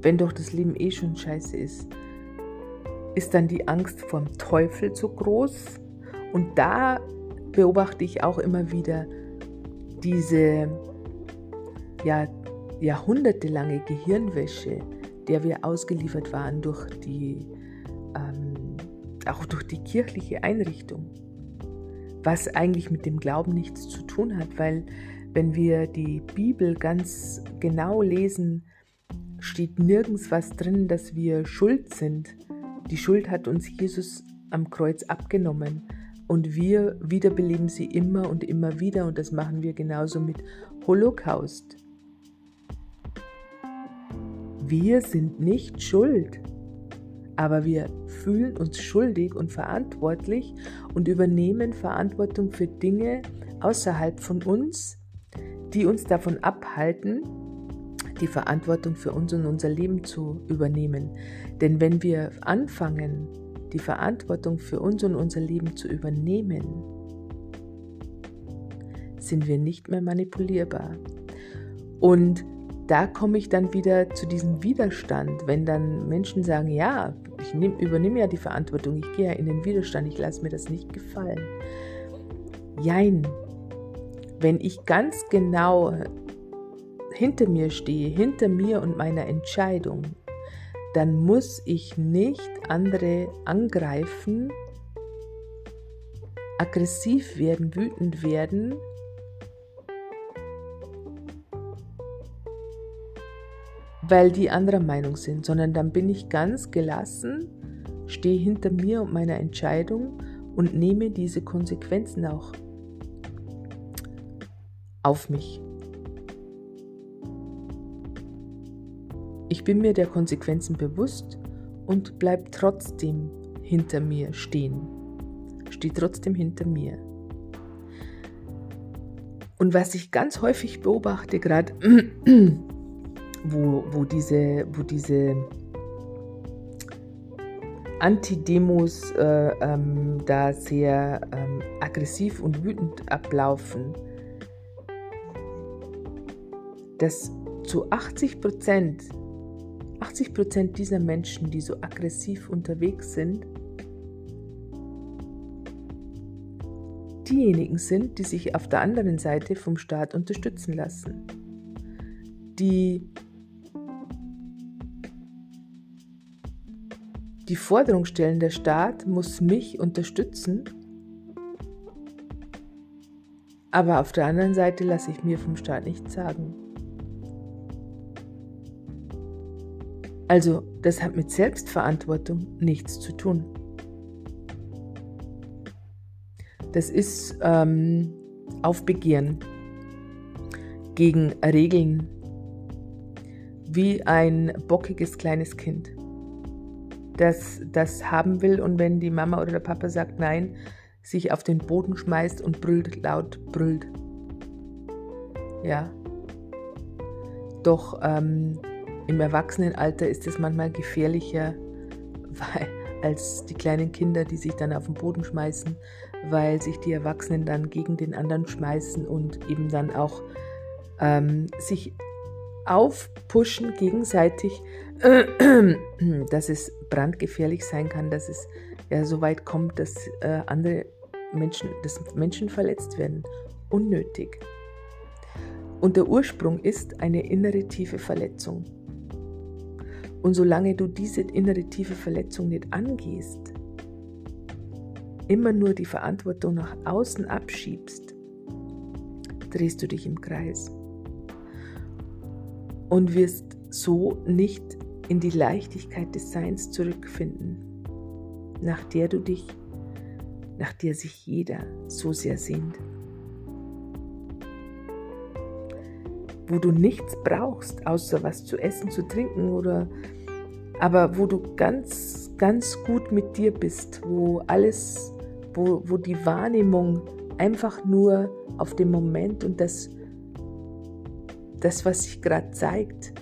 Wenn doch das Leben eh schon scheiße ist, ist dann die Angst vom Teufel zu groß? Und da beobachte ich auch immer wieder diese ja, jahrhundertelange Gehirnwäsche, der wir ausgeliefert waren durch die, ähm, auch durch die kirchliche Einrichtung was eigentlich mit dem Glauben nichts zu tun hat, weil wenn wir die Bibel ganz genau lesen, steht nirgends was drin, dass wir schuld sind. Die Schuld hat uns Jesus am Kreuz abgenommen und wir wiederbeleben sie immer und immer wieder und das machen wir genauso mit Holocaust. Wir sind nicht schuld aber wir fühlen uns schuldig und verantwortlich und übernehmen Verantwortung für Dinge außerhalb von uns, die uns davon abhalten, die Verantwortung für uns und unser Leben zu übernehmen. Denn wenn wir anfangen, die Verantwortung für uns und unser Leben zu übernehmen, sind wir nicht mehr manipulierbar. Und da komme ich dann wieder zu diesem Widerstand, wenn dann Menschen sagen, ja, ich nehm, übernehme ja die Verantwortung, ich gehe ja in den Widerstand, ich lasse mir das nicht gefallen. Jein, wenn ich ganz genau hinter mir stehe, hinter mir und meiner Entscheidung, dann muss ich nicht andere angreifen, aggressiv werden, wütend werden, weil die anderer Meinung sind, sondern dann bin ich ganz gelassen, stehe hinter mir und meiner Entscheidung und nehme diese Konsequenzen auch auf mich. Ich bin mir der Konsequenzen bewusst und bleib trotzdem hinter mir stehen. Stehe trotzdem hinter mir. Und was ich ganz häufig beobachte, gerade wo, wo diese, wo diese Anti-Demos äh, ähm, da sehr ähm, aggressiv und wütend ablaufen, dass zu 80 Prozent, 80 Prozent dieser Menschen, die so aggressiv unterwegs sind, diejenigen sind, die sich auf der anderen Seite vom Staat unterstützen lassen, die die Forderung stellen, der Staat muss mich unterstützen, aber auf der anderen Seite lasse ich mir vom Staat nichts sagen. Also, das hat mit Selbstverantwortung nichts zu tun. Das ist ähm, Aufbegehren gegen Regeln wie ein bockiges kleines Kind, das das haben will und wenn die Mama oder der Papa sagt nein, sich auf den Boden schmeißt und brüllt laut, brüllt. Ja. Doch ähm, im Erwachsenenalter ist es manchmal gefährlicher weil, als die kleinen Kinder, die sich dann auf den Boden schmeißen, weil sich die Erwachsenen dann gegen den anderen schmeißen und eben dann auch ähm, sich aufpushen gegenseitig, dass es brandgefährlich sein kann, dass es ja so weit kommt, dass äh, andere Menschen, dass Menschen verletzt werden. Unnötig. Und der Ursprung ist eine innere tiefe Verletzung. Und solange du diese innere tiefe Verletzung nicht angehst, immer nur die Verantwortung nach außen abschiebst, drehst du dich im Kreis und wirst so nicht in die Leichtigkeit des Seins zurückfinden, nach der du dich, nach der sich jeder so sehr sehnt. wo du nichts brauchst, außer was zu essen, zu trinken oder aber wo du ganz, ganz gut mit dir bist, wo alles, wo, wo die Wahrnehmung einfach nur auf den Moment und das, das was sich gerade zeigt,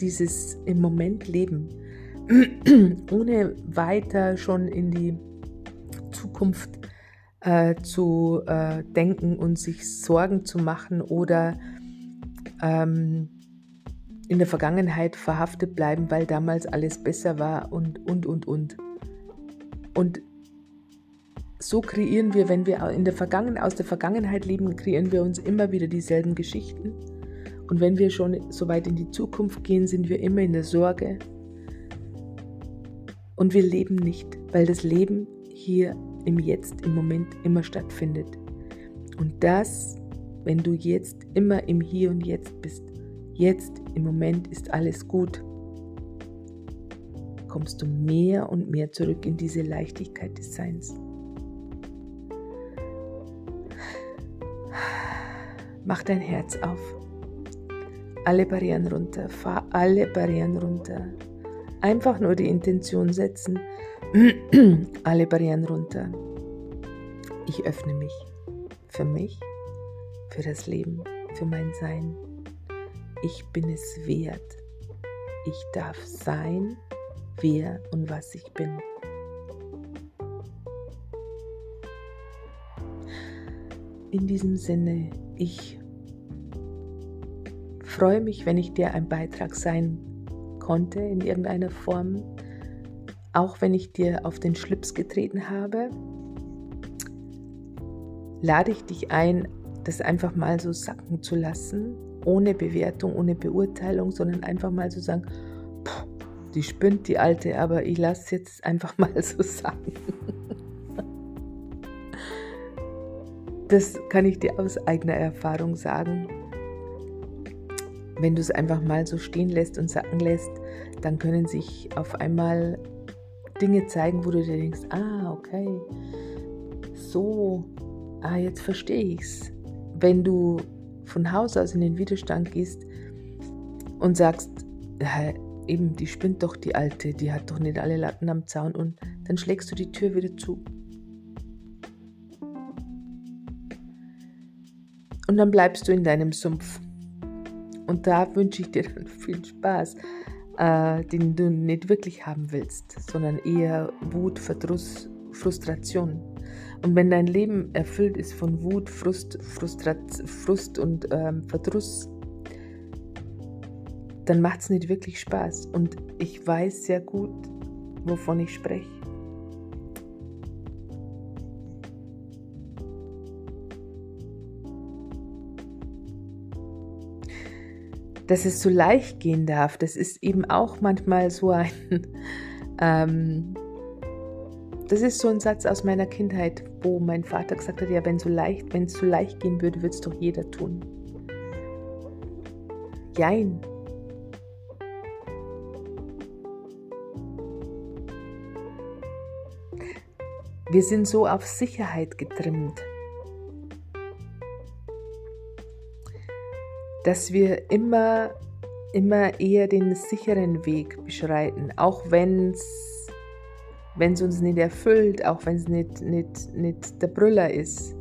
dieses im Moment leben, ohne weiter schon in die Zukunft äh, zu äh, denken und sich Sorgen zu machen oder ähm, in der Vergangenheit verhaftet bleiben, weil damals alles besser war und, und, und, und. Und so kreieren wir, wenn wir in der aus der Vergangenheit leben, kreieren wir uns immer wieder dieselben Geschichten. Und wenn wir schon so weit in die Zukunft gehen, sind wir immer in der Sorge. Und wir leben nicht, weil das Leben hier im Jetzt, im Moment immer stattfindet. Und das wenn du jetzt immer im Hier und Jetzt bist. Jetzt, im Moment ist alles gut. Kommst du mehr und mehr zurück in diese Leichtigkeit des Seins. Mach dein Herz auf. Alle Barrieren runter. Fahr alle Barrieren runter. Einfach nur die Intention setzen. alle Barrieren runter. Ich öffne mich. Für mich für das Leben, für mein Sein. Ich bin es wert. Ich darf sein, wer und was ich bin. In diesem Sinne, ich freue mich, wenn ich dir ein Beitrag sein konnte in irgendeiner Form, auch wenn ich dir auf den Schlips getreten habe. Lade ich dich ein, das einfach mal so sacken zu lassen, ohne Bewertung, ohne Beurteilung, sondern einfach mal zu sagen, die spinnt die alte, aber ich lasse es jetzt einfach mal so sagen. Das kann ich dir aus eigener Erfahrung sagen. Wenn du es einfach mal so stehen lässt und sacken lässt, dann können sich auf einmal Dinge zeigen, wo du dir denkst, ah, okay, so, ah, jetzt verstehe ich es wenn du von Haus aus in den Widerstand gehst und sagst, eben, die spinnt doch die Alte, die hat doch nicht alle Latten am Zaun und dann schlägst du die Tür wieder zu. Und dann bleibst du in deinem Sumpf. Und da wünsche ich dir dann viel Spaß, äh, den du nicht wirklich haben willst, sondern eher Wut, Verdruss, Frustration. Und wenn dein Leben erfüllt ist von Wut, Frust, Frustrat, Frust und ähm, Verdruss, dann macht es nicht wirklich Spaß. Und ich weiß sehr gut, wovon ich spreche. Dass es so leicht gehen darf, das ist eben auch manchmal so ein ähm, das ist so ein Satz aus meiner Kindheit, wo mein Vater gesagt hat, ja, wenn so leicht, wenn es so leicht gehen würde, würde es doch jeder tun. Jein. Wir sind so auf Sicherheit getrimmt, dass wir immer, immer eher den sicheren Weg beschreiten, auch wenn es uns nicht erfüllt, auch wenn es nicht, nicht, nicht der Brüller ist.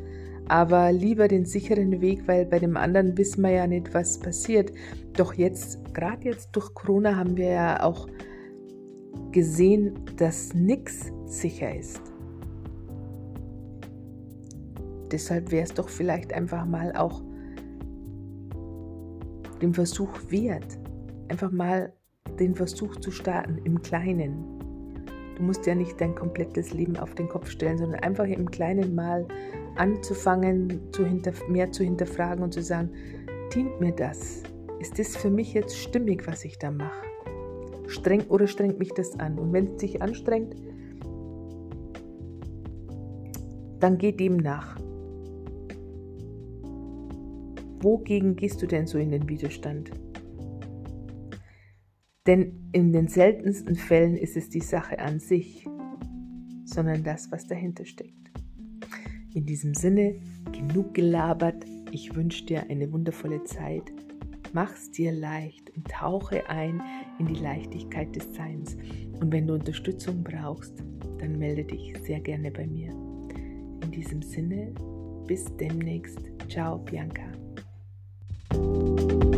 Aber lieber den sicheren Weg, weil bei dem anderen wissen wir ja nicht, was passiert. Doch jetzt, gerade jetzt durch Corona, haben wir ja auch gesehen, dass nichts sicher ist. Deshalb wäre es doch vielleicht einfach mal auch dem Versuch wert, einfach mal den Versuch zu starten im Kleinen. Du musst ja nicht dein komplettes Leben auf den Kopf stellen, sondern einfach im kleinen Mal anzufangen, zu mehr zu hinterfragen und zu sagen, dient mir das? Ist das für mich jetzt stimmig, was ich da mache? Streng oder strengt mich das an? Und wenn es dich anstrengt, dann geh dem nach. Wogegen gehst du denn so in den Widerstand? Denn in den seltensten Fällen ist es die Sache an sich, sondern das, was dahinter steckt. In diesem Sinne, genug gelabert. Ich wünsche dir eine wundervolle Zeit. Mach's dir leicht und tauche ein in die Leichtigkeit des Seins. Und wenn du Unterstützung brauchst, dann melde dich sehr gerne bei mir. In diesem Sinne, bis demnächst. Ciao, Bianca. you